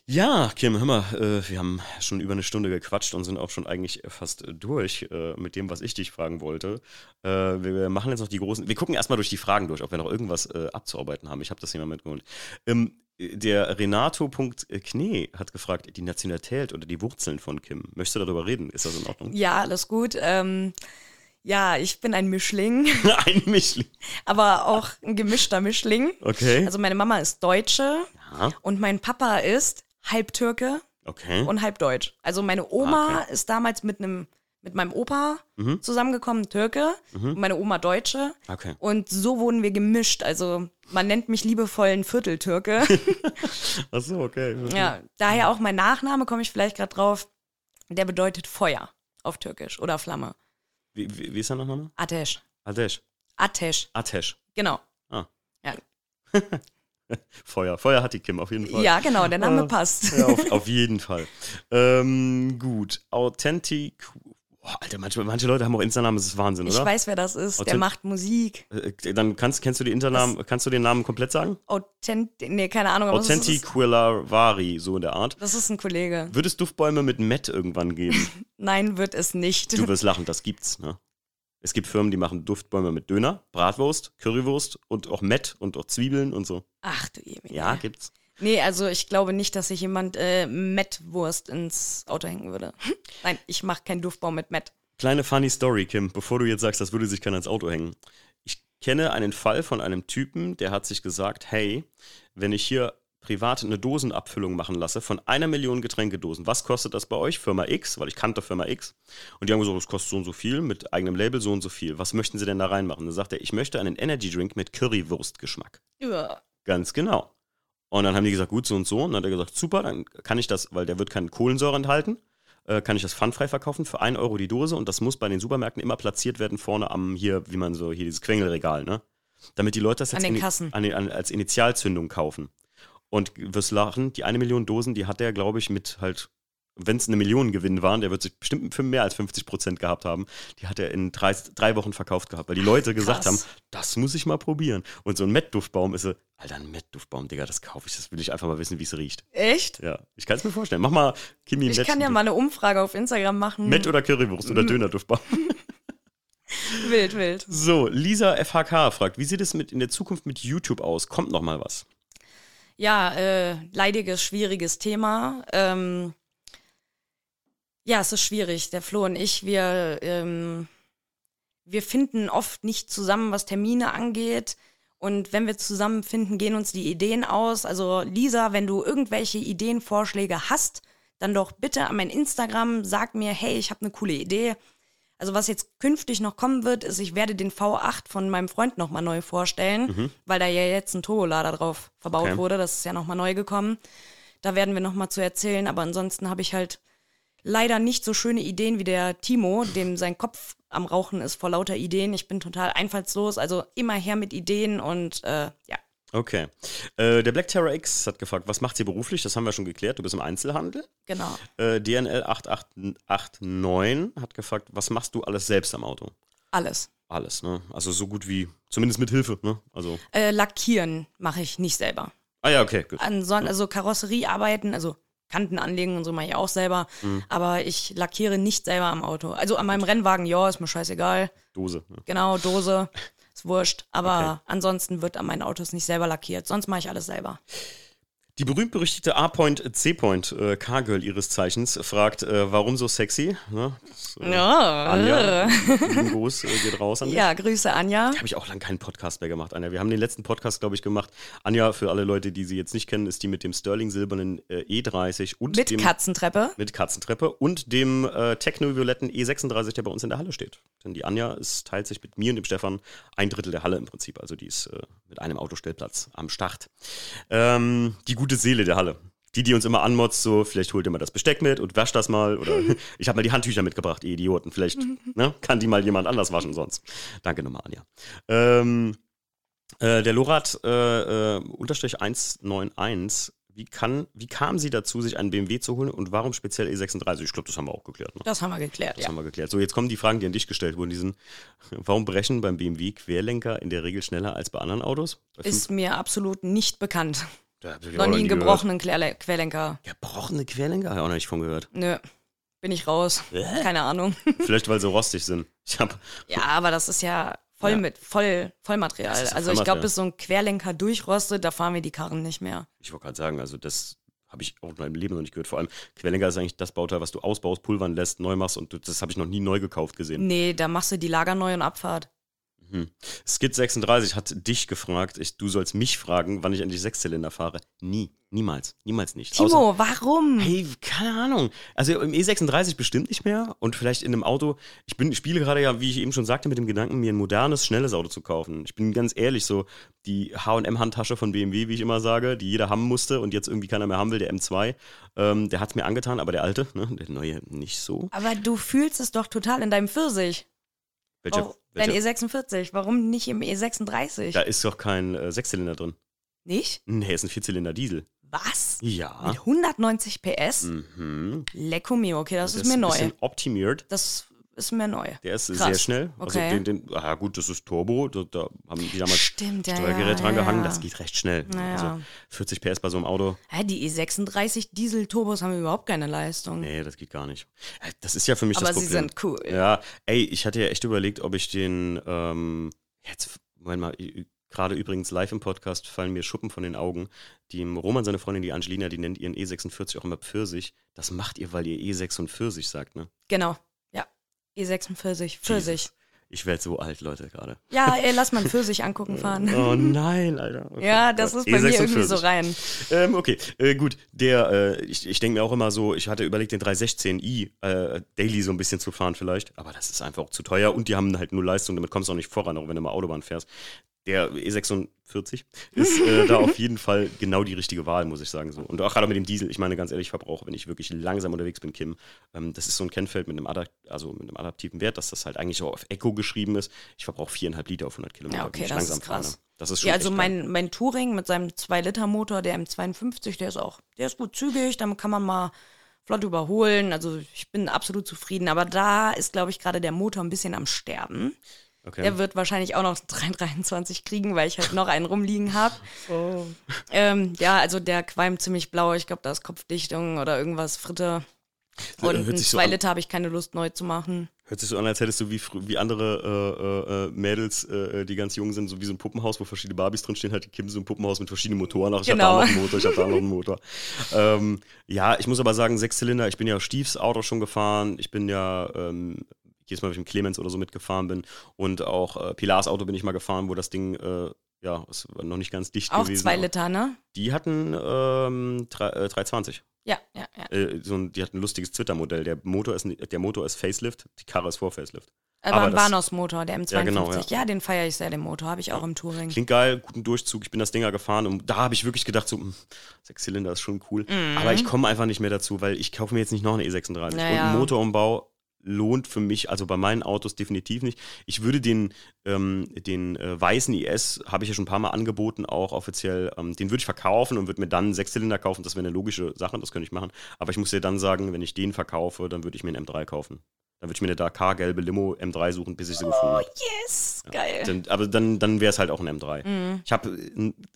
Ja. Kim, hör mal, äh, wir haben schon über eine Stunde gequatscht und sind auch schon eigentlich fast durch äh, mit dem, was ich dich fragen wollte. Äh, wir, wir, machen jetzt noch die großen. Wir gucken erstmal durch die Fragen durch, ob wir noch irgendwas abzuarbeiten haben. Ich habe das hier mal mitgeholt. Ähm, der Renato.knee hat gefragt, die Nationalität oder die Wurzeln von Kim. Möchtest du darüber reden? Ist das in Ordnung? Ja, alles gut. Ähm, ja, ich bin ein Mischling. <laughs> ein Mischling. Aber auch ein gemischter Mischling. Okay. Also meine Mama ist Deutsche ja. und mein Papa ist halb Türke okay. und halb Deutsch. Also meine Oma okay. ist damals mit einem mit meinem Opa mhm. zusammengekommen, Türke, mhm. und meine Oma Deutsche. Okay. Und so wurden wir gemischt. Also man nennt mich liebevoll ein Vierteltürke. <laughs> Ach so, okay. <laughs> Ja, daher auch mein Nachname, komme ich vielleicht gerade drauf. Der bedeutet Feuer auf Türkisch oder Flamme. Wie, wie, wie ist der Nachname? Atesh. Atesh. Atesh. Atesh. Genau. Ah. Ja. <laughs> <laughs> Feuer. Feuer hat die Kim auf jeden Fall. Ja, genau, der Name äh, passt. Ja, auf, <laughs> auf jeden Fall. Ähm, gut. Authentic. Boah, Alter, manche, manche Leute haben auch Insta-Namen, das ist Wahnsinn, oder? Ich weiß, wer das ist. Authent der macht Musik. Äh, dann kannst, kennst du die Internamen, kannst du den Namen komplett sagen? Authent, nee, keine Ahnung. Authentiquilavari, so in der Art. Das ist ein Kollege. Wird es Duftbäume mit Matt irgendwann geben? <laughs> Nein, wird es nicht. Du wirst lachen, das gibt's, ne? Es gibt Firmen, die machen Duftbäume mit Döner, Bratwurst, Currywurst und auch Mett und auch Zwiebeln und so. Ach du Jemine. Ja, gibt's. Nee, also ich glaube nicht, dass sich jemand äh, Mettwurst ins Auto hängen würde. Nein, ich mache keinen Duftbaum mit Mett. Kleine funny Story, Kim, bevor du jetzt sagst, das würde sich keiner ins Auto hängen. Ich kenne einen Fall von einem Typen, der hat sich gesagt, hey, wenn ich hier privat eine Dosenabfüllung machen lasse von einer Million Getränkedosen. Was kostet das bei euch? Firma X, weil ich kannte Firma X. Und die haben gesagt, das kostet so und so viel, mit eigenem Label so und so viel. Was möchten sie denn da reinmachen? Dann sagt er, ich möchte einen Energy Drink mit Currywurstgeschmack. Ja. Ganz genau. Und dann haben die gesagt, gut, so und so. Und dann hat er gesagt, super, dann kann ich das, weil der wird keine Kohlensäure enthalten, äh, kann ich das pfandfrei verkaufen für 1 Euro die Dose. Und das muss bei den Supermärkten immer platziert werden, vorne am, hier, wie man so, hier dieses Quengelregal, ne? Damit die Leute das jetzt an den Kassen. An, an, als Initialzündung kaufen. Und wirst lachen, die eine Million Dosen, die hat er, glaube ich, mit halt, wenn es eine Million Gewinn waren, der wird sich bestimmt für mehr als 50 Prozent gehabt haben, die hat er in drei, drei Wochen verkauft gehabt, weil die Leute gesagt haben, das muss ich mal probieren. Und so ein Mettduftbaum ist so, Alter, ein Mettduftbaum, Digga, das kaufe ich, das will ich einfach mal wissen, wie es riecht. Echt? Ja, ich kann es mir vorstellen. Mach mal Kimi Ich kann ja mal eine Umfrage auf Instagram machen. Mett oder Currywurst oder Dönerduftbaum. <laughs> <laughs> wild, wild. So, Lisa FHK fragt, wie sieht es mit in der Zukunft mit YouTube aus? Kommt noch mal was? Ja, äh, leidiges, schwieriges Thema. Ähm, ja, es ist schwierig. Der Flo und ich, wir, ähm, wir finden oft nicht zusammen, was Termine angeht. Und wenn wir zusammenfinden, gehen uns die Ideen aus. Also Lisa, wenn du irgendwelche Ideenvorschläge hast, dann doch bitte an mein Instagram, sag mir, hey, ich habe eine coole Idee. Also was jetzt künftig noch kommen wird, ist, ich werde den V8 von meinem Freund nochmal neu vorstellen, mhm. weil da ja jetzt ein Turbolader drauf verbaut okay. wurde. Das ist ja nochmal neu gekommen. Da werden wir nochmal zu erzählen. Aber ansonsten habe ich halt leider nicht so schöne Ideen wie der Timo, dem sein Kopf am Rauchen ist vor lauter Ideen. Ich bin total einfallslos. Also immer her mit Ideen und äh, ja. Okay. Äh, der Black Terror X hat gefragt, was macht sie beruflich? Das haben wir schon geklärt. Du bist im Einzelhandel. Genau. Äh, DNL 8889 hat gefragt, was machst du alles selbst am Auto? Alles. Alles, ne? Also so gut wie, zumindest mit Hilfe, ne? Also. Äh, lackieren mache ich nicht selber. Ah ja, okay, gut. Anson also Karosseriearbeiten, also Kanten anlegen und so mache ich auch selber. Mhm. Aber ich lackiere nicht selber am Auto. Also an meinem Rennwagen, ja, ist mir scheißegal. Dose. Ne? Genau, Dose. <laughs> Ist wurscht. Aber okay. ansonsten wird an meinen Autos nicht selber lackiert. Sonst mache ich alles selber. Die berühmt-berüchtigte A-Point, C-Point, äh, Cargirl ihres Zeichens, fragt, äh, warum so sexy? Ne? Das, äh, Ja. Anja, <laughs> Gruß äh, geht raus an dich. Ja, Grüße Anja. Habe ich auch lange keinen Podcast mehr gemacht, Anja. Wir haben den letzten Podcast, glaube ich, gemacht. Anja, für alle Leute, die sie jetzt nicht kennen, ist die mit dem Sterling-silbernen äh, E30 und Mit dem Katzentreppe. mit Katzentreppe und dem Techno-violetten E36, der bei uns in der Halle steht. Denn die Anja ist, teilt sich mit mir und dem Stefan ein Drittel der Halle im Prinzip. Also die ist mit einem Autostellplatz am Start. Ähm, die gute Seele der Halle. Die, die uns immer anmotzt, so, vielleicht holt ihr mal das Besteck mit und wascht das mal. Oder <laughs> ich habe mal die Handtücher mitgebracht, ihr Idioten. Vielleicht ne, kann die mal jemand anders waschen sonst. Danke nochmal, Anja. Ähm, äh, der Lorat äh, äh, unterstrich 191 wie, kann, wie kam sie dazu, sich einen BMW zu holen und warum speziell E36? Ich glaube, das haben wir auch geklärt. Ne? Das haben wir geklärt, Das ja. haben wir geklärt. So, jetzt kommen die Fragen, die an dich gestellt wurden. Die sind, warum brechen beim BMW Querlenker in der Regel schneller als bei anderen Autos? Bei Ist mir absolut nicht bekannt. Da hab ich Noch nie einen gebrochenen Querle Querlenker. Gebrochene Querlenker? Habe ich auch noch nicht von gehört. Nö. Bin ich raus. Keine Ahnung. <laughs> Vielleicht, weil sie rostig sind. Ich habe Ja, aber das ist ja voll Ja. mit Voll, Vollmaterial. Ja also ich glaube, bis so ein Querlenker durchrostet, da fahren wir die Karren nicht mehr. Ich wollte gerade sagen, also das habe ich auch in meinem Leben noch nicht gehört. Vor allem, Querlenker ist eigentlich das Bauteil, was du ausbaust, pulvern lässt, neu machst und das habe ich noch nie neu gekauft gesehen. Nee, da machst du die Lager neu und Abfahrt. Skid 36 hat dich gefragt, ich, du sollst mich fragen, wann ich endlich Sechszylinder fahre. Nie, niemals, niemals nicht. Außer- Timo, warum? Hey, keine Ahnung. Also im E36 bestimmt nicht mehr und vielleicht in einem Auto. Ich bin, spiele gerade ja, wie ich eben schon sagte, mit dem Gedanken, mir ein modernes, schnelles Auto zu kaufen. Ich bin ganz ehrlich, so die HM-Handtasche von BMW, wie ich immer sage, die jeder haben musste und jetzt irgendwie keiner mehr haben will, der M2, ähm, der hat es mir angetan, aber der alte, ne, der neue nicht so. Aber du fühlst es doch total in deinem Pfirsich. Welcher? Auch dein welcher E46. Warum nicht im E36? da ist doch kein äh, Sechszylinder drin. Nicht? Nee, ist ein Vierzylinder Diesel. Was? Ja. Mit 190 PS? Mhm. Lecco mio, okay, das, Der ist mir ein neu. bisschen optimiert. Das ist mir neu. Der ist Krass. sehr schnell. Okay. Also den, den, ah gut, das ist Turbo. Da, da haben die damals Stimmt, ja, Steuergerät ja, dran gehangen. ja. Das geht recht schnell. Also 40 PS bei so einem Auto. Die E36 Diesel-Turbos haben überhaupt keine Leistung. Nee, das geht gar nicht. Äh, Das ist ja für mich Aber das sie Problem. sind cool. Ja, ey, ich hatte ja echt überlegt, ob ich den, ähm, jetzt, Moment mal, gerade übrigens live im Podcast fallen mir Schuppen von den Augen. Die Roman, seine Freundin, die Angelina, die nennt ihren E46 auch immer Pfirsich. Das macht ihr, weil ihr E46 sagt, ne? Genau. Ja. E46. Pfirsich. Jesus. Ich werde so alt, Leute, gerade. Ja, <laughs> ey, lass mal einen Pfirsich angucken fahren. Oh nein, Alter. Okay. Ja, das ist bei mir irgendwie so E46. rein. Ähm, okay, äh, gut. Der, äh, ich, ich denke mir auch immer so, ich hatte überlegt, den 316i äh, Daily so ein bisschen zu fahren vielleicht, aber das ist einfach auch zu teuer und die haben halt nur Leistung, damit kommst du auch nicht voran, auch wenn du mal Autobahn fährst. Der E46 ist äh, da auf jeden Fall genau die richtige Wahl, muss ich sagen. So. Und auch gerade mit dem Diesel, ich meine ganz ehrlich, ich verbrauche, wenn ich wirklich langsam unterwegs bin, Kim, ähm, das ist so ein Kennfeld mit einem, Adapt also mit einem adaptiven Wert, dass das halt eigentlich so auf Eco geschrieben ist. Ich verbrauche viereinhalb Liter auf 100 Kilometer, Ja, okay, das langsam ist krass. fahre. Das ist schon Ja, also mein, mein Touring mit seinem 2-Liter-Motor, der M52, der ist auch, der ist gut zügig, damit kann man mal flott überholen. Also ich bin absolut zufrieden. Aber da ist, glaube ich, gerade der Motor ein bisschen am Sterben. Okay. Der wird wahrscheinlich auch noch <laughs> 323 kriegen, weil ich halt noch einen rumliegen habe. <laughs> Oh. Ähm, ja, also der qualmt ziemlich blau. Ich glaube, da ist Kopfdichtung oder irgendwas Fritte. Und sich so 2 an. Liter habe ich keine Lust neu zu machen. Hört sich so an, als hättest du wie, wie andere äh, äh, äh, Mädels, äh, die ganz jung sind, so wie so ein Puppenhaus, wo verschiedene Barbies drinstehen, hat die Kim so ein Puppenhaus mit verschiedenen Motoren. Ach, ich Genau. hab da noch einen Motor, ich hab da noch einen <laughs> Motor. ähm, ja, ich muss aber sagen, Sechszylinder, ich bin ja Stiefs Auto schon gefahren, ich bin ja ähm, jedes Mal, wenn ich mit Clemens oder so mitgefahren bin und auch äh, Pilars Auto bin ich mal gefahren, wo das Ding, äh, ja, es war noch nicht ganz dicht Auch gewesen. 2 aber Liter, ne? Die hatten ähm, drei- äh, 320. Ja, ja, ja. Äh, so ein, die hatten ein lustiges Twitter-Modell. Der Motor ist, der Motor ist Facelift, die Karre ist vor Facelift. Aber, Aber ein Banos-Motor, der M52. Ja, genau, ja. ja. den feiere ich sehr, den Motor. Habe ich auch im Touring. Klingt geil, guten Durchzug. Ich bin das Dinger gefahren und da habe ich wirklich gedacht, so, hm, Sechszylinder ist schon cool. Mhm. Aber ich komme einfach nicht mehr dazu, weil ich kaufe mir jetzt nicht noch eine E36. Ja, und ja. ein Motorumbau lohnt für mich, also bei meinen Autos definitiv nicht. Ich würde den, ähm, den äh, weißen IS, habe ich ja schon ein paar Mal angeboten, auch offiziell, ähm, den würde ich verkaufen und würde mir dann einen Sechszylinder kaufen. Das wäre eine logische Sache, das könnte ich machen. Aber ich muss dir dann sagen, wenn ich den verkaufe, dann würde ich mir einen M3 kaufen. Dann würde ich mir eine Dakar-gelbe Limo M3 suchen, bis ich sie gefunden habe. Yes, geil. Dann, aber dann, dann wäre es halt auch ein M3. Mhm. Ich habe,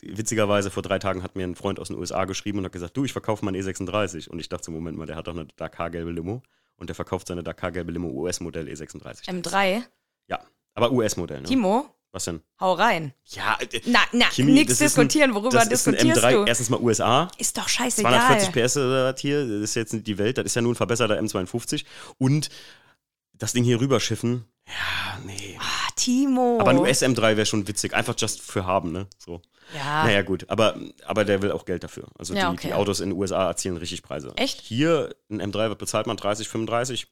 witzigerweise, vor drei Tagen hat mir ein Freund aus den USA geschrieben und hat gesagt, du, ich verkaufe meinen E36. Und ich dachte, Moment mal, der hat doch eine Dakar-gelbe Limo. Und der verkauft seine Dakar-gelbe Limo US-Modell E36. M3. ja, aber US-Modell, ne? Timo, Was denn? Hau rein. Ja, äh, Na, na, Kimi, nix das ist ein- diskutieren. Worüber das ist ein diskutierst M3, du? Erstens mal USA, Ist doch scheißegal. 240 PS was hier, das ist jetzt nicht die Welt, das ist ja nur ein verbesserter M52. Und das Ding hier rüberschiffen, ja, nee. Timo. Aber ein US-M3 wäre schon witzig, einfach just für haben, ne? So. Ja. Naja, gut, aber, aber der will auch Geld dafür. Also Ja, die, okay. die Autos in den USA erzielen richtig Preise. Echt? Hier, ein M3, was bezahlt man? 30, 35?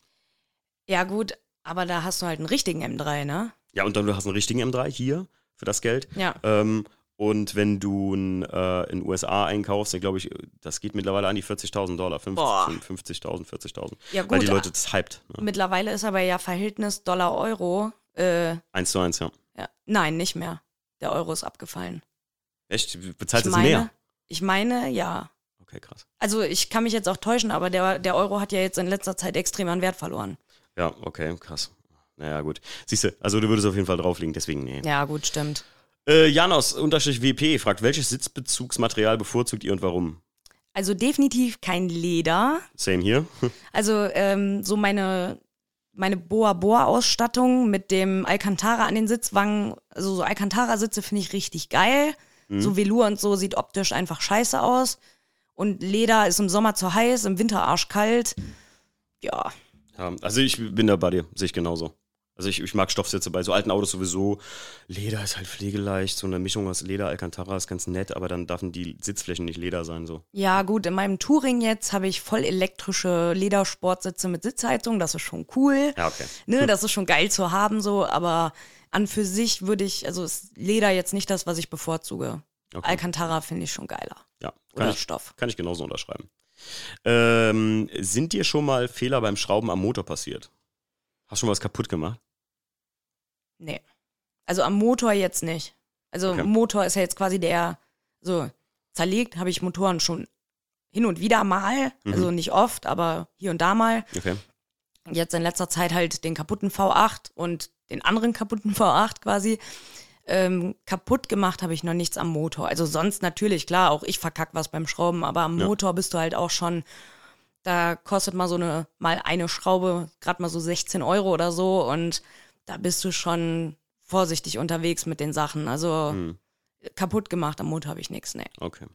Ja, gut, aber da hast du halt einen richtigen M3, ne? Ja, und dann du hast einen richtigen M3 hier für das Geld. Ja. Ähm, und wenn du ein, äh, in den USA einkaufst, dann glaube ich, das geht mittlerweile an die 40.000 Dollar. 50 Boah. 50.000, 40.000. Ja, Weil gut, die Leute das hypt. Ne? Mittlerweile ist aber ja Verhältnis Dollar-Euro. Äh, Eins zu eins, ja. ja. Nein, nicht mehr. Der Euro ist abgefallen. Echt? Bezahlt es mehr? Ich meine, ja. Okay, krass. Also ich kann mich jetzt auch täuschen, aber der, der Euro hat ja jetzt in letzter Zeit extrem an Wert verloren. Ja, okay, krass. Naja, gut. Siehst du, also du würdest auf jeden Fall drauflegen, deswegen nee. Ja, gut, stimmt. Äh, Janos, Unterstrich WP, fragt, welches Sitzbezugsmaterial bevorzugt ihr und warum? Also definitiv kein Leder. Same hier. <laughs> Also ähm, so meine, meine Boa-Boa-Ausstattung mit dem Alcantara an den Sitzwangen, also so Alcantara-Sitze finde ich richtig geil. So Velour und so sieht optisch einfach scheiße aus. Und Leder ist im Sommer zu heiß, im Winter arschkalt. Ja, Ja, also ich bin da bei dir, sehe ich genauso. Also ich, ich mag Stoffsitze bei so alten Autos sowieso. Leder ist halt pflegeleicht, so eine Mischung aus Leder, Alcantara ist ganz nett, aber dann dürfen die Sitzflächen nicht Leder sein, so. Ja, gut, in meinem Touring jetzt habe ich voll elektrische Ledersportsitze mit Sitzheizung, das ist schon cool. Ja, okay. Ne, das ist schon geil zu haben, so, aber an für sich würde ich, also ist Leder jetzt nicht das, was ich bevorzuge. Okay. Alcantara finde ich schon geiler. Ja, kann Oder ich, Stoff. kann ich genauso unterschreiben. Ähm, sind dir schon mal Fehler beim Schrauben am Motor passiert? Hast du schon was kaputt gemacht? Nee. Also am Motor jetzt nicht. Also Okay. Motor ist ja jetzt quasi der, so zerlegt habe ich Motoren schon hin und wieder mal, Mhm. also nicht oft, aber hier und da mal. Okay. Jetzt in letzter Zeit halt den kaputten V8 und den anderen kaputten V8 quasi. Ähm, kaputt gemacht habe ich noch nichts am Motor. Also sonst natürlich, klar, auch ich verkack was beim Schrauben, aber am Ja. Motor bist du halt auch schon, da kostet mal so eine, mal eine Schraube, gerade mal so 16 Euro oder so und da bist du schon vorsichtig unterwegs mit den Sachen. Also Hm. kaputt gemacht am Motor habe ich nichts, nee. Okay.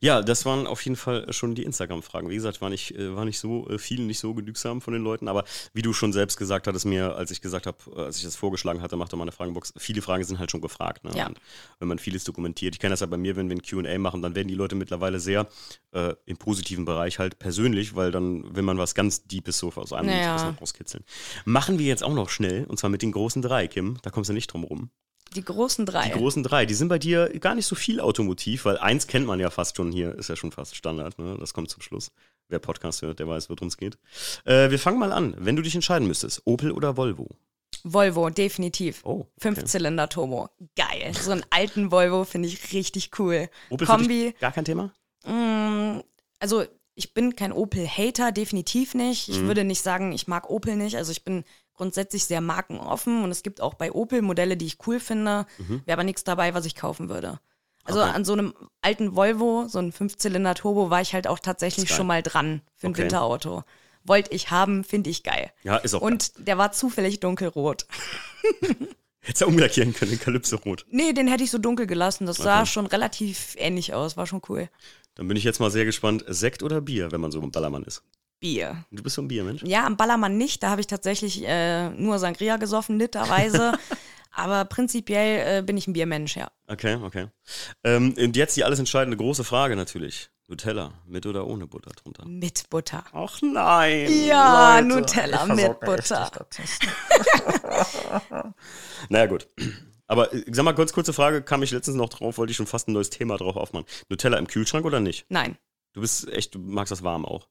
Ja, das waren auf jeden Fall schon die Instagram-Fragen. Wie gesagt, war nicht, äh, war nicht so äh, viel, nicht so genügsam von den Leuten, aber wie du schon selbst gesagt hattest, mir, als ich gesagt habe, äh, als ich das vorgeschlagen hatte, mach doch mal eine Fragenbox, viele Fragen sind halt schon gefragt. Ne? Ja. Und wenn man vieles dokumentiert, ich kenne das ja bei mir, wenn wir ein QA machen, dann werden die Leute mittlerweile sehr äh, im positiven Bereich halt persönlich, weil dann will man was ganz Deepes so aus einem Naja. rauskitzeln. Machen wir jetzt auch noch schnell, und zwar mit den großen drei, Kim, da kommst du nicht drum rum. Die großen drei. Die großen drei, die sind bei dir gar nicht so viel Automotiv, weil eins kennt man ja fast schon hier, ist ja schon fast Standard, ne? das kommt zum Schluss. Wer Podcast hört, der weiß, worum es geht. Äh, wir fangen mal an. Wenn du dich entscheiden müsstest, Opel oder Volvo? Volvo, definitiv. Oh, okay. Fünfzylinder Turbo. Geil. So einen alten Volvo finde ich richtig cool. Opel Kombi. gar kein Thema? Mm, also ich bin kein Opel-Hater, definitiv nicht. Mhm. Ich würde nicht sagen, ich mag Opel nicht. Also ich bin grundsätzlich sehr markenoffen und es gibt auch bei Opel Modelle, die ich cool finde. Wäre aber nichts dabei, was ich kaufen würde. Also Mhm. Okay. an so einem alten Volvo, so einem Fünfzylinder-Turbo, war ich halt auch tatsächlich geil. schon mal dran für ein Okay. Winterauto. Wollte ich haben, finde ich geil. Ja, ist auch. Und der war zufällig dunkelrot. <laughs> Hättest du ja umlackieren können, in Kalypso Rot. Nee, den hätte ich so dunkel gelassen. Das sah Okay. schon relativ ähnlich aus. War schon cool. Dann bin ich jetzt mal sehr gespannt. Sekt oder Bier, wenn man so ein Ballermann ist? Bier. Du bist so ein Biermensch? Ja, am Ballermann nicht. Da habe ich tatsächlich äh, nur Sangria gesoffen, literweise. <laughs> Aber prinzipiell äh, bin ich ein Biermensch, ja. Okay, okay. Ähm, und jetzt die alles entscheidende große Frage natürlich. Nutella, mit oder ohne Butter drunter? Mit Butter. Ach nein. Ja, Leute. Nutella Ich mit Butter. <laughs> naja, gut. Aber ich sag mal, kurz, kurze Frage, kam ich letztens noch drauf, wollte ich schon fast ein neues Thema drauf aufmachen. Nutella im Kühlschrank oder nicht? Nein. Du bist echt, du magst das warm auch.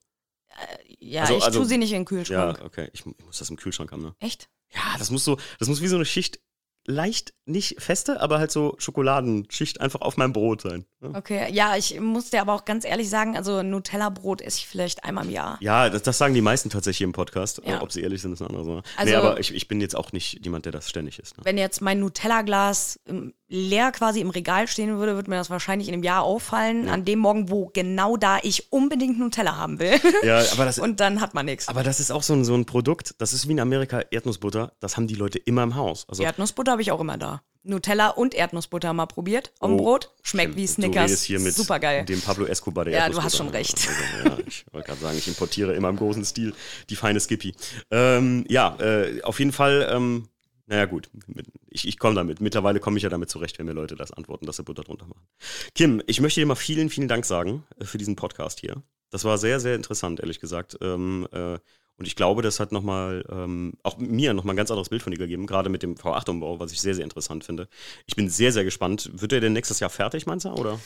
Ja, Also- ich also- tue sie nicht in den Kühlschrank. Ja, okay. Ich, ich muss das im Kühlschrank haben, ne? Echt? Ja, das muss so, das muss wie so eine Schicht, leicht, nicht feste, aber halt so Schokoladenschicht einfach auf meinem Brot sein. Ne? Okay. Ja, ich muss dir aber auch ganz ehrlich sagen, also Nutella-Brot esse ich vielleicht einmal im Jahr. Ja, das, das sagen die meisten tatsächlich im Podcast. Ja. Ob sie ehrlich sind, ist eine andere Sache. Also- nee, aber ich, ich bin jetzt auch nicht jemand, der das ständig isst. Ne? Wenn jetzt mein Nutella-Glas ähm, leer quasi im Regal stehen würde, würde mir das wahrscheinlich in einem Jahr auffallen. An dem Morgen, wo genau da ich unbedingt Nutella haben will. Ja, aber das, <laughs> Und dann hat man nichts. aber das ist auch so ein, so ein Produkt, das ist wie in Amerika Erdnussbutter, das haben die Leute immer im Haus. Also, Erdnussbutter habe ich auch immer da. Nutella und Erdnussbutter mal probiert dem Oh, Brot. Schmeckt Kim, wie Du Snickers. redest hier mit Super geil. dem Pablo Escobar der Ja, du hast schon recht. Also, ja, ich wollte gerade sagen, ich importiere immer im großen Stil die feine Skippy. Ähm, ja, äh, auf jeden Fall, ähm, naja gut, ich, ich komme damit. Mittlerweile komme ich ja damit zurecht, wenn mir Leute das antworten, dass sie Butter drunter machen. Kim, ich möchte dir mal vielen, vielen Dank sagen äh, für diesen Podcast hier. Das war sehr, sehr interessant, ehrlich gesagt. Ähm, äh, und ich glaube, das hat nochmal, ähm, auch mir nochmal ein ganz anderes Bild von dir gegeben, gerade mit dem V8-Umbau, was ich sehr, sehr interessant finde. Ich bin sehr, sehr gespannt. Wird der denn nächstes Jahr fertig, meinst du, oder?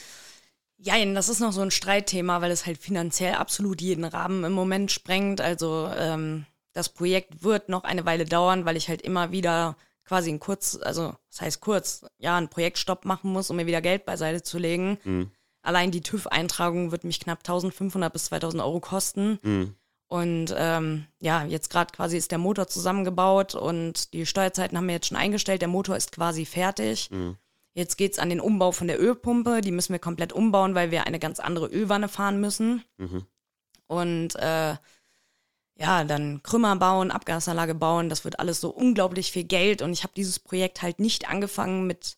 Ja, das ist noch so ein Streitthema, weil es halt finanziell absolut jeden Rahmen im Moment sprengt. Also ähm, das Projekt wird noch eine Weile dauern, weil ich halt immer wieder quasi ein kurz, also das heißt kurz, ja, einen Projektstopp machen muss, um mir wieder Geld beiseite zu legen. Mhm. Allein die TÜV-Eintragung wird mich knapp 1500 bis 2000 Euro kosten. Mhm. Und ähm, ja, jetzt gerade quasi ist der Motor zusammengebaut und die Steuerzeiten haben wir jetzt schon eingestellt. Der Motor ist quasi fertig. Mhm. Jetzt geht's an den Umbau von der Ölpumpe. Die müssen wir komplett umbauen, weil wir eine ganz andere Ölwanne fahren müssen. Mhm. Und äh, ja, dann Krümmer bauen, Abgasanlage bauen. Das wird alles so unglaublich viel Geld. Und ich habe dieses Projekt halt nicht angefangen mit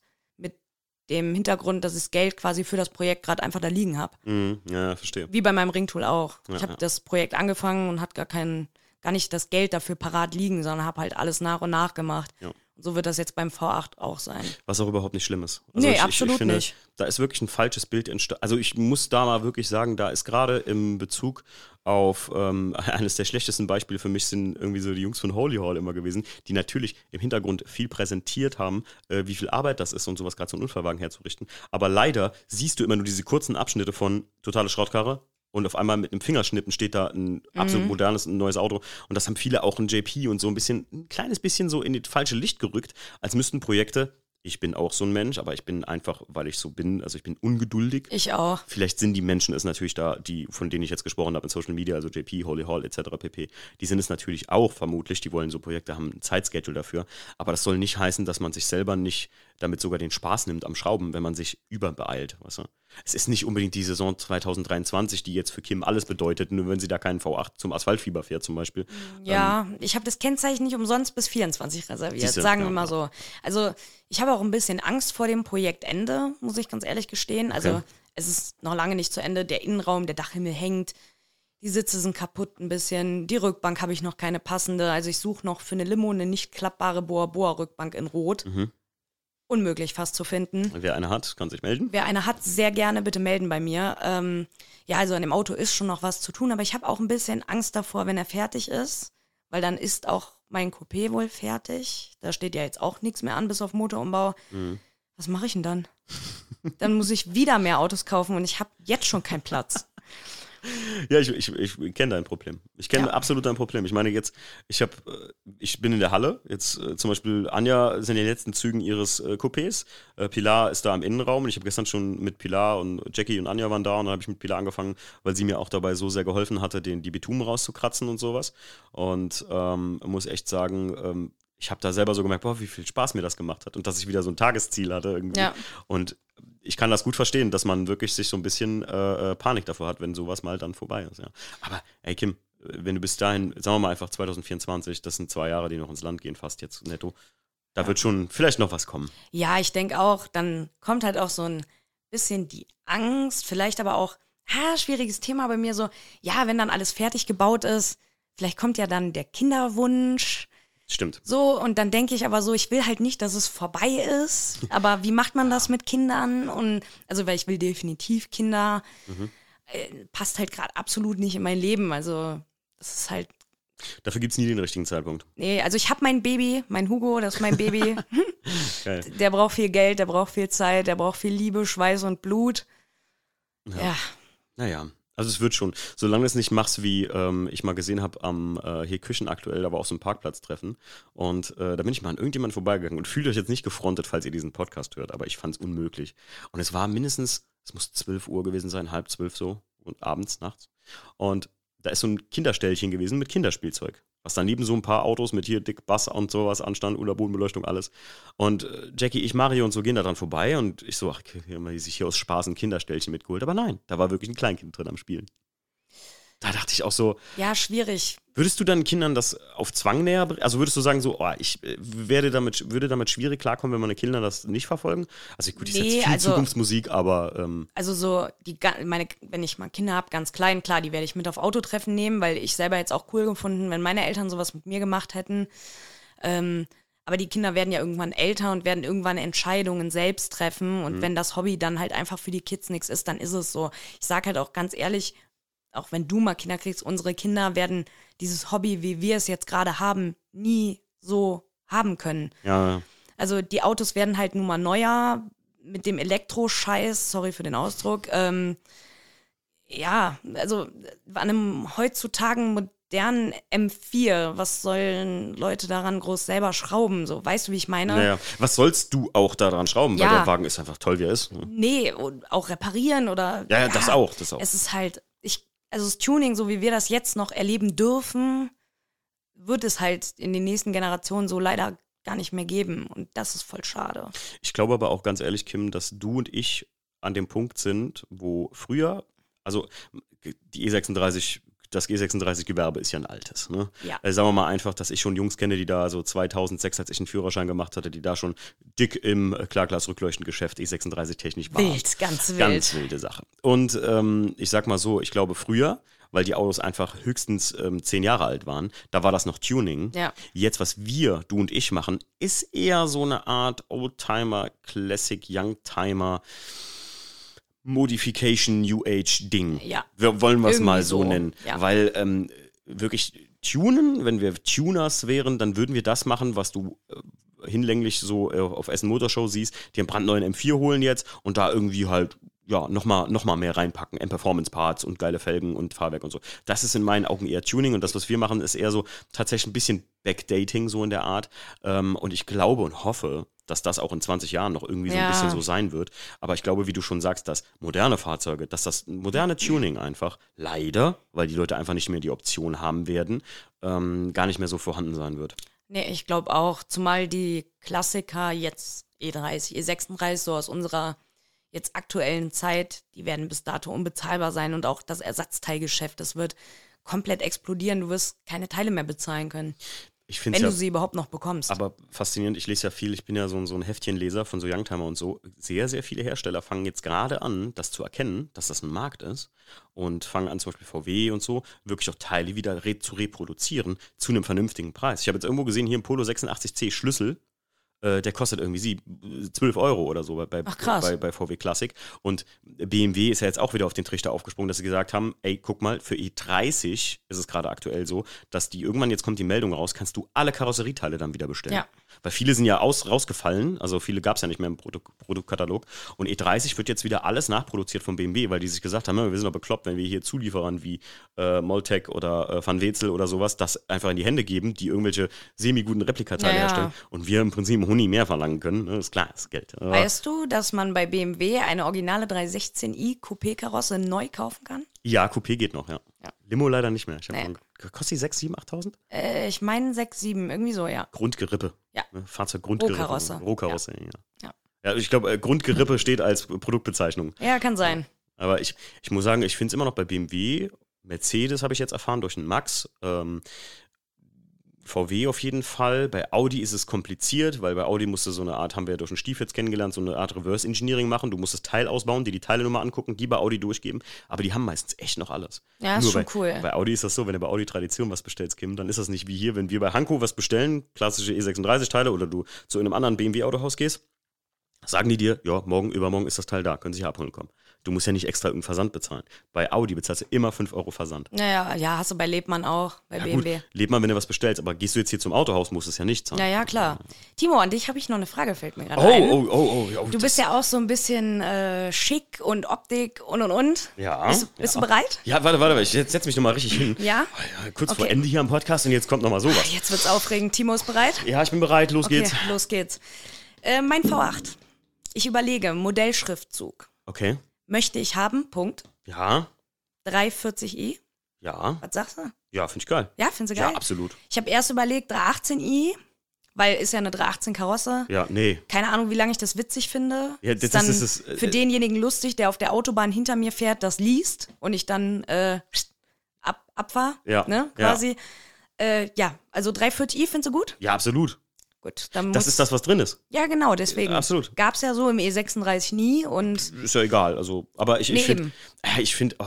dem Hintergrund, dass ich das Geld quasi für das Projekt gerade einfach da liegen habe. Mhm. Ja, verstehe. Wie bei meinem Ringtool auch. Ja, ich habe ja. das Projekt angefangen und hat gar kein, gar nicht das Geld dafür parat liegen, sondern habe halt alles nach und nach gemacht. Ja. Und so wird das jetzt beim V8 auch sein. Was auch überhaupt nicht schlimm ist. Nee, absolut finde, nicht. Da ist wirklich ein falsches Bild entstanden. Also ich muss da mal wirklich sagen, da ist gerade im Bezug auf ähm, <laughs> eines der schlechtesten Beispiele für mich sind irgendwie so die Jungs von Holy Hall immer gewesen, die natürlich im Hintergrund viel präsentiert haben, äh, wie viel Arbeit das ist und sowas gerade so einen Unfallwagen herzurichten. Aber leider siehst du immer nur diese kurzen Abschnitte von totale Schrottkarre und auf einmal mit einem Fingerschnippen steht da ein absolut modernes, ein neues Auto. Und das haben viele auch in JP und so ein bisschen, ein kleines bisschen so in das falsche Licht gerückt, als müssten Projekte, ich bin auch so ein Mensch, aber ich bin einfach, weil ich so bin, also ich bin ungeduldig. Ich auch. Vielleicht sind die Menschen es natürlich da, die, von denen ich jetzt gesprochen habe in Social Media, also JP, Holy Hall etc. pp. Die sind es natürlich auch vermutlich, die wollen so Projekte, haben ein Zeitschedule dafür. Aber das soll nicht heißen, dass man sich selber nicht damit sogar den Spaß nimmt am Schrauben, wenn man sich überbeeilt. Weißt du? Es ist nicht unbedingt die Saison 2023, die jetzt für Kim alles bedeutet, nur wenn sie da keinen V8 zum Asphaltfieber fährt zum Beispiel. Ja, ich habe das Kennzeichen nicht umsonst bis 24 reserviert, Siehste, sagen ja, wir mal so. Also ich habe auch ein bisschen Angst vor dem Projektende, muss ich ganz ehrlich gestehen. Also Okay. es ist noch lange nicht zu Ende. Der Innenraum, der Dachhimmel hängt. Die Sitze sind kaputt ein bisschen. Die Rückbank habe ich noch keine passende. Also ich suche noch für eine Limo eine nicht klappbare Boa-Boa-Rückbank in Rot. Mhm. Unmöglich fast zu finden. Wer eine hat, kann sich melden. Wer eine hat, sehr gerne bitte melden bei mir. Ähm, ja, also an dem Auto ist schon noch was zu tun, aber ich habe auch ein bisschen Angst davor, wenn er fertig ist, weil dann ist auch mein Coupé wohl fertig. Da steht ja jetzt auch nichts mehr an, bis auf Motorumbau. Mhm. Was mache ich denn dann? dann muss ich wieder mehr Autos kaufen und ich habe jetzt schon keinen Platz. <laughs> Ja, ich, ich, ich kenne dein Problem. Ich kenne Ja. absolut dein Problem. Ich meine jetzt, ich habe, ich bin in der Halle. Jetzt äh, zum Beispiel Anja ist in den letzten Zügen ihres äh, Coupés. Äh, Pilar ist da am Innenraum und ich habe gestern schon mit Pilar und Jackie und Anja waren da und dann habe ich mit Pilar angefangen, weil sie mir auch dabei so sehr geholfen hatte, den die Bitumen rauszukratzen und sowas. Und ähm, muss echt sagen, ähm, ich habe da selber so gemerkt, boah, wie viel Spaß mir das gemacht hat und dass ich wieder so ein Tagesziel hatte irgendwie. Ja. Und ich kann das gut verstehen, dass man wirklich sich so ein bisschen äh, äh, Panik davor hat, wenn sowas mal dann vorbei ist. Ja. Aber ey Kim, wenn du bis dahin, sagen wir mal einfach 2024, das sind zwei Jahre, die noch ins Land gehen, fast jetzt netto, da wird schon vielleicht noch was kommen. Ja, ich denke auch, dann kommt halt auch so ein bisschen die Angst, vielleicht aber auch, ha, schwieriges Thema bei mir so, ja, wenn dann alles fertig gebaut ist, vielleicht kommt ja dann der Kinderwunsch. Stimmt. So, und dann denke ich aber so, ich will halt nicht, dass es vorbei ist. Aber wie macht man das mit Kindern? Und also, weil ich will definitiv Kinder. Äh, passt halt gerade absolut nicht in mein Leben. Also, das ist halt. Dafür gibt es nie den richtigen Zeitpunkt. Nee, also ich habe mein Baby, mein Hugo, das ist mein Baby. <laughs> <laughs> Der braucht viel Geld, der braucht viel Zeit, der braucht viel Liebe, Schweiß und Blut. Ja, Naja, also es wird schon. Solange du es nicht machst, wie ähm, ich mal gesehen habe am äh, hier Küchen aktuell, da war auch so ein Parkplatztreffen. Und äh, da bin ich mal an irgendjemand vorbeigegangen und fühlt euch jetzt nicht gefrontet, falls ihr diesen Podcast hört, aber ich fand es unmöglich. Und es war mindestens, es muss 12 Uhr gewesen sein, halb zwölf so, und abends, nachts. Und da ist so ein Kinderställchen gewesen mit Kinderspielzeug. Was daneben so ein paar Autos mit hier dick Bass und sowas anstand, Unterbodenbeleuchtung, alles. Und äh, Jackie, ich, Mario und so gehen da dran vorbei und ich so, ach, die sich hier aus Spaß ein Kinderställchen mitgeholt. Aber nein, da war wirklich ein Kleinkind drin am Spielen. Da dachte ich auch so, Ja, schwierig. Würdest du deinen Kindern das auf Zwang näher bringen? Also würdest du sagen, so, oh, ich äh, werde damit, würde damit schwierig klarkommen, wenn meine Kinder das nicht verfolgen? Also gut, ich Nee, setze viel also- Zukunftsmusik, aber ähm, Also so, die, meine, wenn ich mal Kinder habe, ganz klein, klar, die werde ich mit auf Autotreffen nehmen, weil ich selber jetzt auch cool gefunden, wenn meine Eltern sowas mit mir gemacht hätten. Ähm, aber die Kinder werden ja irgendwann älter und werden irgendwann Entscheidungen selbst treffen. Und wenn das Hobby dann halt einfach für die Kids nichts ist, dann ist es so. Ich sage halt auch ganz ehrlich, auch wenn du mal Kinder kriegst, unsere Kinder werden dieses Hobby, wie wir es jetzt gerade haben, nie so haben können. ja, Also die Autos werden halt nun mal neuer mit dem Elektroscheiß, sorry für den Ausdruck. Ähm, ja, also an einem heutzutage modernen M4, was sollen Leute daran groß selber schrauben? So, weißt du, wie ich meine? naja. Was sollst du auch daran schrauben? Weil Ja. der Wagen ist einfach toll, wie er ist. ne? Nee, und auch reparieren oder. Ja, ja, das auch, das auch. Es ist halt, ich, also das Tuning, so wie wir das jetzt noch erleben dürfen, wird es halt in den nächsten Generationen so leider gar nicht mehr geben. Und das ist voll schade. Ich glaube aber auch ganz ehrlich, Kim, dass du und ich an dem Punkt sind, wo früher, also die E36, das G36-Gewerbe ist ja ein altes. Ne? Ja. Also sagen wir mal einfach, dass ich schon Jungs kenne, die da so 2006, als ich einen Führerschein gemacht hatte, die da schon dick im äh, Klarglas-Rückleuchtengeschäft E36 technisch waren. Wild, ganz wild. Ganz wilde Sache. Und ähm, ich sag mal so, ich glaube früher, weil die Autos einfach höchstens ähm, zehn Jahre alt waren, da war das noch Tuning. Ja. Jetzt, was wir, du und ich machen, ist eher so eine Art Oldtimer, Classic, Youngtimer, Modification, New Age Ding. Ja. Wir wollen wir es mal so, so, nennen. ja. Weil ähm, wirklich tunen, wenn wir Tuners wären, dann würden wir das machen, was du äh, hinlänglich so äh, auf Essen Motorshow siehst, die einen brandneuen M4 holen jetzt und da irgendwie halt ja, nochmal noch mal mehr reinpacken. M-Performance-Parts und geile Felgen und Fahrwerk und so. Das ist in meinen Augen eher Tuning und das, was wir machen, ist eher so tatsächlich ein bisschen Backdating so in der Art. Ähm, und ich glaube und hoffe, dass das auch in 20 Jahren noch irgendwie so ein Ja. bisschen so sein wird. Aber ich glaube, wie du schon sagst, dass moderne Fahrzeuge, dass das moderne Tuning einfach leider, weil die Leute einfach nicht mehr die Option haben werden, ähm, gar nicht mehr so vorhanden sein wird. Nee, ich glaube auch, zumal die Klassiker jetzt E30, E36, so aus unserer jetzt aktuellen Zeit, die werden bis dato unbezahlbar sein und auch das Ersatzteilgeschäft, das wird komplett explodieren. Du wirst keine Teile mehr bezahlen können, Ich finde wenn ja du sie überhaupt noch bekommst. Aber faszinierend, ich lese ja viel, ich bin ja so, ein- so ein Heftchenleser von so Youngtimer und so. Sehr, sehr viele Hersteller fangen jetzt gerade an, das zu erkennen, dass das ein Markt ist und fangen an, zum Beispiel VW und so, wirklich auch Teile wieder re zu reproduzieren zu einem vernünftigen Preis. Ich habe jetzt irgendwo gesehen, hier im Polo 86C Schlüssel, äh, der kostet irgendwie sie 12 Euro oder so bei, bei, bei, bei VW Classic. Und BMW ist ja jetzt auch wieder auf den Trichter aufgesprungen, dass sie gesagt haben, ey, guck mal, für E30 ist es gerade aktuell so, dass die irgendwann, jetzt kommt die Meldung raus, kannst du alle Karosserieteile dann wieder bestellen. Ja. Weil viele sind ja aus, rausgefallen, also viele gab es ja nicht mehr im Produkt, Produktkatalog. Und E30 wird jetzt wieder alles nachproduziert von BMW, weil die sich gesagt haben, "Ja, wir sind doch bekloppt, wenn wir hier Zulieferern wie äh, Moltec oder äh, Van Wetzel oder sowas das einfach in die Hände geben, die irgendwelche semi-guten Replikateile Ja, herstellen und wir im Prinzip Huni mehr verlangen können. Ne? Ist klar, ist Geld. Aber weißt du, dass man bei BMW eine originale 316i Coupé-Karosse neu kaufen kann? ja, Coupé geht noch, ja. Ja. Limo leider nicht mehr. Ich hab Nee. Kostet die 6, 7, 8.000? Äh, ich meine 6, 7, irgendwie so, ja. Grundgerippe. Ja. Ne? Fahrzeuggrundgerippe. Rohkarosse. Rohkarosse, ja. Ja. Ja, ich glaube, äh, Grundgerippe steht als Produktbezeichnung. Ja, kann sein. Aber ich, ich muss sagen, ich finde es immer noch bei BMW, Mercedes habe ich jetzt erfahren durch den Max, ähm, VW auf jeden Fall. Bei Audi ist es kompliziert, weil bei Audi musst du so eine Art, haben wir ja durch den Stief jetzt kennengelernt, so eine Art Reverse Engineering machen. Du musst das Teil ausbauen, dir die Teile nochmal angucken, die bei Audi durchgeben. Aber die haben meistens echt noch alles. Ja, ist Nur schon bei, cool. Bei Audi ist das so, wenn du bei Audi Tradition was bestellst, Kim, dann ist das nicht wie hier, wenn wir bei Hanko was bestellen, klassische E36-Teile oder du zu einem anderen BMW-Autohaus gehst, sagen die dir, ja, morgen, übermorgen ist das Teil da, können Sie hier abholen kommen. Du musst ja nicht extra irgendeinen Versand bezahlen. Bei Audi bezahlst du immer 5 Euro Versand. Naja, ja, hast du bei Lebmann auch, bei Ja, gut, BMW. lebt mal, wenn du was bestellst, aber gehst du jetzt hier zum Autohaus, musst du es ja nicht zahlen. Ja, ja, klar. Timo, an dich habe ich noch eine Frage, fällt mir gerade Oh, ein. oh, oh, oh, oh. Du bist ja auch so ein bisschen äh, schick und Optik und und und. Ja, Bist, du- bist ja. du bereit? Ja, warte, warte, ich setz setz mich nochmal richtig hin. Ja? Ja, Kurz vor Okay. Ende hier am Podcast und jetzt kommt nochmal sowas. Jetzt wird's aufregend. Timo ist bereit? Ja, ich bin bereit, los Okay, geht's. los geht's. Äh, mein V8. Ich überlege, Modellschriftzug. Okay. Möchte ich haben, Punkt. Ja, 340i. ja, Was sagst du? ja, finde ich geil. Ja, findest du geil? Ja, absolut. Ich habe erst überlegt, 318i, weil ist ja eine 318 Karosse. Ja, nee. Keine Ahnung, wie lange ich das witzig finde. Ja, das- ist dann das ist äh, für denjenigen lustig, der auf der Autobahn hinter mir fährt, das liest und ich dann äh, ab Abfahr, Ja, ne, ja. quasi. Äh, ja, also 340i findest du gut? Ja, absolut. Gut, dann Das ist das, was drin ist. Ja, genau, deswegen. Absolut. Gab's ja so im E36 nie und Ist ja egal. Also, aber ich, Nee, ich finde, eben. ich finde, oh,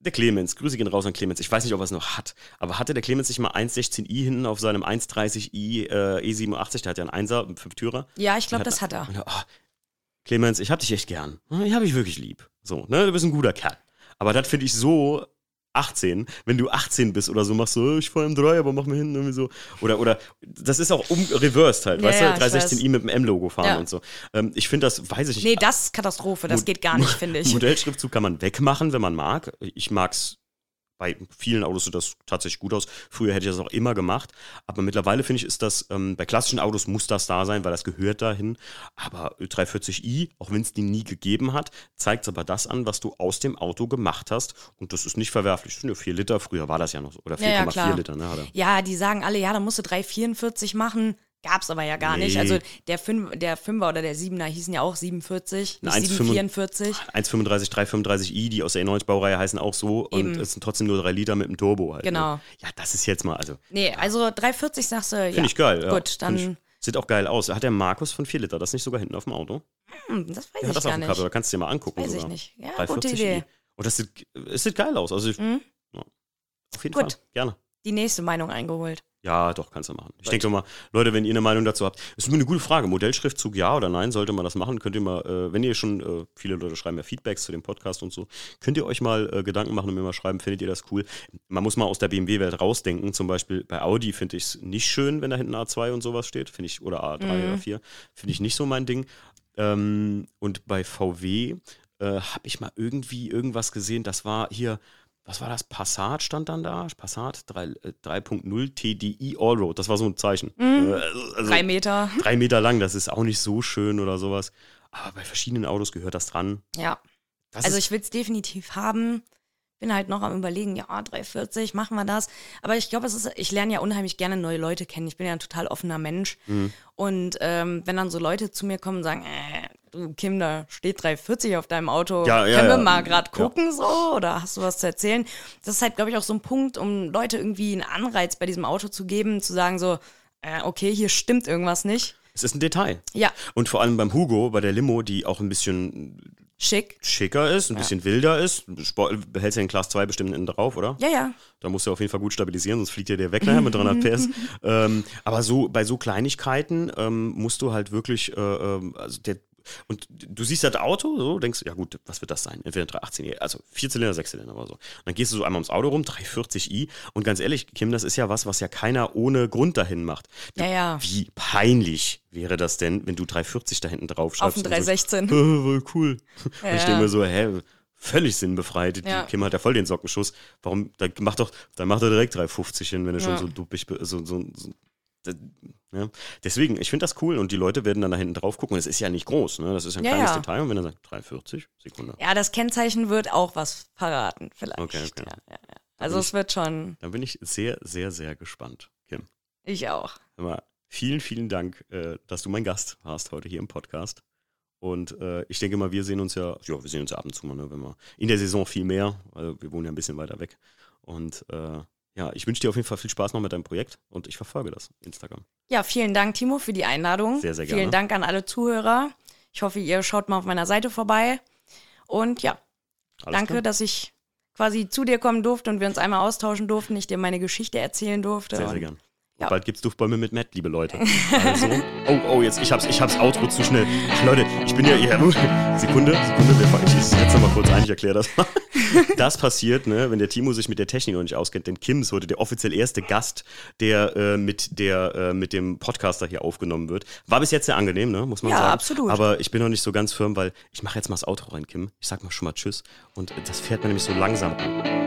der Clemens, Grüße gehen raus an Clemens. Ich weiß nicht, ob er es noch hat, aber hatte der Clemens nicht mal 116i hinten auf seinem 130i äh, E87? Der hat ja einen 1er, einen Fünftürer. ja, ich glaube, das hat er. Und, oh, Clemens, ich hab dich echt gern. Ich hab dich wirklich lieb. So, ne, du bist ein guter Kerl. Aber das finde ich so 18, wenn du 18 bist oder so, machst du, äh, ich fahre im 3, aber mach mir hinten irgendwie so. Oder, oder, das ist auch um, reversed halt, Ja, weißt ja, du, ich 316i mit dem M-Logo fahren Ja. und so. Ähm, ich finde das, weiß ich nicht. Nee, das ist Katastrophe, das Mo- geht gar nicht, finde ich. Modellschriftzug kann man wegmachen, wenn man mag. Ich mag's. Bei vielen Autos sieht das tatsächlich gut aus. Früher hätte ich das auch immer gemacht. Aber mittlerweile finde ich, ist das, ähm, bei klassischen Autos muss das da sein, weil das gehört dahin. Aber 340i, auch wenn es die nie gegeben hat, zeigt aber das an, was du aus dem Auto gemacht hast. Und das ist nicht verwerflich. Das sind ja 4 Liter. Früher war das ja noch so. Oder 4,4 Ja, ja. Liter, ne? Ja, die sagen alle, ja, da musst du 344 machen. Gab's aber ja gar nicht. Nee. Also der, Fünf, der Fünfer oder der Siebener hießen ja auch 47, nicht Ein 744. 1,35, 335i, die aus der E90-Baureihe heißen auch so. Und Eben. es sind trotzdem nur 3 Liter mit dem Turbo halt. Genau. Ne? Ja, das ist jetzt mal, also Nee, also 340 sagst du, ja. Finde ich geil. Ja. Gut, dann, ich, sieht auch geil aus. Hat der Markus von 4 Liter das nicht sogar hinten auf dem Auto? hm, das weiß Der ich hat das gar auf dem nicht. Cover, da kannst du dir mal angucken. Weiß ich sogar. nicht. Ja, 340i. gute Idee. Und das sieht, es sieht geil aus. Also ich, Mhm. ja, auf jeden Gut. Fall. Gerne. Die nächste Meinung eingeholt. Ja, doch, kannst du machen. Ich denke mal, Leute, wenn ihr eine Meinung dazu habt, ist mir eine gute Frage. Modellschriftzug ja oder nein, sollte man das machen? Könnt ihr mal, äh, wenn ihr schon, äh, viele Leute schreiben ja Feedbacks zu dem Podcast und so, könnt ihr euch mal äh, Gedanken machen und mir mal schreiben, findet ihr das cool? Man muss mal aus der BMW-Welt rausdenken. Zum Beispiel bei Audi finde ich es nicht schön, wenn da hinten A2 und sowas steht. Finde ich, oder A3 Mhm. oder 4. Finde ich nicht so mein Ding. Ähm, und bei VW äh, habe ich mal irgendwie irgendwas gesehen, das war hier, was war das? Passat stand dann da? Passat 3, äh, 3.0 TDI Allroad, das war so ein Zeichen. Mhm. Äh, also Drei Meter. drei Meter lang, das ist auch nicht so schön oder sowas. Aber bei verschiedenen Autos gehört das dran. Ja. Das Also ich will es definitiv haben. Bin halt noch am überlegen, ja, 340, machen wir das. Aber ich glaube, es ist, ich lerne ja unheimlich gerne neue Leute kennen. Ich bin ja ein total offener Mensch. Mhm. Und ähm, wenn dann so Leute zu mir kommen und sagen, äh, Kim, da steht 340 auf deinem Auto, Ja, ja, können wir ja. mal gerade gucken so? Oder hast du was zu erzählen? Das ist halt, glaube ich, auch so ein Punkt, um Leute irgendwie einen Anreiz bei diesem Auto zu geben, zu sagen so, äh, okay, hier stimmt irgendwas nicht. es ist ein Detail. Ja, Und vor allem beim Hugo, bei der Limo, die auch ein bisschen schick. schicker ist, ein bisschen wilder ist. Sport, behältst ja den Class 2 bestimmt innen drauf, oder? Ja, ja. Da musst du auf jeden Fall gut stabilisieren, sonst fliegt ja der weg nachher mit 300 PS. <laughs> ähm, aber so bei so Kleinigkeiten ähm, musst du halt wirklich, äh, ähm, also der, und du siehst das Auto, so denkst, ja gut, was wird das sein? Entweder 318, also Vierzylinder, Sechszylinder oder so. Und dann gehst du so einmal ums Auto rum, 340i. Und ganz ehrlich, Kim, das ist ja was, was ja keiner ohne Grund dahin macht. Ja, ja. Wie peinlich wäre das denn, wenn du 340 da hinten drauf Auf schreibst? dem und so, 316. äh, voll cool. Und ich Ja. denke mir so, hä, völlig sinnbefreit. Ja. Die Kim hat ja voll den Sockenschuss. Warum, da macht doch, dann macht er direkt 350 hin, wenn er schon Ja. so duppig, so, so, so das, ja. Deswegen, ich finde das cool und die Leute werden dann da hinten drauf gucken. Und es ist ja nicht groß, ne? Das ist ja ein Ja, kleines ja. Detail. Und wenn er sagt 340, Sekunde, Ja, das Kennzeichen wird auch was verraten, vielleicht. Okay, okay. Ja, ja, ja. Also bin es wird schon, dann bin ich sehr, sehr, sehr gespannt, Kim. ich auch. Mal, vielen, vielen Dank, äh, dass du mein Gast warst heute hier im Podcast. Und äh, ich denke mal, wir sehen uns ja, ja, wir sehen uns ja ab und zu mal, ne, wenn wir in der Saison viel mehr, weil wir wohnen ja ein bisschen weiter weg. Und äh, ja, ich wünsche dir auf jeden Fall viel Spaß noch mit deinem Projekt und ich verfolge das, Instagram. Ja, vielen Dank, Timo, für die Einladung. Sehr, sehr gerne. Vielen Dank an alle Zuhörer. Ich hoffe, ihr schaut mal auf meiner Seite vorbei. Und ja, Alles danke, klar? dass ich quasi zu dir kommen durfte und wir uns einmal austauschen durften, ich dir meine Geschichte erzählen durfte. Sehr, sehr Und gern. Ja. Bald gibt's Duftbäume mit Matt, liebe Leute. <laughs> Also, oh, oh, jetzt, ich hab's, ich hab's Outro zu schnell. Leute, ich bin ja, ja Sekunde, Sekunde, wir, ich, ich setze mal kurz ein, ich erkläre das mal. <laughs> Das passiert, ne, wenn der Timo sich mit der Technik noch nicht auskennt, denn Kim ist heute der offiziell erste Gast, der äh, mit der, äh, mit dem Podcaster hier aufgenommen wird. War bis jetzt sehr angenehm, ne, muss man Ja, sagen. absolut. Aber ich bin noch nicht so ganz firm, weil ich mache jetzt mal das Outro rein, Kim. Ich sag mal schon mal Tschüss. Und das fährt man nämlich so langsam an.